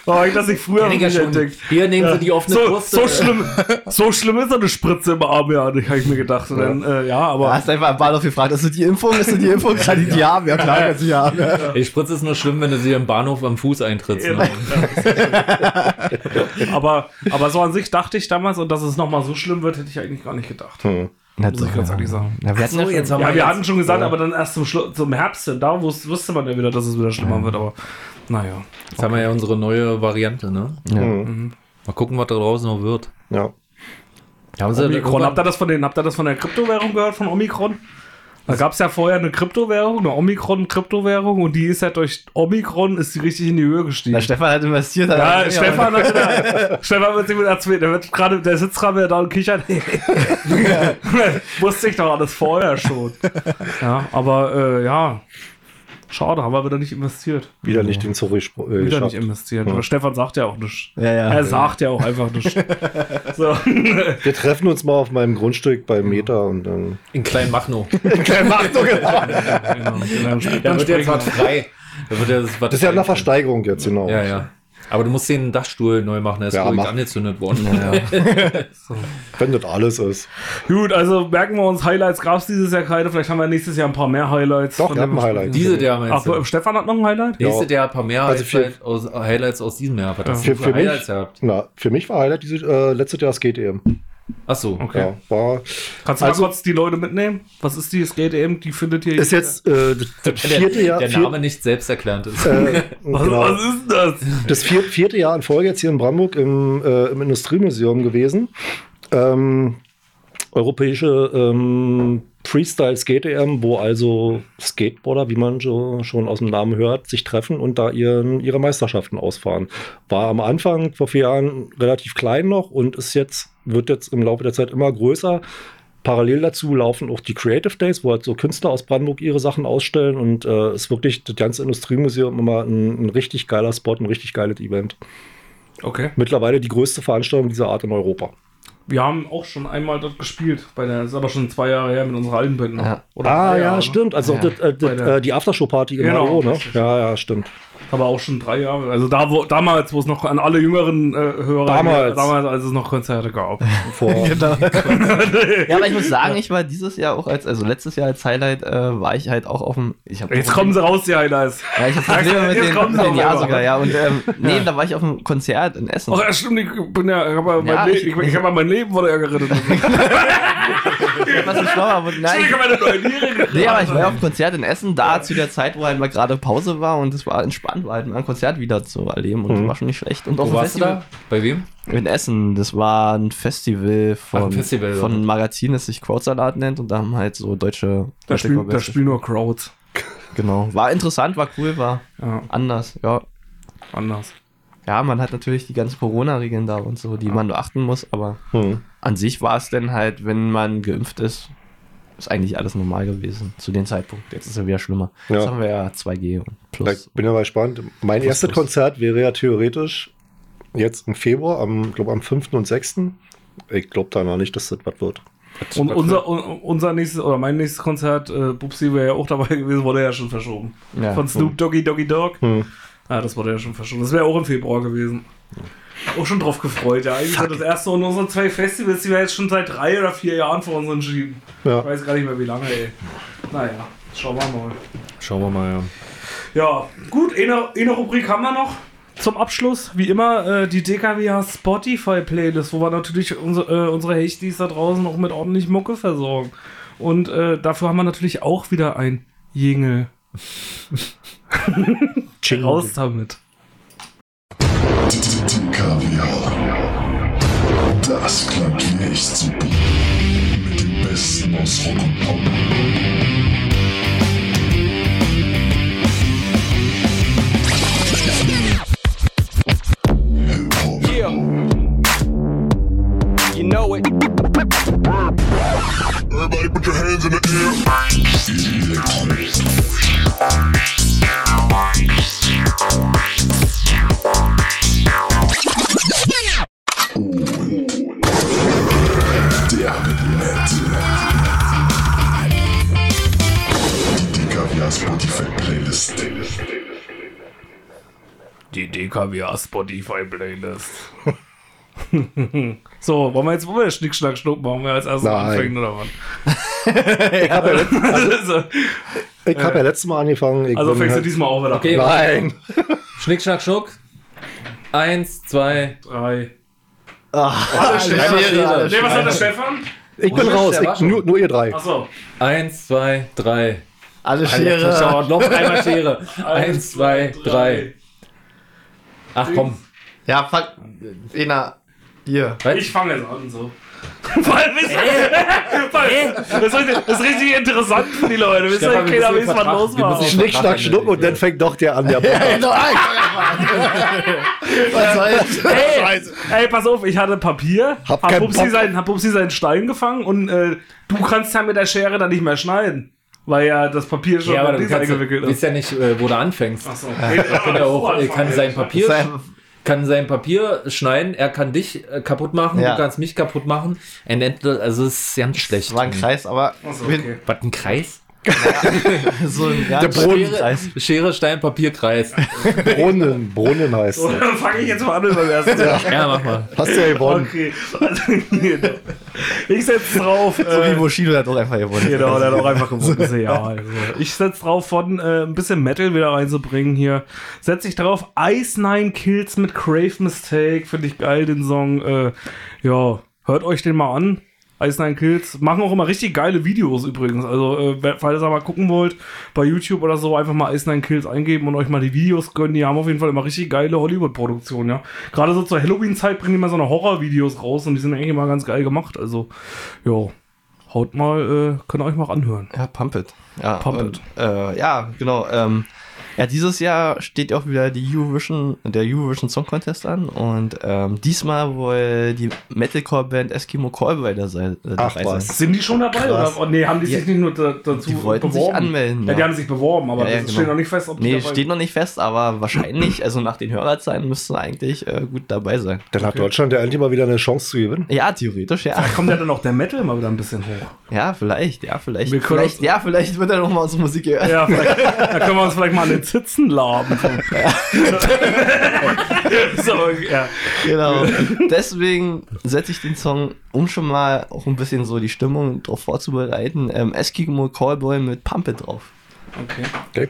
aber habe ich das nicht früher nicht schon. entdeckt. Hier nehmen sie die offene So, Brust. so, schlimm, so schlimm ist so eine Spritze im Arm ja habe ich mir gedacht. Und dann, äh, ja, Du aber hast einfach am Bahnhof gefragt, ist das die Impfung? Ist das die Impfung? Kann ich die haben? Ja, klar, kann sie haben. Die Spritze ist nur schlimm, wenn du sie im Bahnhof am Fuß eintrittst. Ne? aber, aber so an sich dachte ich damals, und dass es nochmal so schlimm wird, hätte ich eigentlich gar nicht gedacht. Hm. Muss ich ganz ehrlich sagen. Ja, wir hatten So, ja jetzt schon, haben Ja, wir wir jetzt- hatten schon gesagt, aber dann erst zum, Schlu zum Herbst, da wus wusste man ja wieder, dass es wieder schlimmer wird, aber naja. Jetzt haben wir ja unsere neue Variante, ne? Hm. Mal gucken, was da draußen noch wird. Ja. Haben sie Omikron, habt ihr das von den, habt ihr das von der Kryptowährung gehört, von Omikron? Da gab es ja vorher eine Kryptowährung, eine Omikron-Kryptowährung und die ist ja durch Omikron ist die richtig in die Höhe gestiegen. Na, Stefan hat investiert. hat ja, Stefan, hat wieder, Stefan wird sich wieder erzählen, der, wird gerade, der sitzt gerade wieder da und kichert. Wusste ich doch alles vorher schon. Ja, aber äh, ja, schade, haben wir wieder nicht investiert. Wieder nicht den Zurück äh, Wieder geschafft. nicht investiert. Aber Stefan sagt ja auch nichts. Ja, ja. Er sagt ja auch einfach nichts. so. Wir treffen uns mal auf meinem Grundstück bei Meta und dann. In Kleinmachnow. Macht doch genau. genau. Dann, Da wird jetzt was frei. Da wird jetzt was Das ist ja eine Versteigerung jetzt, genau. Ja, ja. Aber du musst den Dachstuhl neu machen, der ist Ja, ja, mach. angezündet worden. Wenn das alles ist. Gut, also merken wir uns, Highlights gab es dieses Jahr keine. Vielleicht haben wir nächstes Jahr ein paar mehr Highlights. Doch, wir haben dem- ein Highlight. Diese der Ach, meinst du? Stefan hat noch ein Highlight? Nächste Ja. der ein paar mehr Also für- Highlights, aus, Highlights aus diesem Jahr. Was hast Für, für, Highlights mich, na, für mich war Highlight diese, äh, letztes Jahr Skate EM. Okay. Ja, war, Kannst du Also- mal kurz die Leute mitnehmen? Was ist die Skate EM? Die findet ihr ist jetzt äh, das, vierte Jahr. Der vier- Name nicht selbsterklärend ist. äh, Was, genau. was ist das? das vier, vierte Jahr in Folge jetzt hier in Brandenburg im, äh, im Industriemuseum gewesen. Ähm, europäische ähm, Freestyle Skate EM, wo also Skateboarder, wie man schon aus dem Namen hört, sich treffen und da ihren, ihre Meisterschaften ausfahren. War am Anfang vor vier Jahren relativ klein noch und ist jetzt, wird jetzt im Laufe der Zeit immer größer. Parallel dazu laufen auch die Creative Days, wo halt so Künstler aus Brandenburg ihre Sachen ausstellen und äh, ist wirklich das ganze Industriemuseum immer ein, ein richtig geiler Spot, ein richtig geiles Event. Okay. Mittlerweile die größte Veranstaltung dieser Art in Europa. Wir haben auch schon einmal dort gespielt. Bei der, das ist aber schon zwei Jahre her mit unserer alten Band. noch. Ja. Oder ah, ja, Jahre, ne? stimmt. Also Ja. das, äh, das, äh, die Aftershow-Party im Genau, Maro, ne? Ja, ja, stimmt. Aber auch schon drei Jahre. Also da, wo, damals, wo es noch an alle jüngeren äh, Hörer, Damals. damals, als es noch Konzerte gab. Vor, Genau. ja, aber ich muss sagen, ich war dieses Jahr auch als, also letztes Jahr als Highlight, äh, war ich halt auch auf dem. Ich hab Jetzt kommen sie raus, die Highlights. Ja, ich hab Probleme mit Jetzt den, kommen mit sie den Ja einmal. sogar, ja. Und ähm, nee, da war ich auf einem Konzert in Essen. Ach ja, stimmt, ich bin ja, ich habe ja, mein, Ja, Le ich- ich, ich, hab ja mein Leben wurde ja gerettet. Was ist schlauer, aber nein. ich Nee, aber ich war ja auf einem Konzert in Essen, da zu der Zeit, wo halt mal gerade Pause war und es war entspannt, war halt mal ein Konzert wieder zu erleben und Mhm. war schon nicht schlecht. Und auf Wo warst du da? Bei wem? In Essen, das war ein Festival von, Ach, ein Festival, von einem Magazin, das sich Crowdsalat nennt und da haben halt so deutsche. Da spielen, da spielen nur Crowds. Genau. War interessant, war cool, war Ja, anders, ja. anders. Ja, man hat natürlich die ganzen Corona-Regeln da und so, die man beachten muss, aber hm. an sich war es dann halt, wenn man geimpft ist, ist eigentlich alles normal gewesen zu dem Zeitpunkt. Jetzt ist es ja wieder schlimmer. Ja. Jetzt haben wir ja 2G und plus. Ich bin ja mal gespannt. Mein Plus, erstes plus. Konzert wäre ja theoretisch jetzt im Februar, am, glaube am 5. und 6. Ich glaube da noch nicht, dass das was wird. Und unser, un- unser nächstes, oder mein nächstes Konzert, äh, Bubsi wäre ja auch dabei gewesen, wurde ja schon verschoben. Ja. Von Snoop Doggy Doggy Dog. Hm. Ah, das wurde ja schon verschoben. Das wäre auch im Februar gewesen. Auch schon drauf gefreut, ja. Eigentlich so das erste und unsere zwei Festivals, die wir jetzt schon seit drei oder vier Jahren vor uns entschieden. Ja. Ich weiß gar nicht mehr, wie lange, ey. Naja, schauen wir mal. Schauen wir mal, ja. Ja, gut, eine, eine Rubrik haben wir noch. Zum Abschluss, wie immer, äh, die DKWH Spotify Playlist, wo wir natürlich unsere, äh, unsere Hechtis da draußen auch mit ordentlich Mucke versorgen. Und äh, dafür haben wir natürlich auch wieder ein Jingle. Jingle. Raus damit. Kaviar. Das klang hier echt super. Mit dem Besten aus Rock und Pop. Hip-Hop. Yeah. You know it. Everybody put your hands in the air. Electronic. Der Nette. Die Kaviar Spotify Playlist. so, wollen wir jetzt wollen wir Schnick, Schnack, Schnuck machen? Wir als erstes Nein. anfangen oder was? Ich habe ja, letzt- also, ich hab ja letztes Mal angefangen. Ich also fängst du halt- diesmal auch wieder Okay. Nein. Schnick, schnack, schnuck. Eins, zwei. Drei. Ah, Schere. Nee, was hat der Stefan? Ich bin raus. Ich, nur, nur ihr drei. Achso. Eins, zwei, drei. Alle Alter, schau, noch einmal Schere. Eins, zwei, drei. Ach komm. Ja, fang. Ena. Hier. Ich fange jetzt an, so. Weil, wisst ihr, weil, das, ist richtig, das ist richtig interessant für die Leute. Wisst ihr, keiner weiß, was Vertrag- los war. Schnick, schnack, schnuck und dann fängt doch der an. Der Was? Ey, ey, pass auf, ich hatte Papier, Hab hab, Pupsi, seinen, hab Pupsi seinen Stein gefangen und äh, du kannst ja mit der Schere dann nicht mehr schneiden. Weil ja das Papier schon Ja, aber eingewickelt du weißt ist. ja nicht, äh, wo du anfängst. Achso. Kann er auch, kann sein Papier, Sein- kann sein Papier schneiden, er kann dich äh, kaputt machen, Ja. du kannst mich kaputt machen. Also es ist ganz schlecht. Das war ein Kreis, aber Achso, okay. Was, ein Kreis? so ein ja, Der Brunnen. Kreis. Schere, Stein, Papier, Kreis. Brunnen. Brunnen heißt So, es. dann fange ich jetzt mal an beim ersten Mal. Ja, mach mal. Hast du ja gewonnen. Okay. Also, genau. ich setze drauf. So äh, wie Bushido hat auch einfach gewonnen. Genau, der hat auch einfach gewonnen. Ja, also. Ich setze drauf, von äh, ein bisschen Metal wieder reinzubringen hier. Setze ich drauf Ice Nine Kills mit Crave Mistake. Finde ich geil, den Song. Äh, ja, hört euch den mal an. Ice Nine Kills. Machen auch immer richtig geile Videos übrigens. Also, äh, falls ihr mal gucken wollt, bei YouTube oder so, einfach mal Ice Nine Kills eingeben und euch mal die Videos gönnen. Die haben auf jeden Fall immer richtig geile Hollywood-Produktionen, ja. Gerade so zur Halloween-Zeit bringen die mal so eine Horror-Videos raus und die sind eigentlich immer ganz geil gemacht. Also, ja. Haut mal, äh, könnt ihr euch mal anhören. Ja, Pump It. Ja, Pump und, Äh, ja, genau. Ähm, Ja, dieses Jahr steht auch wieder die Eurovision, der Eurovision Song Contest an und ähm, diesmal wohl die Metalcore-Band Eskimo Callboy da sein, äh, Ach, dabei was. sein. Sind die schon dabei? Krass. Oder? Oh, nee, haben die Ja. sich nicht nur da, dazu Die wollten sich anmelden, Ja, ja. die haben sich beworben, aber Ja, ja, das genau. steht noch nicht fest, ob die Nee, dabei steht noch nicht fest, aber wahrscheinlich, also nach den Hörerzahlen müsste eigentlich äh, gut dabei sein. Dann hat Deutschland ja endlich mal wieder eine Chance zu gewinnen. Ja, theoretisch, ja. Da kommt ja dann auch der Metal mal wieder ein bisschen hoch. Ja, vielleicht, ja, vielleicht. Wir können vielleicht uns- ja, vielleicht wird er noch mal unsere Musik gehört. Ja, vielleicht, da können wir uns vielleicht mal an den Zitzen laben. so, ja. Genau. Deswegen setze ich den Song, um schon mal auch ein bisschen so die Stimmung drauf vorzubereiten, ähm, Eskimo Callboy mit Pump It drauf. Okay. Okay.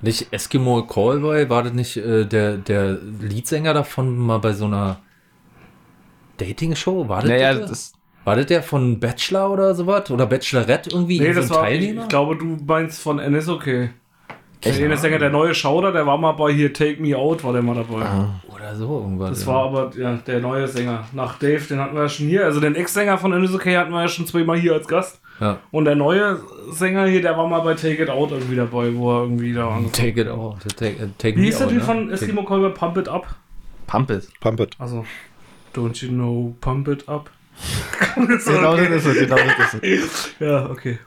Nicht Eskimo Callboy, war das nicht äh, der, der Leadsänger davon mal bei so einer Dating-Show? War das, Naja, der? das, war das der von Bachelor oder sowas? Oder Bachelorette irgendwie? Nee, so das ein war, ich, Teilnehmer? ich glaube, du meinst von NSOK. Echt? eine Sänger, der neue Schauder, der war mal bei hier Take Me Out, war der mal dabei. Oder so irgendwas. Das ja. war aber ja, der neue Sänger. Nach Dave, den hatten wir ja schon hier. Also den Ex-Sänger von NSOK hatten wir ja schon zweimal hier als Gast. Ja. Und der neue Sänger hier, der war mal bei Take It Out irgendwie dabei, wo er irgendwie da angefangen Take it out. Take, äh, take Wie me hieß der Typ ne? von Eskimo Callboy? Pump It Up? Pump It. Pump it. Also, don't you know, pump it up? Genau das ist es, genau das ist es. Ja, okay.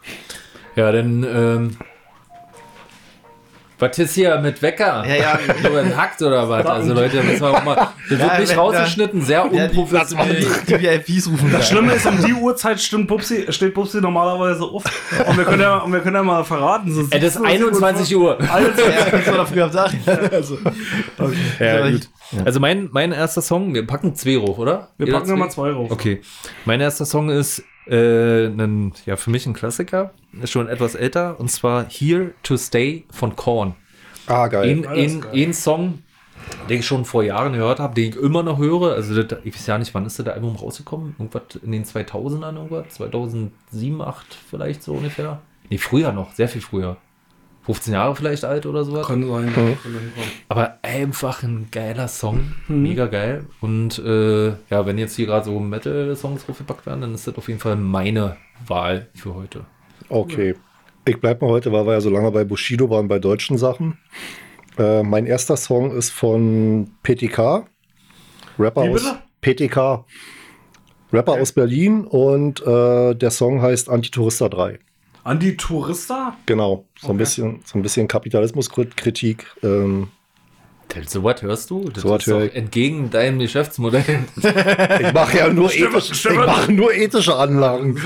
Ja, dann, ähm, was ist hier mit Wecker? Ja, ja. Nur ein Hackt oder was? Also Leute, müssen wir auch mal, das wird Ja, nicht rausgeschnitten, sehr Ja, die, unprofessionell. die, die VIPs rufen Das Schlimme ist, um die Uhrzeit stimmt Bubsi, steht Bubsi normalerweise auf. Und wir können ja, und wir können ja mal verraten. So Ey, das ist 21 Uhr. Ja, das war doch früher am Tag. Also, Ja, Ja, gut. Also mein, mein erster Song, wir packen zwei hoch, oder? Wir Jeder packen nochmal zwei rauf. Okay. Mein erster Song ist äh, ein, ja, für mich ein Klassiker, ist schon etwas älter, und zwar Here to Stay von Korn. Ah, geil. Ein, Alles ein, geil. ein Song, den ich schon vor Jahren gehört habe, den ich immer noch höre. Also das, ich weiß ja nicht, wann ist das Album rausgekommen? Irgendwas in den 2000ern, irgendwas? 2007, 2008 vielleicht so ungefähr? Nee, früher noch, sehr viel früher. 15 Jahre vielleicht alt oder sowas. Kann sein. Mhm. Aber einfach ein geiler Song. Mhm. Mega geil. Und äh, ja, wenn jetzt hier gerade so Metal-Songs draufgepackt werden, dann ist das auf jeden Fall meine Wahl für heute. Okay. Ich bleib mal heute, weil wir ja so lange bei Bushido waren, bei deutschen Sachen. Äh, mein erster Song ist von PTK. Rapper Wie aus bitte? PTK. Rapper aus Berlin und äh, der Song heißt Antitourista 3. Anti-Tourista? Genau. So ein Okay. bisschen, so ein bisschen Kapitalismuskritik. Ähm, So was hörst du? Das So was ist doch hör ich. entgegen deinem Geschäftsmodell. ich mache ja nur, Stefan- ethisch, ich Stefan- mache nur ethische Anlagen.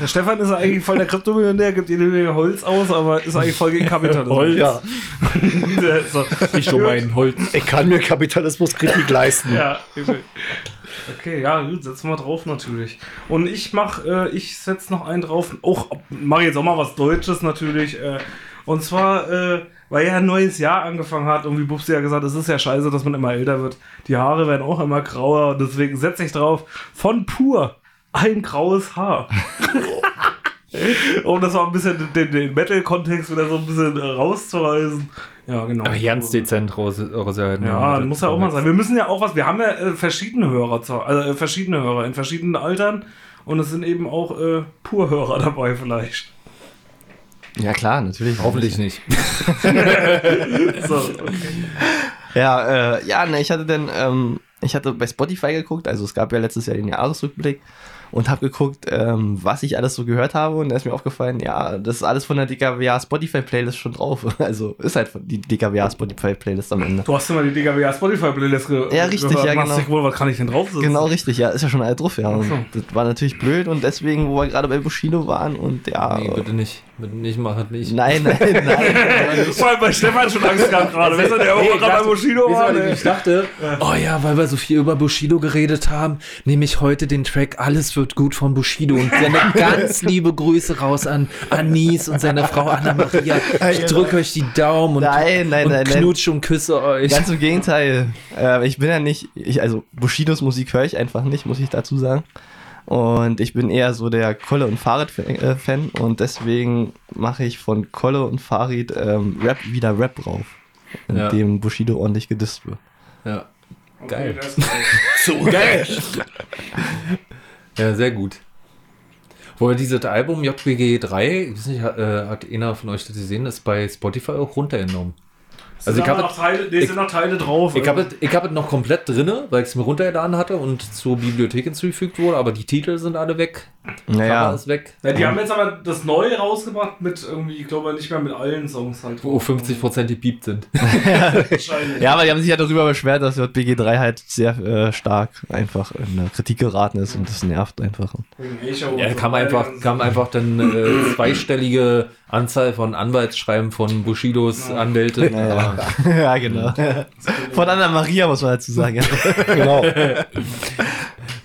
Der Stefan ist ja eigentlich voll der Kryptomillionär, gibt Menge Holz aus, aber ist eigentlich voll gegen Kapitalismus. Ja, Der ist so. ich um mein Holz. ich kann mir Kapitalismuskritik leisten. Ja, okay, ja, gut, setzen wir drauf natürlich. Und ich mach, äh, ich setz noch einen drauf. Auch, mache jetzt auch mal was Deutsches natürlich. Äh, und zwar, äh, weil ja ein neues Jahr angefangen hat und wie Bubsi ja gesagt, es ist ja scheiße, dass man immer älter wird. Die Haare werden auch immer grauer und deswegen setze ich drauf von pur ein graues Haar. um das mal ein bisschen den, den Metal-Kontext wieder so ein bisschen äh, rauszureißen. Ja, genau. Aber ganz dezent raus, raushalten. Ja, muss ja auch mal sein. Wir müssen ja auch was, wir haben ja äh, verschiedene Hörer, zu- also äh, verschiedene Hörer in verschiedenen Altern und es sind eben auch äh, Purhörer dabei vielleicht. Ja, klar, natürlich. Hoffentlich nicht. So, okay. Ja, äh, ja, ne, ich hatte dann, ähm, ich hatte bei Spotify geguckt, also es gab ja letztes Jahr den Jahresrückblick und habe geguckt, ähm, was ich alles so gehört habe und da ist mir aufgefallen, ja, das ist alles von der DKWA Spotify Playlist schon drauf. Also ist halt von- die DKWA Spotify Playlist am Ende. Du hast immer die DKWA Spotify Playlist ge Ja, richtig, gehört. ja, genau. wohl, was kann ich denn draufsetzen? Genau richtig, ja, ist ja schon alles drauf, ja. So. das war natürlich blöd und deswegen, wo wir gerade bei Bushido waren und ja. Nee, bitte nicht. Bitte nicht, mach das nicht. Nein, nein, nein. Vor allem bei Stefan schon Angst gehabt gerade. Weißt du, der Nee, gerade bei Bushido war. Ich dachte, oh ja, weil wir so viel über Bushido geredet haben, nehme ich heute den Track Alles wird gut von Bushido und sende ganz liebe Grüße raus an Anis und seine Frau Anna-Maria. Ich drücke euch die Daumen und, Nein, nein, und nein, knutsche und küsse euch. Ganz im Gegenteil. Äh, ich bin ja nicht, ich, also Bushidos Musik höre ich einfach nicht, muss ich dazu sagen. Und ich bin eher so der Kolle und Farid-Fan und deswegen mache ich von Kolle und Farid ähm, Rap wieder Rap drauf, in Ja. dem Bushido ordentlich gedisst wird. Ja. Okay, Geil. das ist Zu Recht. ja, sehr gut. Wo dieses Album JBG 3, ich weiß nicht, hat, äh, hat einer von euch das gesehen, ist bei Spotify auch runtergenommen. Also ich habe noch Teile, nee, sind noch Teile drauf. ich habe ich habe es noch komplett drinne, weil ich es mir runtergeladen hatte und zur Bibliothek hinzugefügt wurde, aber die Titel sind alle weg. Cover Naja, ist weg. Ja, die haben jetzt aber das Neue rausgebracht mit irgendwie, ich glaube nicht mehr mit allen Songs halt. Wo 50% gepiept sind. Ja, aber die haben sich ja darüber beschwert, dass JBG3 halt sehr äh, stark einfach in der Kritik geraten ist und das nervt einfach. Ja, kam einfach, kam einfach dann äh, zweistellige Anzahl von Anwaltsschreiben von Bushidos Anwälte. Ja, ja genau. Von Anna Maria muss man dazu sagen. Ja. Genau.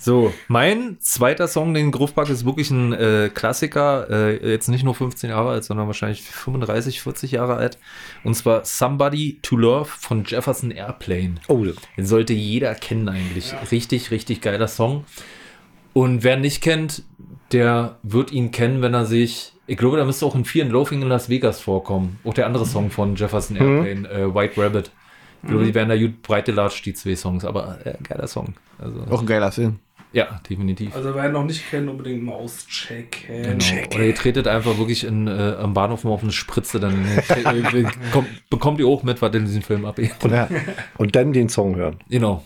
So, mein zweiter Song, den Groovpack, ist wirklich ein äh, Klassiker. Äh, jetzt nicht nur 15 Jahre alt, sondern wahrscheinlich 35, 40 Jahre alt. Und zwar Somebody to Love von Jefferson Airplane. Oh, Den sollte jeder kennen eigentlich. Richtig, richtig geiler Song. Und wer ihn nicht kennt, der wird ihn kennen, wenn er sich. Ich glaube, da müsste auch in vielen Loafing in Las Vegas vorkommen. Auch der andere Song von Jefferson Airplane, äh, White Rabbit. Ich glaube, die werden da gut breite Latsch, die zwei Songs, aber äh, geiler Song. Also, Auch ein geiler Film. ja, definitiv. Also wer ihn noch nicht kennt, unbedingt mal auschecken. Genau. Oder ihr tretet einfach wirklich in, äh, am Bahnhof mal auf eine Spritze, dann äh, kommt, bekommt ihr auch mit, was in diesem Film abgeht. Ja. und dann den Song hören. Genau.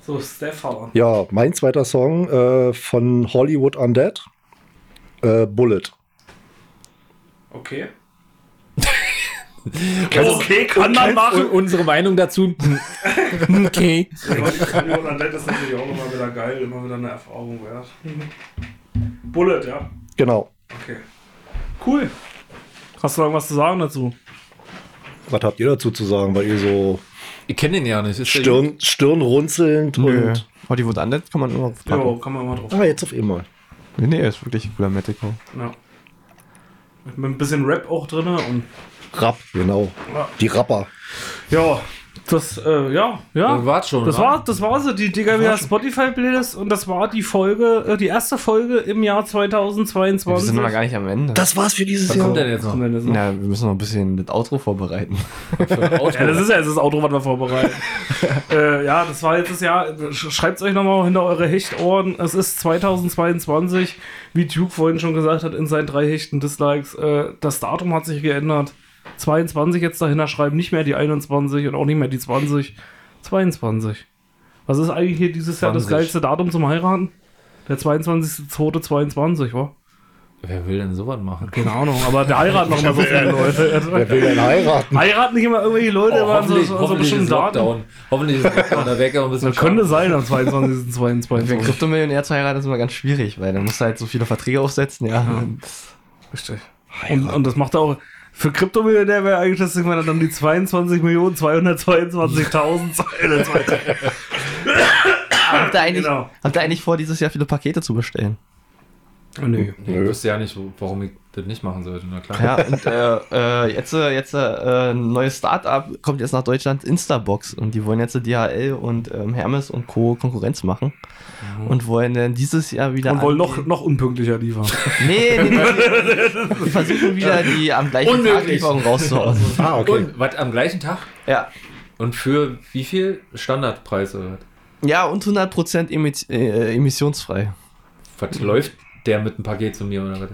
So, Stefan. Ja, mein zweiter Song äh, von Hollywood Undead. Äh, Bullet. Okay. okay, kann man machen. unsere Meinung dazu. okay. Und das ist natürlich auch immer wieder geil, immer wieder eine Erfahrung wert. Bullet, ja. Genau. Okay. Cool. Hast du irgendwas zu sagen dazu? Was habt ihr dazu zu sagen? Weil ihr so Ich kenne den ja nicht. Ist Stirn, Stirnrunzelnd Nö. und. Hollywood Undead kann man immer Ja, packen. kann man mal drauf. Ah, jetzt auf einmal. Nee, nee, ist wirklich ein cooler Metalcore. Ja. Mit ein bisschen Rap auch drin und. Rapp, genau. Ja. Die Rapper. Ja, das, äh, ja, ja. Das war's schon, Das wa? war, das war so, die DGWA Spotify Playlist und das war die Folge, äh, die erste Folge im Jahr 2022. Wir sind noch gar nicht am Ende. Das war's für dieses Was Jahr. kommt denn jetzt noch? Noch- ja, wir müssen noch ein bisschen das Outro vorbereiten. Ja, das ist ja jetzt das Auto, was wir vorbereiten. äh, ja, das war jetzt das Jahr. Schreibt es euch nochmal hinter eure Hechtohren. Es ist 2022, wie Duke vorhin schon gesagt hat, in seinen drei Hechten Dislikes. Äh, das Datum hat sich geändert. 22 jetzt dahinter schreiben, nicht mehr die 21 und auch nicht mehr die 20. 22. Was ist eigentlich hier dieses Jahr das 20. geilste Datum zum Heiraten? Der 22.02.22, wa? Wer will denn sowas machen? Keine Ahnung, aber der heiraten noch mal so viele Leute. Wer will denn heiraten? Heiraten nicht immer irgendwelche Leute, Oh, waren so, hoffentlich, so, so hoffentlich bestimmten. Lockdown. Hoffentlich ist Lockdown. Da wäre ein bisschen Das könnte sein am Für einen 22.22. Kryptomillionär zu heiraten ist immer ganz schwierig, weil dann musst du halt so viele Verträge aufsetzen, ja. Richtig. Und, und das macht er auch. Für Kryptomillionär wäre eigentlich das Ding, wenn er dann die 22.222.222. Habt ihr, eigentlich, Genau. habt ihr eigentlich vor, dieses Jahr viele Pakete zu bestellen? Nee. Ich wüsste ja nicht, warum ich das nicht machen sollte. Na klar. Ja, und äh, äh, jetzt, äh, jetzt äh, ein neues Startup kommt jetzt nach Deutschland, Instabox. Und die wollen jetzt DHL und ähm, Hermes und Co. Konkurrenz machen. Und wollen dann dieses Jahr wieder. Und wollen noch, noch unpünktlicher liefern. Nee, nee, nee. die versuchen wieder die am gleichen Tag Unmöglich. Lieferung rauszuhauen. Ah, okay. Und was am gleichen Tag? Ja. Und für wie viel Standardpreis oder was? Ja, und 100% emi- äh, emissionsfrei. Was läuft der mit dem Paket zu mir oder was?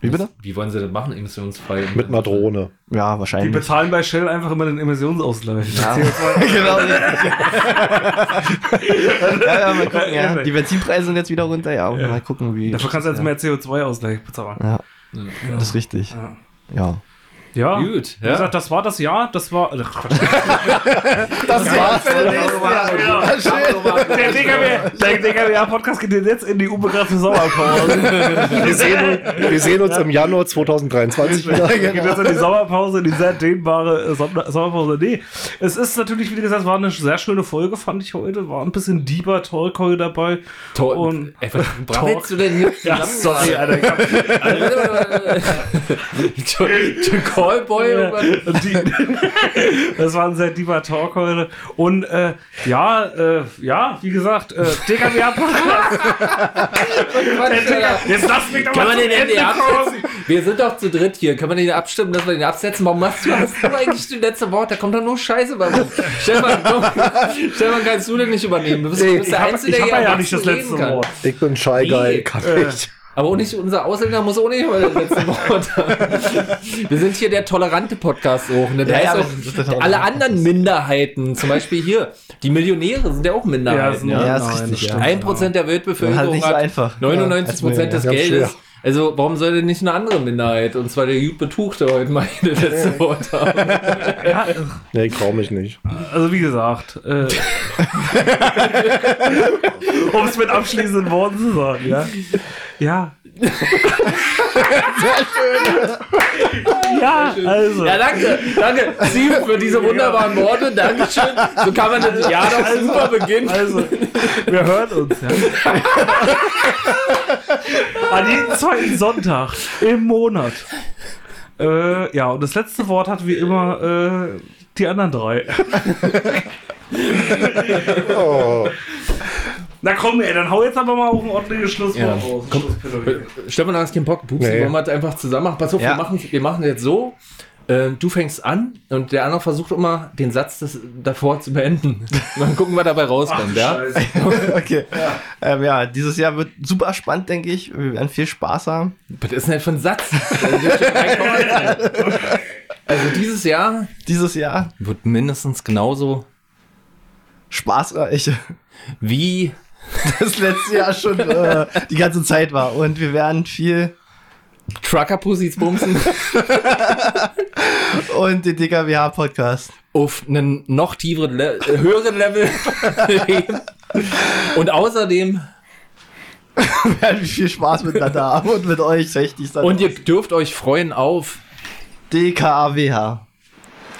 Wie bitte? Wie wollen sie das machen, emissionsfrei? Mit einer Drohne. Ja, Die wahrscheinlich. bezahlen bei Shell einfach immer den Emissionsausgleich. Ja. genau. ja, ja, mal gucken, ja. Die Benzinpreise sind jetzt wieder runter, ja. Mal gucken, wie. Dafür kannst du jetzt mehr CO2-Ausgleich bezahlen. Ja, Ja. das ist richtig. Ja. Ja. Ja. Gut, Wie ja. gesagt, das war das Jahr, das war. Ach, Quatsch. Das war's. Der DKW der DKW-Podcast geht jetzt in die unbegrenzte Sommerpause. Wir sehen, uns- wir sehen uns im Januar 2023 wieder. geht jetzt in die Sommerpause, in die sehr dehnbare Sommer- Sommerpause. Nee, es ist natürlich, wie gesagt, es war eine sehr schöne Folge, fand ich heute. War ein bisschen deeper Talk heute dabei. Toll. Und Ey, was brabbelst du denn hier? ja, sorry, Alter. Ich hab, Callboy Ja, die, das war ein sehr deeper Talk heute. Und äh, ja, äh, ja, wie gesagt, äh, DKW Podcast. Jetzt lass mich doch Kann mal man den absetzen? Wir sind doch zu dritt hier. Kann man den abstimmen, dass wir den absetzen? Warum machst du, hast du eigentlich die letzte Wort? Da kommt doch nur Scheiße bei rum. Stefan, komm, Stefan, kannst du den nicht übernehmen? Du bist, du bist der habe Einzige, hab der ja hier nicht das letzte. Wort. Ich bin Shy Guy. Nee. Kann Äh, ich. Aber auch nicht, unser Ausländer muss auch nicht mal das letzte Wort haben. Wir sind hier der tolerante Podcast auch. Ne? Da Ja, ja, der auch alle anderen Minderheiten, zum Beispiel hier, die Millionäre sind ja auch Minderheiten. Ja, Ja, ist Nein, richtig, ja. stimmt. Ein Prozent der Halt Weltbevölkerung nicht so hat einfach. 99 Prozent des Ja, Geldes. schwer. Also warum sollte nicht eine andere Minderheit, und zwar der gut Betuchte heute mal das letzte Wort haben? Ja, Nee, ich trau mich nicht. also wie gesagt, äh, um es mit abschließenden Worten zu sagen, ja. Ja. ja, also. Ja, danke, danke, Steve, für diese wunderbaren Worte. Dankeschön. So kann man das Jahr doch super beginnen. Also, wir hören uns, ja. An jedem zweiten Sonntag im Monat. Äh, ja, und das letzte Wort hat wie immer äh, die anderen drei. Oh. Na komm, ey, dann hau jetzt aber mal auch ein ordentliches Schlusswort Ja, raus. komm. Schlusspädagogik. Stefan, du hast keinen Bock. Pupsi, Nee. wollen wir das einfach zusammen machen? Pass auf, Ja. wir, machen, wir machen jetzt so. Äh, du fängst an und der andere versucht immer, den Satz des, davor zu beenden. Dann gucken, was dabei rauskommt, ja? Scheiße. Okay. Ja. Ähm, ja, dieses Jahr wird super spannend, denke ich. Wir werden viel Spaß haben. Was ist denn das für ein Satz? Also dieses Jahr Dieses Jahr wird mindestens genauso spaßreich. wie Das letzte Jahr schon äh, die ganze Zeit war. Und wir werden viel Trucker-Pussys bumsen und den DKWH-Podcast. auf einen noch tieferen, Le äh, höheren Level. Und außerdem, werden wir viel Spaß miteinander haben und mit euch richtig sein. und ihr dürft euch freuen auf, DKWH.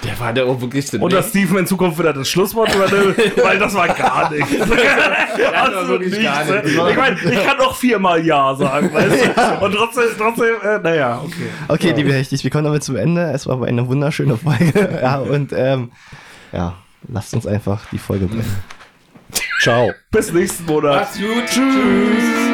Der war der auch wirklich Und dass Steven in Zukunft wieder das Schlusswort übernimmt, weil das war gar nichts. Absolut wirklich nichts, gar nichts. Ich meine, ich kann noch viermal Ja sagen, weißt du? Und trotzdem, trotzdem, äh, naja, okay. Okay, liebe Hechtis, wir kommen damit zum Ende. Es war aber eine wunderschöne Folge. ja, und ähm, ja, lasst uns einfach die Folge beenden. Ciao. Bis nächsten Monat. Macht's gut. Tschüss.